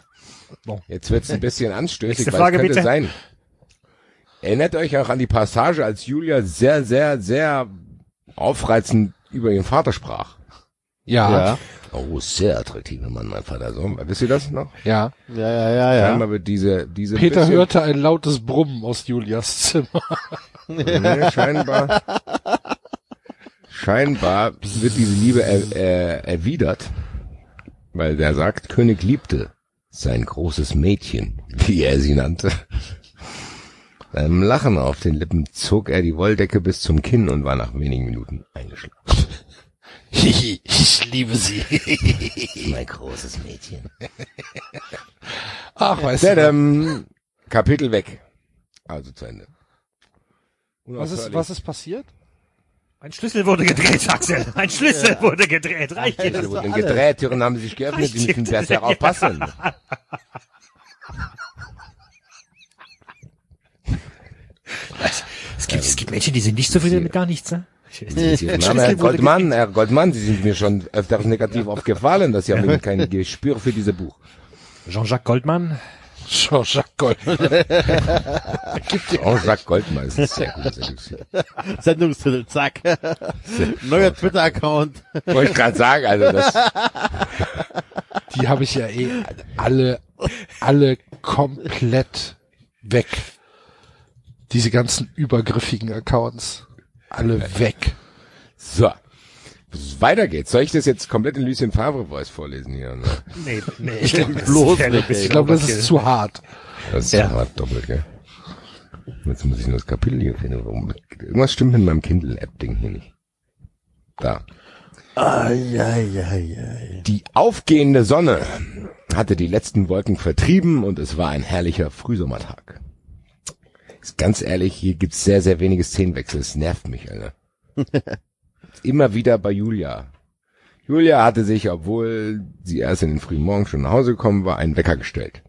Jetzt wird's ein bisschen anstößig, Nächste weil Frage, es könnte bitte. sein. Erinnert euch auch an die Passage, als Julia sehr, sehr, sehr aufreizend über ihren Vater sprach. Ja, Oh, sehr attraktiver Mann, mein Vater. So, wisst ihr das noch? ja. Ja, ja, ja, ja. Scheinbar wird diese, diese Peter bisschen- hörte ein lautes Brummen aus Julias Zimmer. *laughs* Nee, scheinbar. scheinbar wird diese Liebe er, er, erwidert, weil der sagt, König liebte sein großes Mädchen, wie er sie nannte. Beim Lachen auf den Lippen zog er die Wolldecke bis zum Kinn und war nach wenigen Minuten eingeschlafen. *laughs* ich liebe sie. *laughs* Mein großes Mädchen. Ach, weißt du. Tadam. Kapitel weg. Also zu Ende. Was ist, was ist passiert? Ein Schlüssel wurde gedreht, Axel. Ein Schlüssel wurde gedreht. Reicht dir das? Die wurden gedreht, Türen haben sich geöffnet, die müssen besser *laughs* aufpassen. Es gibt, es gibt Menschen, die sind nicht zufrieden mit gar nichts, ne? Name Herr Goldmann, Herr Goldmann, Sie sind mir schon öfters negativ aufgefallen, dass Sie haben kein *laughs* Gespür für dieses Buch. Jean-Jacques Goldman. Jean-Jacques Goldman. *laughs* Jean-Jacques Goldmann ist ein sehr Elixier. Sendungstitel, zack. Neuer Twitter-Account. Wollte ich gerade sagen, also das, *laughs* Die habe ich ja eh alle, alle komplett weg. Diese ganzen übergriffigen Accounts. Alle weg. so. Weiter geht's. Soll ich das jetzt komplett in Lucien Favre Voice vorlesen hier? Ne? Nee, nee, ich glaube, Bloß nicht, Ich glaube, das ist zu hart. Das ist Ja. ja. doppelt, gell? Jetzt muss ich nur das Kapitel hier finden. Warum? Irgendwas stimmt mit meinem Kindle-App-Ding hier nicht. Da. Die aufgehende Sonne hatte die letzten Wolken vertrieben und es war ein herrlicher Frühsommertag. Ganz ehrlich, hier gibt's sehr, sehr wenige Szenenwechsel. Es nervt mich, Alter. *laughs* Immer wieder bei Julia. Julia hatte sich, obwohl sie erst in den frühen Morgen schon nach Hause gekommen war, einen Wecker gestellt.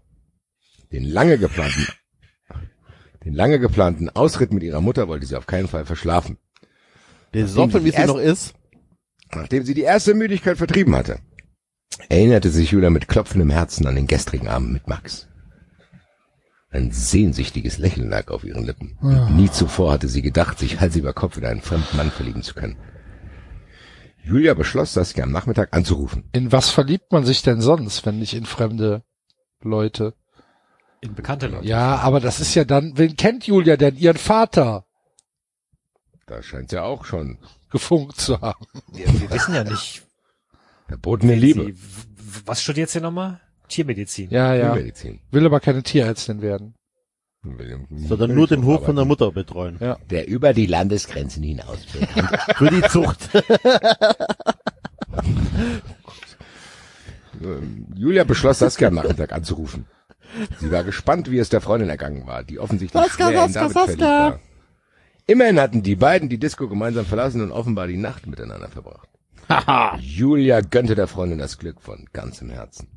Den lange geplanten, den lange geplanten Ausritt mit ihrer Mutter wollte sie auf keinen Fall verschlafen. Besoffen, wie sie noch ist. Nachdem sie die erste Müdigkeit vertrieben hatte, erinnerte sich Julia mit klopfendem Herzen an den gestrigen Abend mit Max. Ein sehnsüchtiges Lächeln lag auf ihren Lippen. Nie zuvor hatte sie gedacht, sich Hals über Kopf in einen fremden Mann verlieben zu können. Julia beschloss, Saskia am Nachmittag anzurufen. In was verliebt man sich denn sonst, wenn nicht in fremde Leute? In bekannte Leute. Ja, aber das ist ja dann, wen kennt Julia denn? Ihren Vater Da scheint ja auch schon. gefunkt zu haben. Wir, wir wissen ja nicht, *laughs* Verbotene Liebe. Sie, was studiert sie nochmal? Tiermedizin. Ja, ja. Medizin. Will aber keine Tierärztin werden. Sondern nur den Hof von der Mutter betreuen. Der über die Landesgrenzen hinaus *laughs* Für die Zucht. *laughs* Julia beschloss, Saskia am Nachmittag anzurufen. Sie war gespannt, wie es der Freundin ergangen war, die offensichtlich Saskia, schwer in Saskia, David verliebt Saskia. war. Immerhin hatten die beiden die Disco gemeinsam verlassen und offenbar die Nacht miteinander verbracht. Julia gönnte der Freundin das Glück von ganzem Herzen.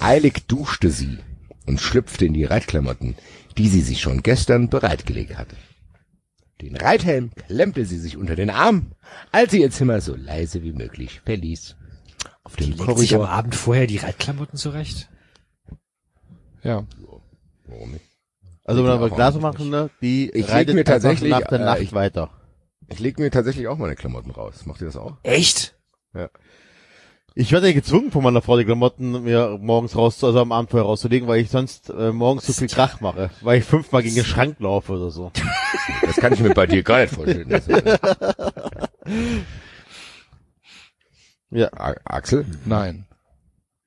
Eilig duschte sie und schlüpfte in die Reitklamotten, die sie sich schon gestern bereitgelegt hatte. Den Reithelm klemmte sie sich unter den Arm, als sie ihr Zimmer so leise wie möglich verließ. Auf dem Legt sich am Korridor. Abend vorher die Reitklamotten zurecht? Ja. Warum nicht? Also, wenn wir klar machen, ne, die Ich leg reitet mir tatsächlich, nach der äh, Nacht ich- weiter. Ich lege mir tatsächlich auch meine Klamotten raus. Macht ihr das auch? Echt? Ich werde ja gezwungen von meiner Frau die Klamotten mir morgens raus, also am Abend vorher rauszulegen, weil ich sonst äh, morgens so viel Krach mache, weil ich fünfmal gegen den Schrank laufe oder so. Das kann ich mir bei dir gar nicht vorstellen. Das- *laughs* A Axel? Nein,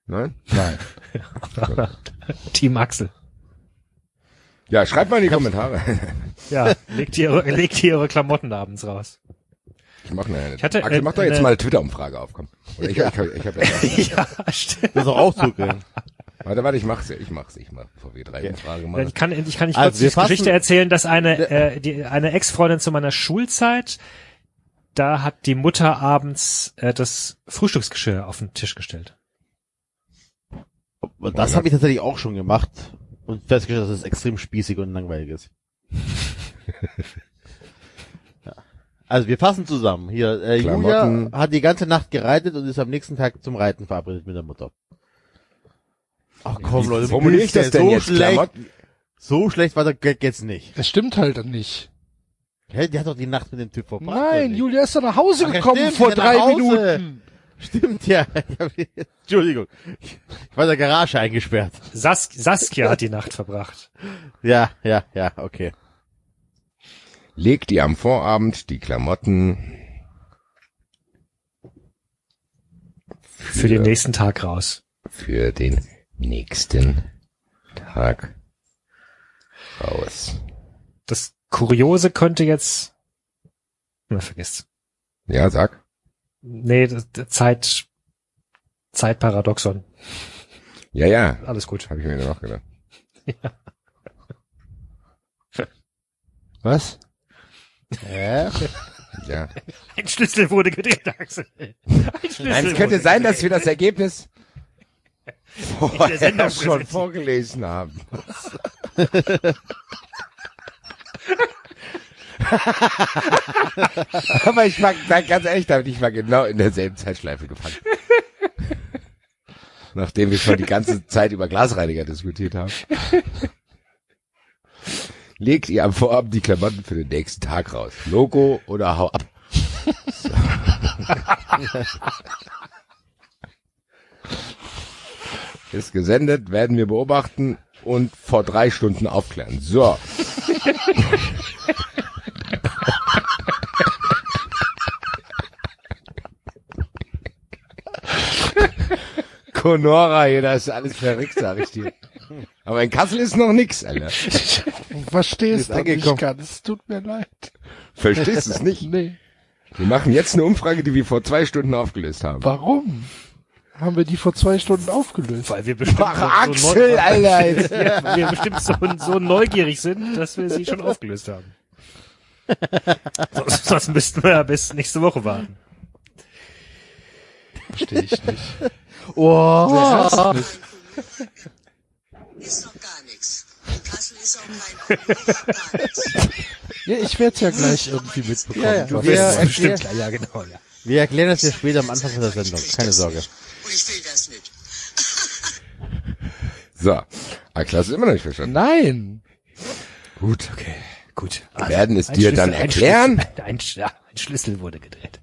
Nein? nein. *laughs* Team Axel. Ja, schreibt mal in die Kommentare. Ja, legt ihr, legt ihr eure Klamotten abends raus. Ich mach eine. Ich hatte, Axel, äh, mach doch jetzt eine- mal eine Twitter-Umfrage auf, komm. Oder ich, ich, ich, ich hab ja, *laughs* ja, stimmt. Das ist auch Auszug. warte, warte, ich mach's, ich mach's, ich mach VW3-Umfrage mal. Ich kann, ich kann nicht Also, kurz wir die Geschichte erzählen, dass eine, äh, die, eine Ex-Freundin zu meiner Schulzeit, da hat die Mutter abends äh, das Frühstücksgeschirr auf den Tisch gestellt. Das habe ich tatsächlich auch schon gemacht und festgestellt, dass es extrem spießig und langweilig ist. *laughs* Also wir fassen zusammen. Hier, äh, Julia hat die ganze Nacht gereitet und ist am nächsten Tag zum Reiten verabredet mit der Mutter. Ach komm, Wie Leute, formuliere ich das denn so jetzt? Schlecht, Klamotten? so schlecht war der Gag jetzt nicht. Das stimmt halt nicht. Hä, die hat doch die Nacht mit dem Typ verbracht. Nein? Julia ist doch nach Hause Ach ja, gekommen stimmt, vor drei Hause. Minuten. Stimmt, ja. *laughs* Ich hab, Entschuldigung. Ich war in der Garage eingesperrt. Sas Saskia hat die Nacht verbracht. Ja, ja, ja, okay. Legt ihr am Vorabend die Klamotten Für den nächsten Tag raus. für den nächsten Tag raus. Das Kuriose könnte jetzt, na, vergiss. Ja, sag. Nee, Zeit, Zeitparadoxon. Ja, ja, Alles gut. habe ich mir noch gedacht. *laughs* Was? Hä? Ja. Ein Schlüssel wurde gedreht, Axel. Ein Schlüssel Nein, es könnte sein, dass wir das Ergebnis *laughs* vorher schon vorgelesen haben. *laughs* Aber ich sag ganz ehrlich, damit ich war genau in derselben Zeitschleife gefangen. Nachdem wir schon die ganze Zeit über Glasreiniger diskutiert haben. Legt ihr am Vorabend die Klamotten für den nächsten Tag raus. Logo oder hau ab. Ist gesendet, werden wir beobachten und vor drei Stunden aufklären. So. Conora hier, das ist alles verrückt, sag ich dir. *laughs* Aber in Kassel ist noch nix, Alter. Du verstehst Ist doch nicht angekommen. ganz. Es tut mir leid. Verstehst du es nicht? *laughs* Nee. Wir machen jetzt eine Umfrage, die wir vor zwei Stunden aufgelöst haben. Warum? Haben wir die vor zwei Stunden aufgelöst? Weil wir bestimmt Ach, so, so, Axel, neu- Alter. *laughs* Weil wir bestimmt so, so neugierig sind, dass wir sie schon aufgelöst haben. sonst, sonst müssten wir ja bis nächste Woche warten. Verstehe ich nicht. Oh. Ist noch gar nichts. In Kassel ist auch kein gar nichts. Ja, ich werde es ja gleich irgendwie mitbekommen. Ja, ja. was Wir- das ist. Bestimmt, ja, ja, genau, ja. Wir erklären das dir später am Anfang der Sendung. Keine Sorge. Und ich will das nicht. So. Axel, hast du immer noch nicht verstanden? Nein. Gut. Okay, gut. Wir werden es Ein dir Schlüssel- dann ein erklären. Schlüssel- *laughs* Ein, Sch- ja, ein Schlüssel wurde gedreht.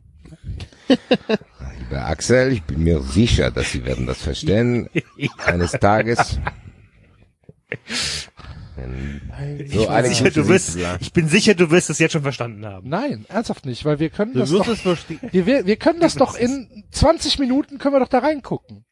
Lieber Axel, ich bin mir sicher, dass Sie werden das verstehen. *laughs* Eines Tages. So ich, bin sicher, du wirst, ich bin sicher, du wirst es jetzt schon verstanden haben. Nein, ernsthaft nicht, weil wir können Du das wirst doch, es verstehen. *laughs* wir, wir, wir können das doch in 20 Minuten können wir doch da reingucken.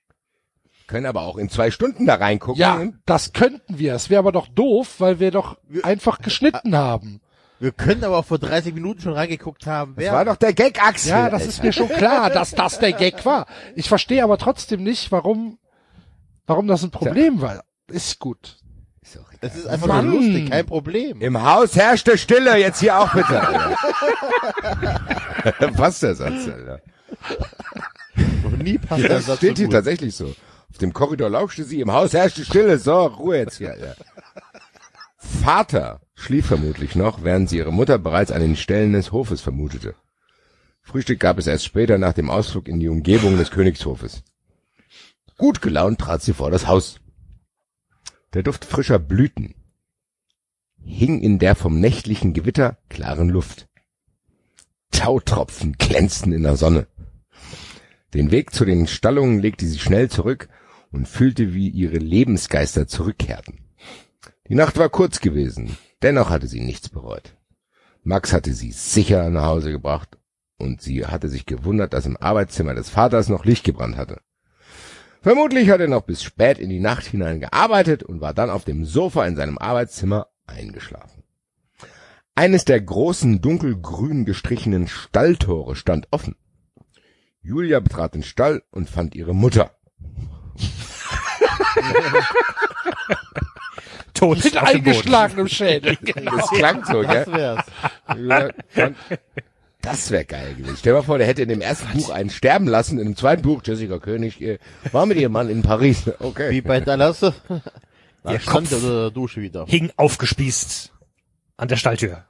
können aber auch in zwei Stunden da reingucken. Ja, das könnten wir. Es wäre aber doch doof, weil wir doch einfach geschnitten *laughs* haben. Wir können aber auch vor 30 Minuten schon reingeguckt haben. Das Wer war doch der Gag, Axel. Ja, das ist mir schon klar, dass das der Gag war. Ich verstehe aber trotzdem nicht, warum, warum das ein Problem war. Ist gut. Egal. ist einfach Mann. nur lustig, kein Problem. Im Haus herrschte Stille, jetzt hier auch bitte. *laughs* Passt der Satz, Alter. Noch nie passt Das der Satz steht so hier tatsächlich so. Auf dem Korridor lauschte sie, im Haus herrschte Stille. So, Ruhe jetzt hier, Alter. Vater schlief vermutlich noch, während sie ihre Mutter bereits an den Stellen des Hofes vermutete. Frühstück gab es erst später nach dem Ausflug in die Umgebung des Königshofes. Gut gelaunt trat sie vor das Haus. Der Duft frischer Blüten hing in der vom nächtlichen Gewitter klaren Luft. Tautropfen glänzten in der Sonne. Den Weg zu den Stallungen legte sie schnell zurück und fühlte, wie ihre Lebensgeister zurückkehrten. Die Nacht war kurz gewesen, dennoch hatte sie nichts bereut. Max hatte sie sicher nach Hause gebracht und sie hatte sich gewundert, dass im Arbeitszimmer des Vaters noch Licht gebrannt hatte. Vermutlich hat er noch bis spät in die Nacht hinein gearbeitet und war dann auf dem Sofa in seinem Arbeitszimmer eingeschlafen. Eines der großen dunkelgrün gestrichenen Stalltore stand offen. Julia betrat den Stall und fand ihre Mutter. *laughs* Tot Mit eingeschlagenem Schädel. Das klang so, Das gell? wär's. Ja, fand- Das wäre geil gewesen. Stell dir mal vor, der hätte in dem ersten Buch einen sterben lassen, in dem zweiten Buch Jessica König äh, war mit ihrem Mann in Paris. *laughs* Okay. Wie bei Dallas. Da *laughs* Ihr stand Kopf. er unter der Dusche wieder. Hing aufgespießt an der Stalltür.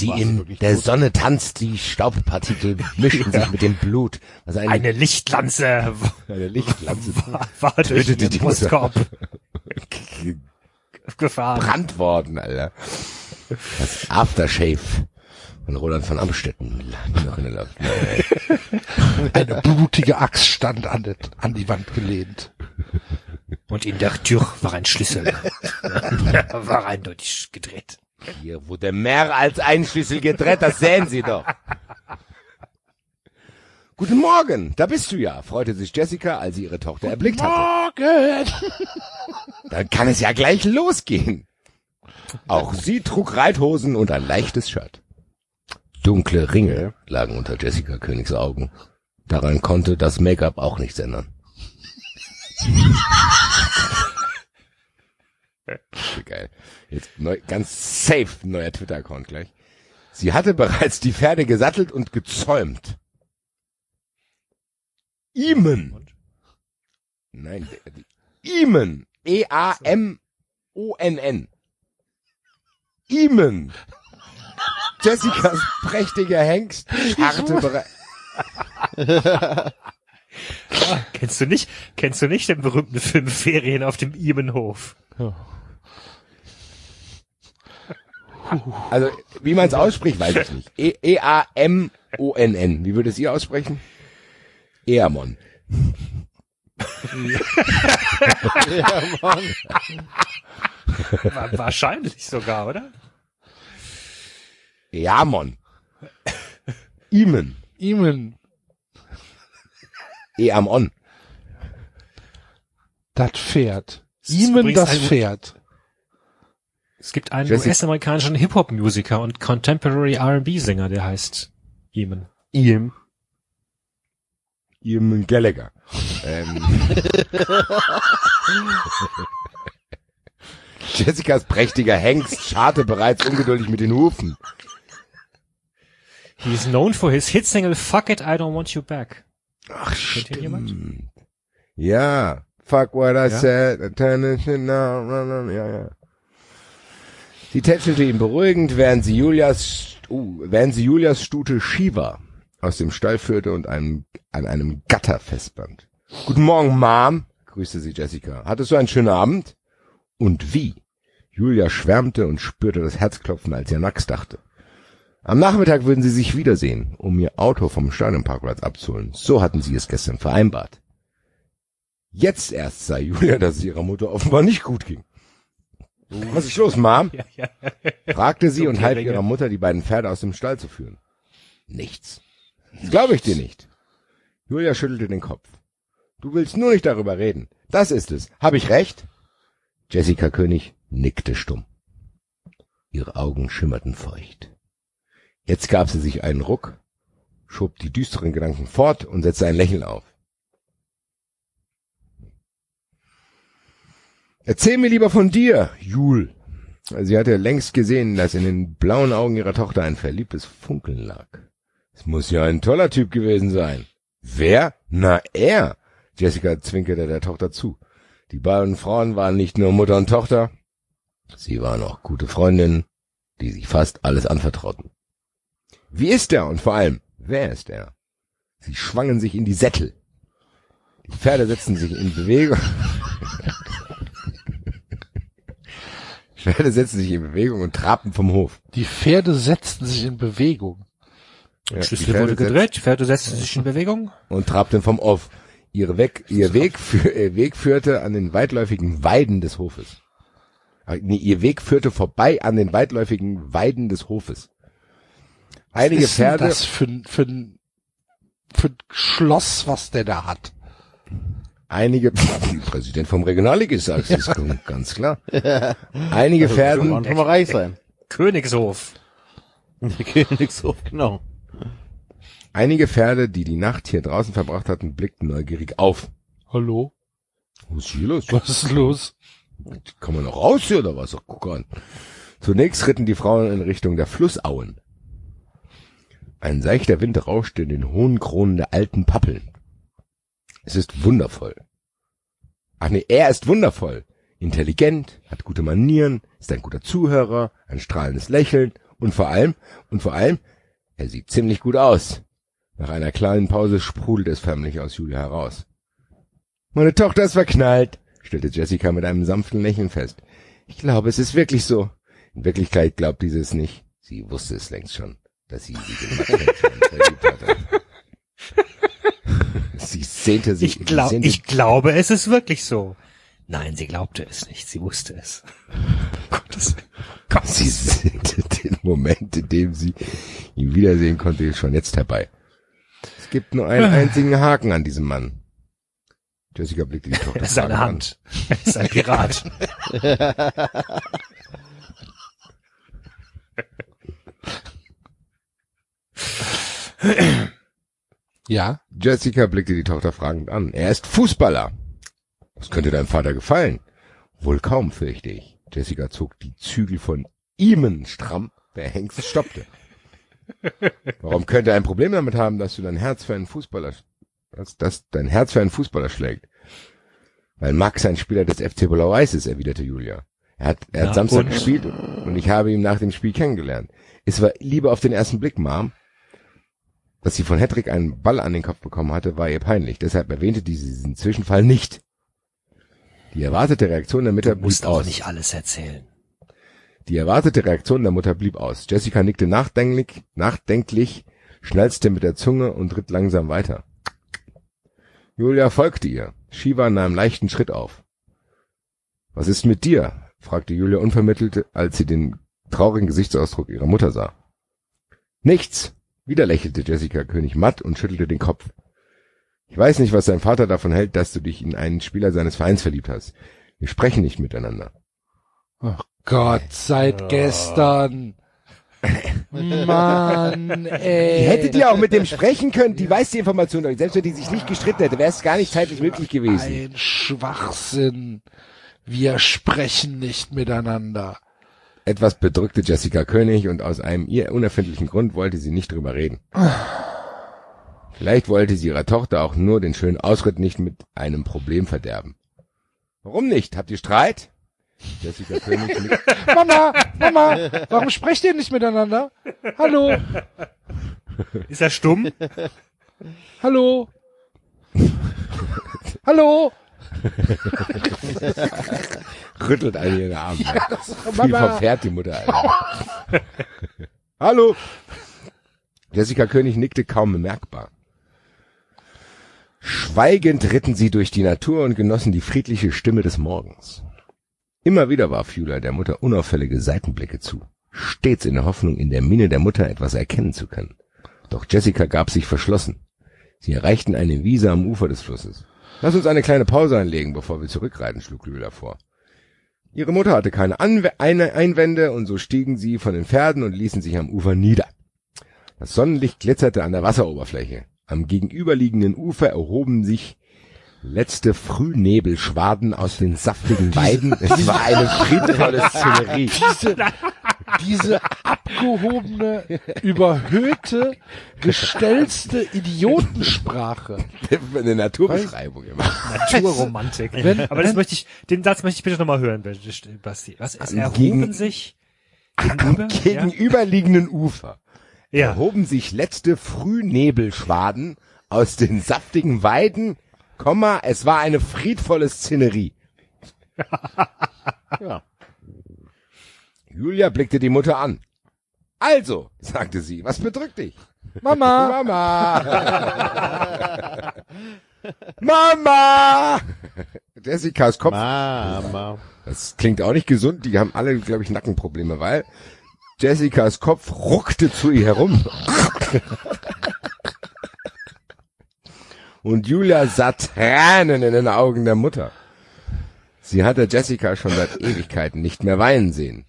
die warst du in der tot? Sonne tanzt, die Staubpartikel mischen *laughs* sich mit dem Blut. Was eine, Eine Lichtlanze eine Lichtlanze war, war durch den die. Brustkorb gefahren. gebrannt worden, Alter. Das Aftershave von Roland von Amstetten. *laughs* Eine blutige Axt stand an, det- an die Wand gelehnt. Und in der Tür war ein Schlüssel. war eindeutig gedreht. Hier wurde mehr als ein Schlüssel gedreht, das sehen Sie doch. Guten Morgen, da bist du ja, freute sich Jessica, als sie ihre Tochter erblickt hatte. Morgen! *laughs* Dann kann es ja gleich losgehen. Auch sie trug Reithosen und ein leichtes Shirt. Dunkle Ringe lagen unter Jessica Königs Augen. Daran konnte das Make-up auch nichts ändern. *laughs* Geil. Jetzt neu, ganz safe neuer Twitter-Account gleich. Sie hatte bereits die Pferde gesattelt und gezäumt. Iemen. Nein. E E-A-M-O-N-N. Iemen. Jessicas prächtiger Hengst harrte bereits. *laughs* Kennst du nicht, kennst du nicht den berühmten Film Ferien auf dem Imenhof? *laughs* Also, wie man es ausspricht, weiß ich nicht. E- E-A-M-O-N-N. Wie würdet ihr aussprechen? Eamon. *laughs* Wa- Wahrscheinlich sogar, oder? Eamon. Iemen. Imen, Eamon. das Pferd. Das ist Imen, das ein- Pferd. Es gibt einen US-amerikanischen Hip-Hop-Musiker und Contemporary R&B-Sänger, der heißt Eamon. Iem. Eamon Gallagher. Ähm. *laughs* Jessicas prächtiger Hengst scharte bereits ungeduldig mit den Hufen. He is known for his hit single Fuck It, I Don't Want You Back. Ach, Kennt jemand? stimmt. Ja. Fuck what I Ja? said. It now, no, no, ja, ja. Sie tätschelte ihn beruhigend, während sie Julias, uh, während sie Julias Stute Shiva aus dem Stall führte und einem, an einem Gatter festband. Guten Morgen, Mom, grüßte sie Jessica. Hattest du einen schönen Abend? Und wie? Julia schwärmte und spürte das Herzklopfen, als ihr Nax dachte. Am Nachmittag würden sie sich wiedersehen, um ihr Auto vom Stadionparkplatz abzuholen. So hatten sie es gestern vereinbart. Jetzt erst sah Julia, dass es ihrer Mutter offenbar nicht gut ging. Was ist los, Mom? Ja, ja. fragte sie und half ihrer Mutter, die beiden Pferde aus dem Stall zu führen. Nichts. Glaube ich dir nicht. Julia schüttelte den Kopf. Du willst nur nicht darüber reden. Das ist es. Habe ich recht? Jessica König nickte stumm. Ihre Augen schimmerten feucht. Jetzt gab sie sich einen Ruck, schob die düsteren Gedanken fort und setzte ein Lächeln auf. Erzähl mir lieber von dir, Jul. Sie hatte längst gesehen, dass in den blauen Augen ihrer Tochter ein verliebtes Funkeln lag. Es muss ja ein toller Typ gewesen sein. Wer? Na, er. Jessica zwinkerte der Tochter zu. Die beiden Frauen waren nicht nur Mutter und Tochter, sie waren auch gute Freundinnen, die sich fast alles anvertrauten. Wie ist er und vor allem, wer ist er? Sie schwangen sich in die Sättel. Die Pferde setzten sich in Bewegung. *laughs* Die Pferde setzten sich in Bewegung und trabten vom Hof. Die Pferde setzten sich in Bewegung. Ja, die Schlüssel Pferde wurde gedreht, Pferde setzten sich in Bewegung. und trabten vom Off. Ihre Weg, ihr Weg, ihr Weg führte an den weitläufigen Weiden des Hofes. Äh, Nee, ihr Weg führte vorbei an den weitläufigen Weiden des Hofes. Einige Was ist Pferde, das für, ein- für, ein- für ein Schloss, was der da hat? einige, Präsident vom Regionalligist sagst du, ist *laughs* ganz klar. Einige Pferden, kann mal reich sein. Königshof. *laughs* Königshof, genau. einige Pferde, die die Nacht hier draußen verbracht hatten, blickten neugierig auf. Hallo? Was ist hier los? Was ist los? Kann man noch raus hier oder was? Guck an. Zunächst ritten die Frauen in Richtung der Flussauen. Ein seichter Wind rauschte in den hohen Kronen der alten Pappeln. Es ist wundervoll. Ach nee, er ist wundervoll. Intelligent, hat gute Manieren, ist ein guter Zuhörer, ein strahlendes Lächeln und vor allem, und vor allem, er sieht ziemlich gut aus. Nach einer kleinen Pause sprudelt es förmlich aus Julia heraus. Meine Tochter ist verknallt, stellte Jessica mit einem sanften Lächeln fest. Ich glaube, es ist wirklich so. In Wirklichkeit glaubt diese es nicht. Sie wusste es längst schon, dass sie hatte. *laughs* Sie sehnte sich. Ich, glaub, sie sehnte- ich glaube, es ist wirklich so. Nein, sie glaubte es nicht. Sie wusste es. Gottes Gott. *laughs* Sie sehnte den Moment, in dem sie ihn wiedersehen konnte, schon jetzt herbei. Es gibt nur einen *sighs* einzigen Haken an diesem Mann. Jessica blickte die Tochter Seine fragend an. Hand. Er ist ein Pirat. *laughs* Ja? Jessica blickte die Tochter fragend an. Er ist Fußballer. Was könnte deinem Vater gefallen? Wohl kaum, fürchte ich. Jessica zog die Zügel von Iemen stramm. Der Hengst stoppte. Warum könnte er ein Problem damit haben, dass du dein Herz für einen Fußballer, dass, dass dein Herz für einen Fußballer schlägt? Weil Max ein Spieler des FC Blau-Weiß ist, erwiderte Julia. Er hat, er hat Na Samstag und? gespielt und ich habe ihn nach dem Spiel kennengelernt. Es war Liebe auf den ersten Blick, Mom. Dass sie von Hedrick einen Ball an den Kopf bekommen hatte, war ihr peinlich. Deshalb erwähnte sie diesen Zwischenfall nicht. Die erwartete Reaktion der Mutter Du musst blieb auch aus. nicht alles erzählen. Die erwartete Reaktion der Mutter blieb aus. Jessica nickte nachdenklich, nachdenklich, schnalzte mit der Zunge und ritt langsam weiter. Julia folgte ihr. Shiva nahm leichten Schritt auf. Was ist mit dir? fragte Julia unvermittelt, als sie den traurigen Gesichtsausdruck ihrer Mutter sah. Nichts. Wieder lächelte Jessica König matt und schüttelte den Kopf. Ich weiß nicht, was dein Vater davon hält, dass du dich in einen Spieler seines Vereins verliebt hast. Wir sprechen nicht miteinander. Ach Gott, seit gestern. *laughs* Mann, ey. Die hättet ihr auch mit dem sprechen können, die weiß die Information doch. Selbst wenn die sich nicht gestritten hätte, wäre es gar nicht zeitlich möglich gewesen. Ein Schwachsinn. Wir sprechen nicht miteinander. Etwas bedrückte Jessica König und aus einem ihr unerfindlichen Grund wollte sie nicht drüber reden. Vielleicht wollte sie ihrer Tochter auch nur den schönen Ausritt nicht mit einem Problem verderben. Warum nicht? Habt ihr Streit? Jessica König nickt. *laughs* Mama, Mama, warum sprecht ihr nicht miteinander? Hallo, Ist er stumm? hallo. Hallo. *laughs* rüttelt eine ihre Arme. Wie Mama. verfährt die Mutter, Alter. *laughs* Hallo. Jessica König nickte kaum bemerkbar. Schweigend ritten sie durch die Natur und genossen die friedliche Stimme des Morgens. Immer wieder warf Julia der Mutter unauffällige Seitenblicke zu, stets in der Hoffnung, in der Miene der Mutter etwas erkennen zu können. Doch Jessica gab sich verschlossen. Sie erreichten eine Wiese am Ufer des Flusses. Lass uns eine kleine Pause einlegen, bevor wir zurückreiten, schlug Julia vor. Ihre Mutter hatte keine Anw Einwände und so stiegen sie von den Pferden und ließen sich am Ufer nieder. Das Sonnenlicht glitzerte an der Wasseroberfläche. Am gegenüberliegenden Ufer erhoben sich letzte Frühnebelschwaden aus den saftigen Weiden. Es war eine friedvolle Szenerie. Diese, abgehobene, überhöhte, gestellste Idiotensprache. Eine Naturbeschreibung immer. *laughs* Naturromantik. Wenn- Aber das wenn- möchte ich, den Satz möchte ich bitte nochmal hören, Basti. Was? Es erhoben Gegen- sich Am gegenüber? gegenüberliegenden Ufer Ja. erhoben sich letzte Frühnebelschwaden aus den saftigen Weiden, Komma, es war eine friedvolle Szenerie. *laughs* Ja. Julia blickte die Mutter an. Also, sagte sie, was bedrückt dich? Mama, *laughs* Mama! Mama! Jessicas Kopf, Mama. das klingt auch nicht gesund, die haben alle, glaube ich, Nackenprobleme, weil Jessicas Kopf ruckte zu ihr herum. Und Julia sah Tränen in den Augen der Mutter. Sie hatte Jessica schon seit Ewigkeiten nicht mehr weinen sehen.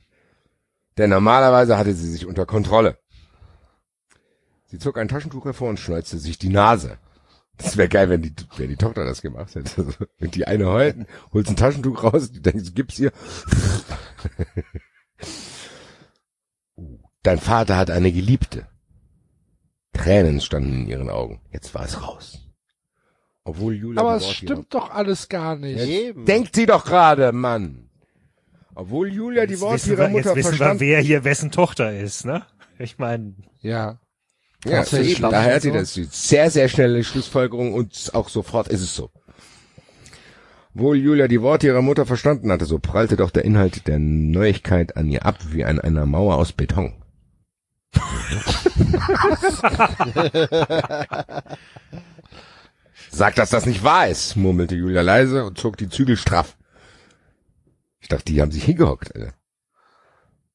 Denn normalerweise hatte sie sich unter Kontrolle. Sie zog ein Taschentuch hervor und schneuzte sich die Nase. Das wäre geil, wenn die, wenn die Tochter das gemacht hätte. *laughs* Wenn die eine heult, holt ein Taschentuch raus, die denkt, gib's ihr. *laughs* Dein Vater hat eine Geliebte. Tränen standen in ihren Augen. Jetzt war es raus. Obwohl Julia Aber es stimmt doch alles gar nicht. Eben. Denkt sie doch gerade, Mann. Obwohl Julia die Jetzt Worte wissen, ihrer wir, Mutter jetzt wissen wir, verstand. wer hier wessen Tochter ist, ne? Ich meine, Ja. Ja, eben, daher hat sie So. das die sehr, sehr schnelle Schlussfolgerung und auch sofort ist es so. Obwohl Julia die Worte ihrer Mutter verstanden hatte, so prallte doch der Inhalt der Neuigkeit an ihr ab wie an einer Mauer aus Beton. *laughs* Sag, dass das nicht wahr ist, murmelte Julia leise und zog die Zügel straff. Ich dachte, die haben sich hingehockt, Alter.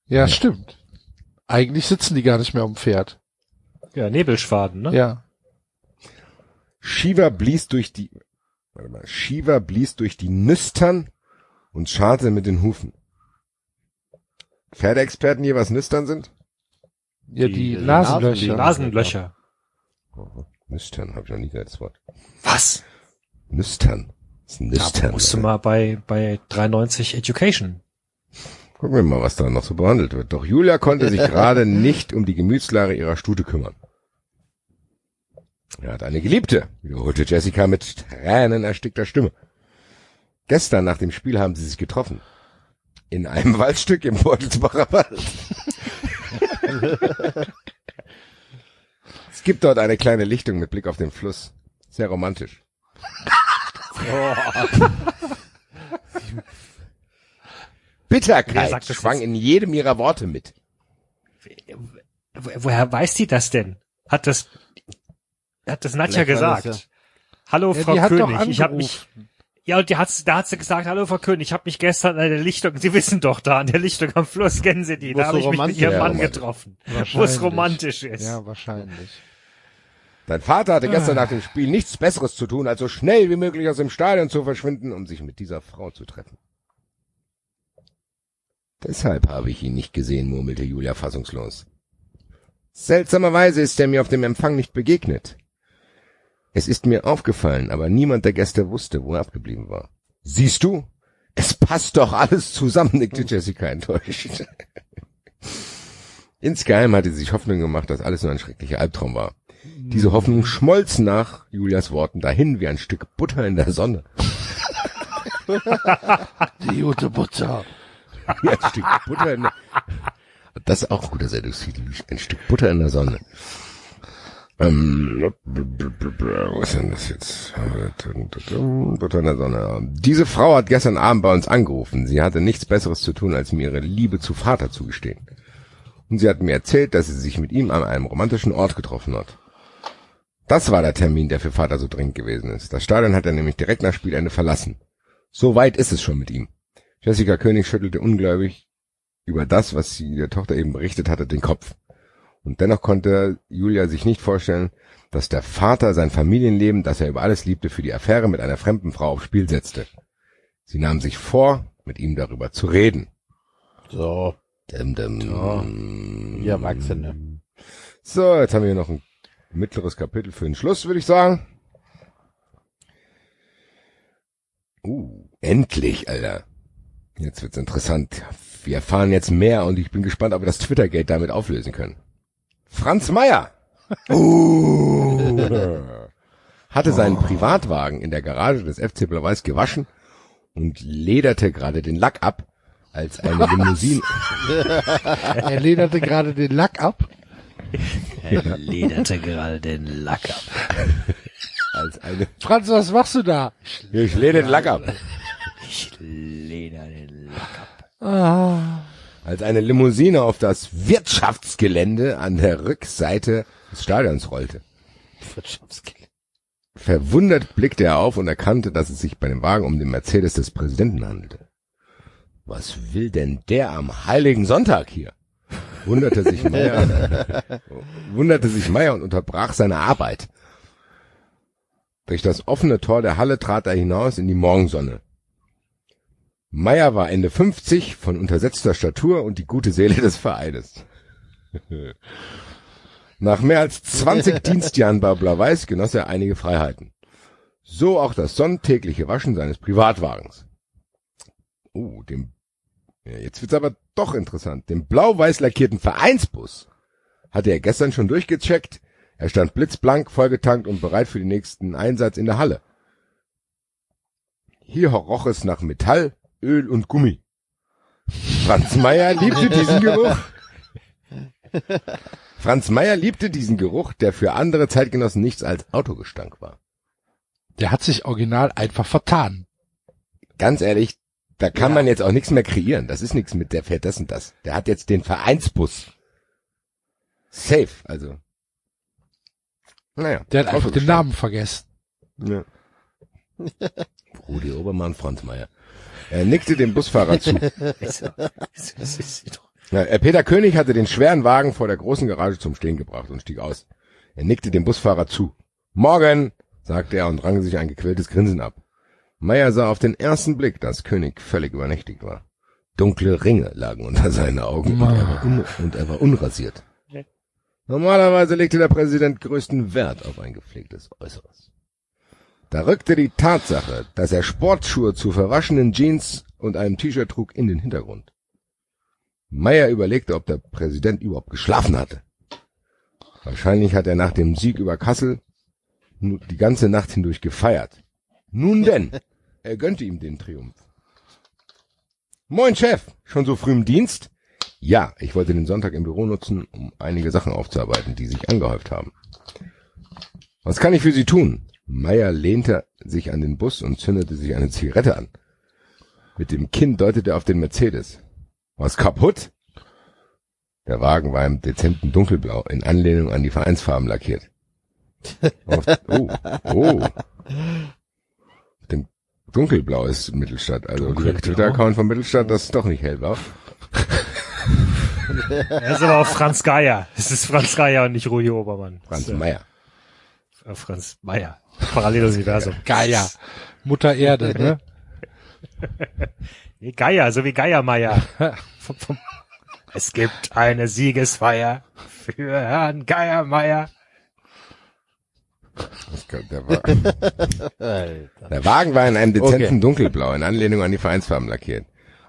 Ja, stimmt. Eigentlich sitzen die gar nicht mehr am Pferd. ja, Nebelschwaden, ne? Ja. Shiva blies durch die, warte mal, Shiva blies durch die Nüstern und scharrte mit den Hufen. Pferdeexperten hier, was Nüstern sind? Ja, Die die, Nasen- Nasenlöcher. Die Nasenlöcher. Oh, Nüstern, habe ich noch nie gehört, das Wort. Was? Nüstern. Was ist Da Nüstern? musst du mal bei, bei 93 Education. Gucken wir mal, was da noch so behandelt wird. Doch Julia konnte sich *laughs* gerade nicht um die Gemütslage ihrer Stute kümmern. Er hat eine Geliebte, wiederholte Jessica mit Tränen erstickter Stimme. Gestern nach dem Spiel haben sie sich getroffen. In einem *laughs* Waldstück im Bortelsbacher Wald. *laughs* es gibt dort eine kleine Lichtung mit Blick auf den Fluss. Sehr romantisch. *laughs* Bitterkeit schwang jetzt? in jedem ihrer Worte mit. Wo- Woher weiß die das denn? Hat das, hat das Nadja war das gesagt? Hallo, Ja, Frau König, ich habe mich, ja, und die hat, da hat sie gesagt, hallo, Frau König, ich habe mich gestern an der Lichtung, Sie wissen doch da, an der Lichtung am Fluss, kennen Sie die, Wo da habe so ich mich mit Ihrem Ja, Mann getroffen. Wo es romantisch ist. Ja, wahrscheinlich. Dein Vater hatte gestern nach dem Spiel nichts Besseres zu tun, als so schnell wie möglich aus dem Stadion zu verschwinden, um sich mit dieser Frau zu treffen. Deshalb habe ich ihn nicht gesehen, murmelte Julia fassungslos. Seltsamerweise ist er mir auf dem Empfang nicht begegnet. Es ist mir aufgefallen, aber niemand der Gäste wusste, wo er abgeblieben war. Siehst du? Es passt doch alles zusammen, nickte Jessica enttäuscht. *laughs* Insgeheim hatte sie sich Hoffnung gemacht, dass alles nur ein schrecklicher Albtraum war. Diese Hoffnung schmolz nach Julias Worten dahin wie ein Stück Butter in der Sonne. *laughs* Die gute Butter. Wie ein Stück Butter in der *laughs* Das ist auch ein guter Sendungstitel. Ein Stück Butter in der Sonne. Ähm, was ist denn das jetzt? Butter in der Sonne. Diese Frau hat gestern Abend bei uns angerufen. Sie hatte nichts Besseres zu tun, als mir ihre Liebe zu Vater zugestehen. Und sie hat mir erzählt, dass sie sich mit ihm an einem romantischen Ort getroffen hat. Das war der Termin, der für Vater so dringend gewesen ist. Das Stadion hat er nämlich direkt nach Spielende verlassen. So weit ist es schon mit ihm. Jessica König schüttelte ungläubig über das, was sie der Tochter eben berichtet hatte, den Kopf. Und dennoch konnte Julia sich nicht vorstellen, dass der Vater sein Familienleben, das er über alles liebte, für die Affäre mit einer fremden Frau aufs Spiel setzte. Sie nahm sich vor, mit ihm darüber zu reden. So, Dim, dim. Ja, wie Erwachsene. So, jetzt haben wir noch ein mittleres Kapitel für den Schluss, würde ich sagen. Uh, endlich, Alter. Jetzt wird's interessant. Wir erfahren jetzt mehr und ich bin gespannt, ob wir das Twitter-Gate damit auflösen können. Franz Meyer. *laughs* Uh, hatte seinen Privatwagen in der Garage des FC Blau-Weiß gewaschen und lederte gerade den Lack ab, als eine *laughs* Limousine, Er lederte gerade den Lack ab. Er lederte gerade den Lack ab. als eine, Franz, was machst du da? ich lede den Lack ab. Ich leder den Lack ab. Ah, als eine Limousine auf das Wirtschaftsgelände an der Rückseite des Stadions rollte. Wirtschaftsgelände. Verwundert blickte er auf und erkannte, dass es sich bei dem Wagen um den Mercedes des Präsidenten handelte. Was will denn der am heiligen Sonntag hier? Wunderte sich Meier, *laughs* wunderte sich Meier und unterbrach seine Arbeit. Durch das offene Tor der Halle trat er hinaus in die Morgensonne. Meier war Ende 50, von untersetzter Statur und die gute Seele des Vereines. *laughs* Nach mehr als 20 *laughs* Dienstjahren bei Blau-Weiß genoss er einige Freiheiten. So auch das sonntägliche Waschen seines Privatwagens. Oh, dem, ja, jetzt wird's aber doch interessant. Den blau-weiß lackierten Vereinsbus hatte er gestern schon durchgecheckt. Er stand blitzblank, vollgetankt und bereit für den nächsten Einsatz in der Halle. Hier roch es nach Metall, Öl und Gummi. Franz Meyer liebte diesen Geruch. Franz Meyer liebte diesen Geruch, der für andere Zeitgenossen nichts als Autogestank war. Der hat sich original einfach vertan. Ganz ehrlich, da kann man jetzt auch nichts mehr kreieren. Das ist nichts mit der fährt das und das. Der hat jetzt den Vereinsbus. Safe, also. Naja. Der hat einfach den. Namen vergessen. Ja. *laughs* Rudi Obermann, Franz Meyer. Er nickte dem Busfahrer zu. *laughs* Ja, äh, Peter König hatte den schweren Wagen vor der großen Garage zum Stehen gebracht und stieg aus. Er nickte dem Busfahrer zu. Morgen, sagte er und rang sich ein gequältes Grinsen ab. Meyer sah auf den ersten Blick, dass König völlig übernächtigt war. Dunkle Ringe lagen unter seinen Augen und er war, un und er war unrasiert. Normalerweise legte der Präsident größten Wert auf ein gepflegtes Äußeres. Da rückte die Tatsache, dass er Sportschuhe zu verwaschenen Jeans und einem T-Shirt trug, in den Hintergrund. Meyer überlegte, ob der Präsident überhaupt geschlafen hatte. Wahrscheinlich hat er nach dem Sieg über Kassel die ganze Nacht hindurch gefeiert. Nun denn, er gönnte ihm den Triumph. Moin Chef, schon so früh im Dienst? Ja, ich wollte den Sonntag im Büro nutzen, um einige Sachen aufzuarbeiten, die sich angehäuft haben. Was kann ich für Sie tun? Meyer lehnte sich an den Bus und zündete sich eine Zigarette an. Mit dem Kinn deutete er auf den Mercedes. Was kaputt? Der Wagen war im dezenten Dunkelblau in Anlehnung an die Vereinsfarben lackiert. Auf, *laughs* oh, oh. Dunkelblau ist Mittelstadt. Also der Dunkelblau? Twitter-Account von Mittelstadt, das ist doch nicht hellblau. *laughs* Er ist aber auch Franz Geier. Es ist Franz Geier und nicht Rudi Obermann. Franz ist, Meyer. äh, Franz Meyer. Paralleles Universum. *laughs* Geier. Mutter Erde, ne? *laughs* Nee, Geier, so wie Geiermeier. Es gibt eine Siegesfeier für Herrn Geiermeier. Der, war, *laughs* der Wagen war in einem dezenten Dunkelblau in Anlehnung an die Vereinsfarben lackiert.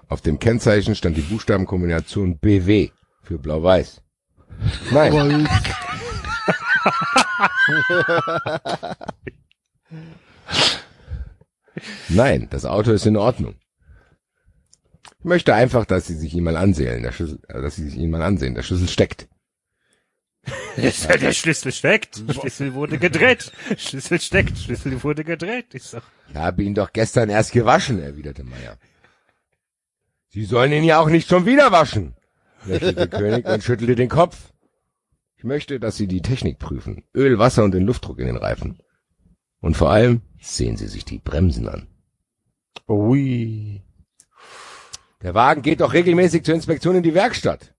Auf dem Kennzeichen stand die Buchstabenkombination BW für Blau-Weiß. Nein, *laughs* Nein, das Auto ist in Ordnung. Ich möchte einfach, dass Sie sich ihn mal ansehen. Der Schlüssel, äh, dass Sie sich ihn mal ansehen. Der Schlüssel steckt. Der Schlüssel steckt. *laughs* Schlüssel wurde gedreht. Schlüssel steckt. Schlüssel wurde gedreht. Ich sag, Ich habe ihn doch gestern erst gewaschen, erwiderte Meier. Sie sollen ihn ja auch nicht schon wieder waschen, lächelte *laughs* König und schüttelte den Kopf. Ich möchte, dass Sie die Technik prüfen. Öl, Wasser und den Luftdruck in den Reifen. Und vor allem sehen Sie sich die Bremsen an. Ui. Der Wagen geht doch regelmäßig zur Inspektion in die Werkstatt.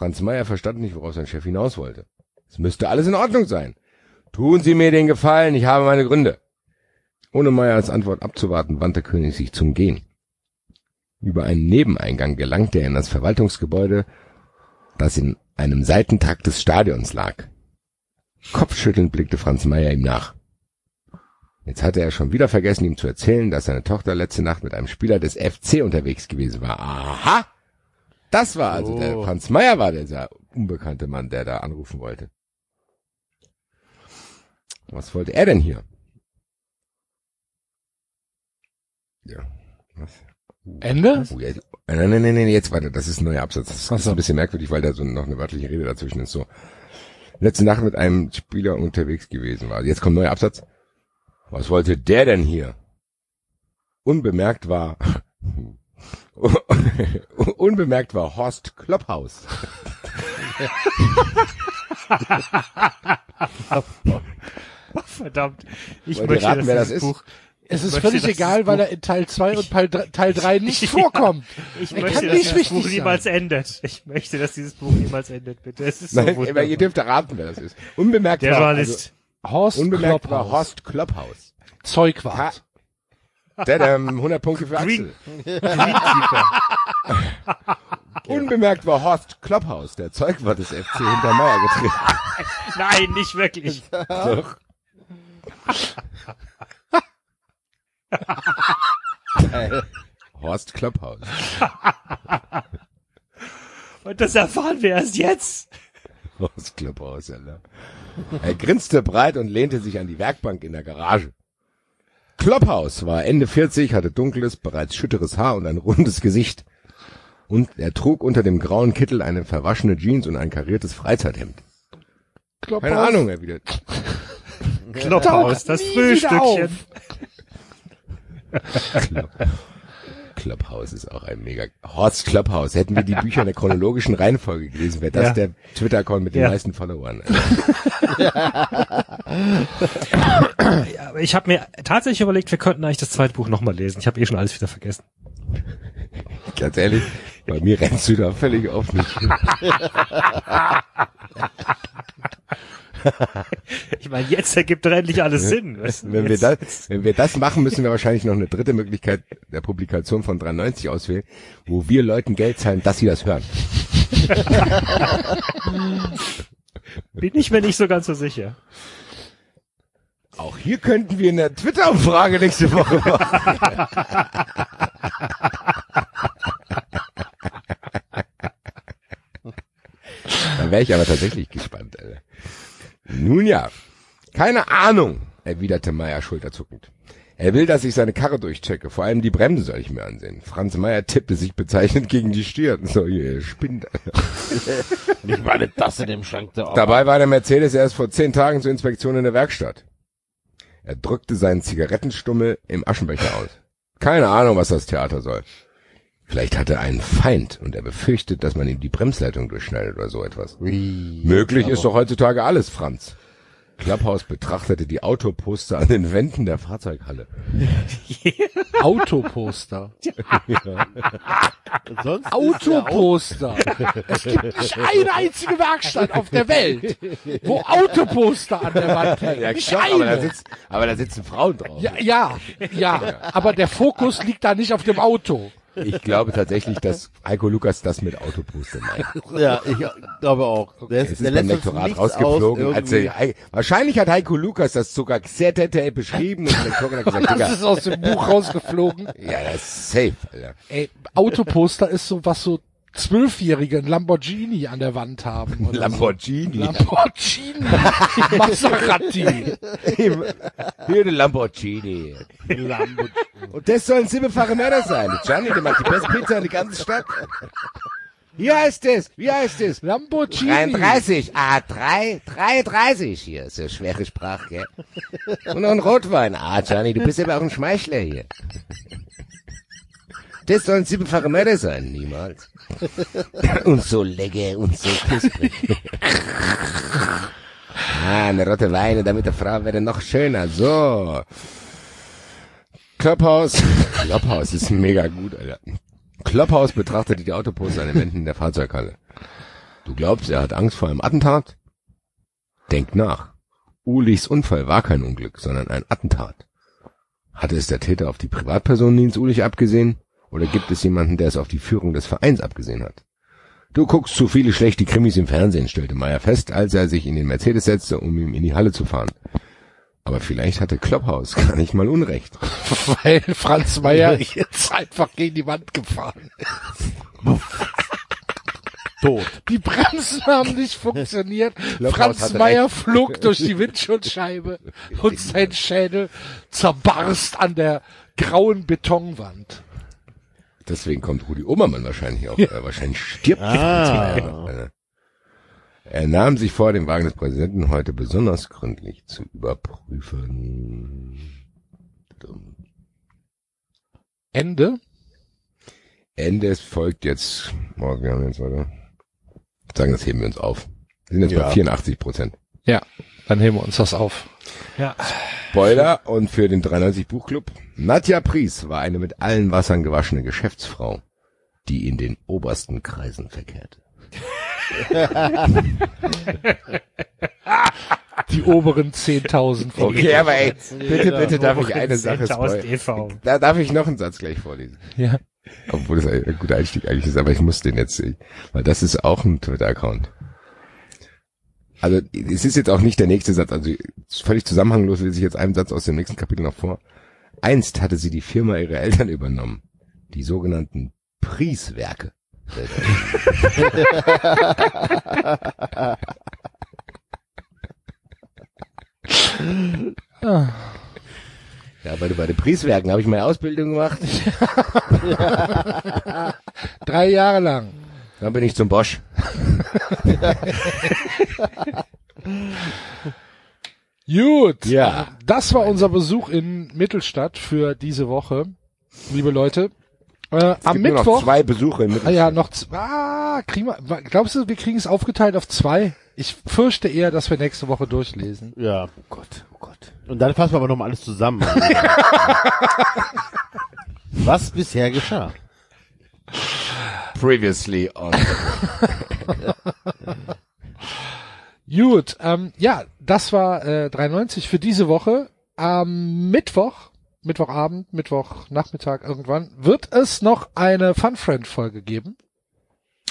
Franz Meier verstand nicht, worauf sein Chef hinaus wollte. Es müsste alles in Ordnung sein. Tun Sie mir den Gefallen, ich habe meine Gründe. Ohne Meiers Antwort abzuwarten, wandte König sich zum Gehen. Über einen Nebeneingang gelangte er in das Verwaltungsgebäude, das in einem Seitentrakt des Stadions lag. Kopfschüttelnd blickte Franz Meier ihm nach. Jetzt hatte er schon wieder vergessen, ihm zu erzählen, dass seine Tochter letzte Nacht mit einem Spieler des FC unterwegs gewesen war. Aha! Das war also der Oh. Franz Meier war dieser unbekannte Mann, der da anrufen wollte. Was wollte er denn hier? Ja. Was? Ende? Oh, jetzt, äh, nein, nein, nein, nein, jetzt weiter. Das ist ein neuer Absatz. Das ist so. ein bisschen merkwürdig, weil da so noch eine wörtliche Rede dazwischen ist. So. Letzte Nacht mit einem Spieler unterwegs gewesen war. Jetzt kommt ein neuer Absatz. Was wollte der denn hier? Unbemerkt war, *laughs* *laughs* unbemerkt war Horst Klopphaus. *laughs* verdammt. Ich Wollt möchte, raten, dass wer das dieses ist? Buch, Es ist möchte, völlig egal, weil er in Teil 2 und Teil 3 Teil 3 *laughs* nicht vorkommt. Ich Er möchte, dass dieses Buch sein. niemals endet. Ich möchte, dass dieses Buch niemals endet, bitte. Es ist so Nein, wunderbar. ihr dürft erraten, wer das ist. Unbemerkt Der war, Journalist. Horst also, unbemerkt war Klopphaus. Horst Klopphaus. Zeugwart. Dadam, 100 Punkte für Green- Axel. Greenkeeper. *laughs* Unbemerkt war Horst Klopphaus, der Zeugwart des FC Hintermeier getreten. *laughs* Nein, nicht wirklich. Doch. *laughs* Horst Klopphaus. Und das erfahren wir erst jetzt. Horst Klopphaus, Alter. Er grinste breit und lehnte sich an die Werkbank in der Garage. Klopphaus war Ende 40, hatte dunkles, bereits schütteres Haar und ein rundes Gesicht. Und er trug unter dem grauen Kittel eine verwaschene Jeans und ein kariertes Freizeithemd. Klopphaus. Keine Ahnung, erwidert. Klopphaus, das Frühstückchen. *laughs* Klopphaus ist auch ein mega. Horst Klopphaus. Hätten wir die Bücher in der chronologischen Reihenfolge gelesen, wäre das Ja. der Twitter-Account mit den Ja. meisten Followern. Ja, ich habe mir tatsächlich überlegt, wir könnten eigentlich das zweite Buch nochmal lesen. Ich habe eh schon alles wieder vergessen. Ganz ehrlich, bei mir rennst du da völlig auf mich. *laughs* Ich meine, jetzt ergibt doch endlich alles Sinn. Wenn wir, das, wenn wir das machen, müssen wir wahrscheinlich noch eine dritte Möglichkeit der Publikation von 93 auswählen, wo wir Leuten Geld zahlen, dass sie das hören. Bin ich mir nicht so ganz so sicher. Auch hier könnten wir eine Twitter-Umfrage nächste Woche machen. *laughs* da wäre ich aber tatsächlich gespannt. Alter. Nun ja, keine Ahnung, erwiderte Meier schulterzuckend. Er will, dass ich seine Karre durchchecke. Vor allem die Bremse soll ich mir ansehen. Franz Meier tippte sich bezeichnend gegen die Stirn. So, ihr spinnt. *laughs* Ich meine, das in dem Schrank da. Dabei war der Mercedes erst vor zehn Tagen zur Inspektion in der Werkstatt. Er drückte seinen Zigarettenstummel im Aschenbecher aus. Keine Ahnung, was das Theater soll. Vielleicht hat er einen Feind und er befürchtet, dass man ihm die Bremsleitung durchschneidet oder so etwas. Möglich ist doch heutzutage alles, Franz. Klapphaus betrachtete die Autoposter an den Wänden der Fahrzeughalle. *laughs* Autoposter. Sonst Autoposter. Es gibt nicht eine einzige Werkstatt auf der Welt, wo Autoposter an der Wand hängen. nicht klar, aber, da eine. sitzt, aber da sitzen Frauen drauf. Ja, ja, ja, aber der Fokus liegt da nicht auf dem Auto. Ich glaube tatsächlich, dass Heiko Lukas das mit Autoposter meint. *laughs* Ja, ich glaube auch. Der, Es ist der beim Lektorat rausgeflogen. aus Als er, wahrscheinlich hat Heiko Lukas das sogar sehr detailliert beschrieben und hat gesagt, *laughs* Das Digga, ist aus dem Buch rausgeflogen. *laughs* ja, das ist safe, Alter. Ey, Autoposter ist so, was so Zwölfjährige ein Lamborghini an der Wand haben. oder so. Lamborghini. Lamborghini. *laughs* Maserati. Hier der Lamborghini. Und das soll ein siebenfacher Mörder sein. Gianni, der macht die beste Pizza in der ganzen Stadt. Wie heißt es? Wie heißt es? Lamborghini. 33. Ah, 3, 33 hier. So schwere Sprache, gell? Und noch ein Rotwein. Ah, Gianni, du bist aber auch ein Schmeichler hier. Das soll ein siebenfacher Mörder sein. Niemals. *laughs* Und so lecker und so knusprig. Ah, eine rote Weine, damit der Frau wäre noch schöner. So. Klopphaus. Klopphaus ist mega gut, Alter. Klopphaus betrachtete die Autoposter an den Wänden der Fahrzeughalle. Du glaubst, er hat Angst vor einem Attentat? Denk nach. Ulichs Unfall war kein Unglück, sondern ein Attentat. Hatte es der Täter auf die Privatperson Nils Ulich abgesehen? Oder gibt es jemanden, der es auf die Führung des Vereins abgesehen hat? Du guckst zu viele schlechte Krimis im Fernsehen, stellte Meyer fest, als er sich in den Mercedes setzte, um ihm in die Halle zu fahren. Aber vielleicht hatte Klopphaus *laughs* gar nicht mal Unrecht. *laughs* Weil Franz Meyer *laughs* jetzt einfach gegen die Wand gefahren ist. Tot. Die Bremsen haben nicht funktioniert. Klopphaus Franz Meyer flog durch die Windschutzscheibe und sein Schädel zerbarst an der grauen Betonwand. Deswegen kommt Rudi Obermann wahrscheinlich auch. Äh, wahrscheinlich stirbt Ah. Meyer. Äh, Er nahm sich vor, den Wagen des Präsidenten heute besonders gründlich zu überprüfen. Ende. Ende es folgt jetzt, morgen haben wir jetzt, würde sagen, das heben wir uns auf. Wir sind jetzt Ja. bei 84 Prozent. Ja, dann heben wir uns das auf. Ja. Spoiler und für den 93 Buchclub. Nadja Pries war eine mit allen Wassern gewaschene Geschäftsfrau, die in den obersten Kreisen verkehrte. *laughs* Die oberen 10.000 von Okay, aber ey, bitte, bitte darf ich eine Sache 10.000 spoilern. e.V.. Da darf ich noch einen Satz gleich vorlesen. Ja. Obwohl das ein guter Einstieg eigentlich ist, aber ich muss den jetzt, weil das ist auch ein Twitter-Account. Also es ist jetzt auch nicht der nächste Satz, also völlig zusammenhanglos lese ich jetzt einen Satz aus dem nächsten Kapitel noch vor. Einst hatte sie die Firma ihrer Eltern übernommen, die sogenannten Prieswerke. *laughs* Ja, bei, bei den Prieswerken habe ich meine Ausbildung gemacht, *laughs* Drei Jahre lang. Dann bin ich zum Bosch. *laughs* Gut. Ja. Das war unser Besuch in Mittelstadt für diese Woche, liebe Leute. Äh, Es am gibt nur noch Mittwoch. zwei Besuche im Ah ja, noch z- ah, kriegen wir, glaubst du, wir kriegen es aufgeteilt auf zwei? Ich fürchte eher, dass wir nächste Woche durchlesen. Ja. Oh Gott, oh Gott. Und dann fassen wir aber nochmal alles zusammen. *laughs* Was bisher geschah. Previously on. *laughs* Gut, ähm, ja, das war äh, 93 für diese Woche. Am Mittwoch, Mittwochabend, Mittwochnachmittag irgendwann, wird es noch eine Fun Friend Folge geben.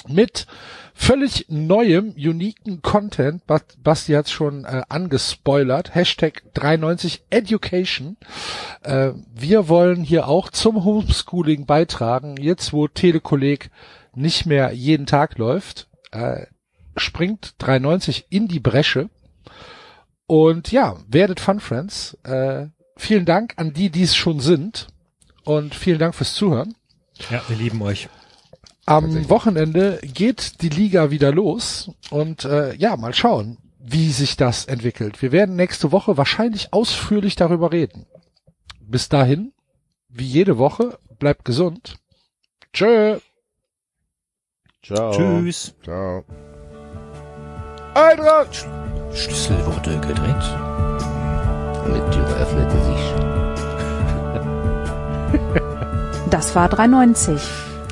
Mit völlig neuem, uniken Content. Bas- Basti hat schon äh, angespoilert. Hashtag 93 Education. Äh, wir wollen hier auch zum Homeschooling beitragen. Jetzt, wo Telekolleg nicht mehr jeden Tag läuft, äh, springt 93 in die Bresche. Und ja, werdet Fun Friends. Äh, vielen Dank an die, die es schon sind. Und vielen Dank fürs Zuhören. Ja, wir lieben euch. Am Wochenende geht die Liga wieder los. Und äh, ja, mal schauen, wie sich das entwickelt. Wir werden nächste Woche wahrscheinlich ausführlich darüber reden. Bis dahin, wie jede Woche, bleibt gesund. Tschö. Ciao. Tschüss. Ciao. Eintracht! Schlüssel wurde gedreht. Und die Tür öffnete sich. Das war 390.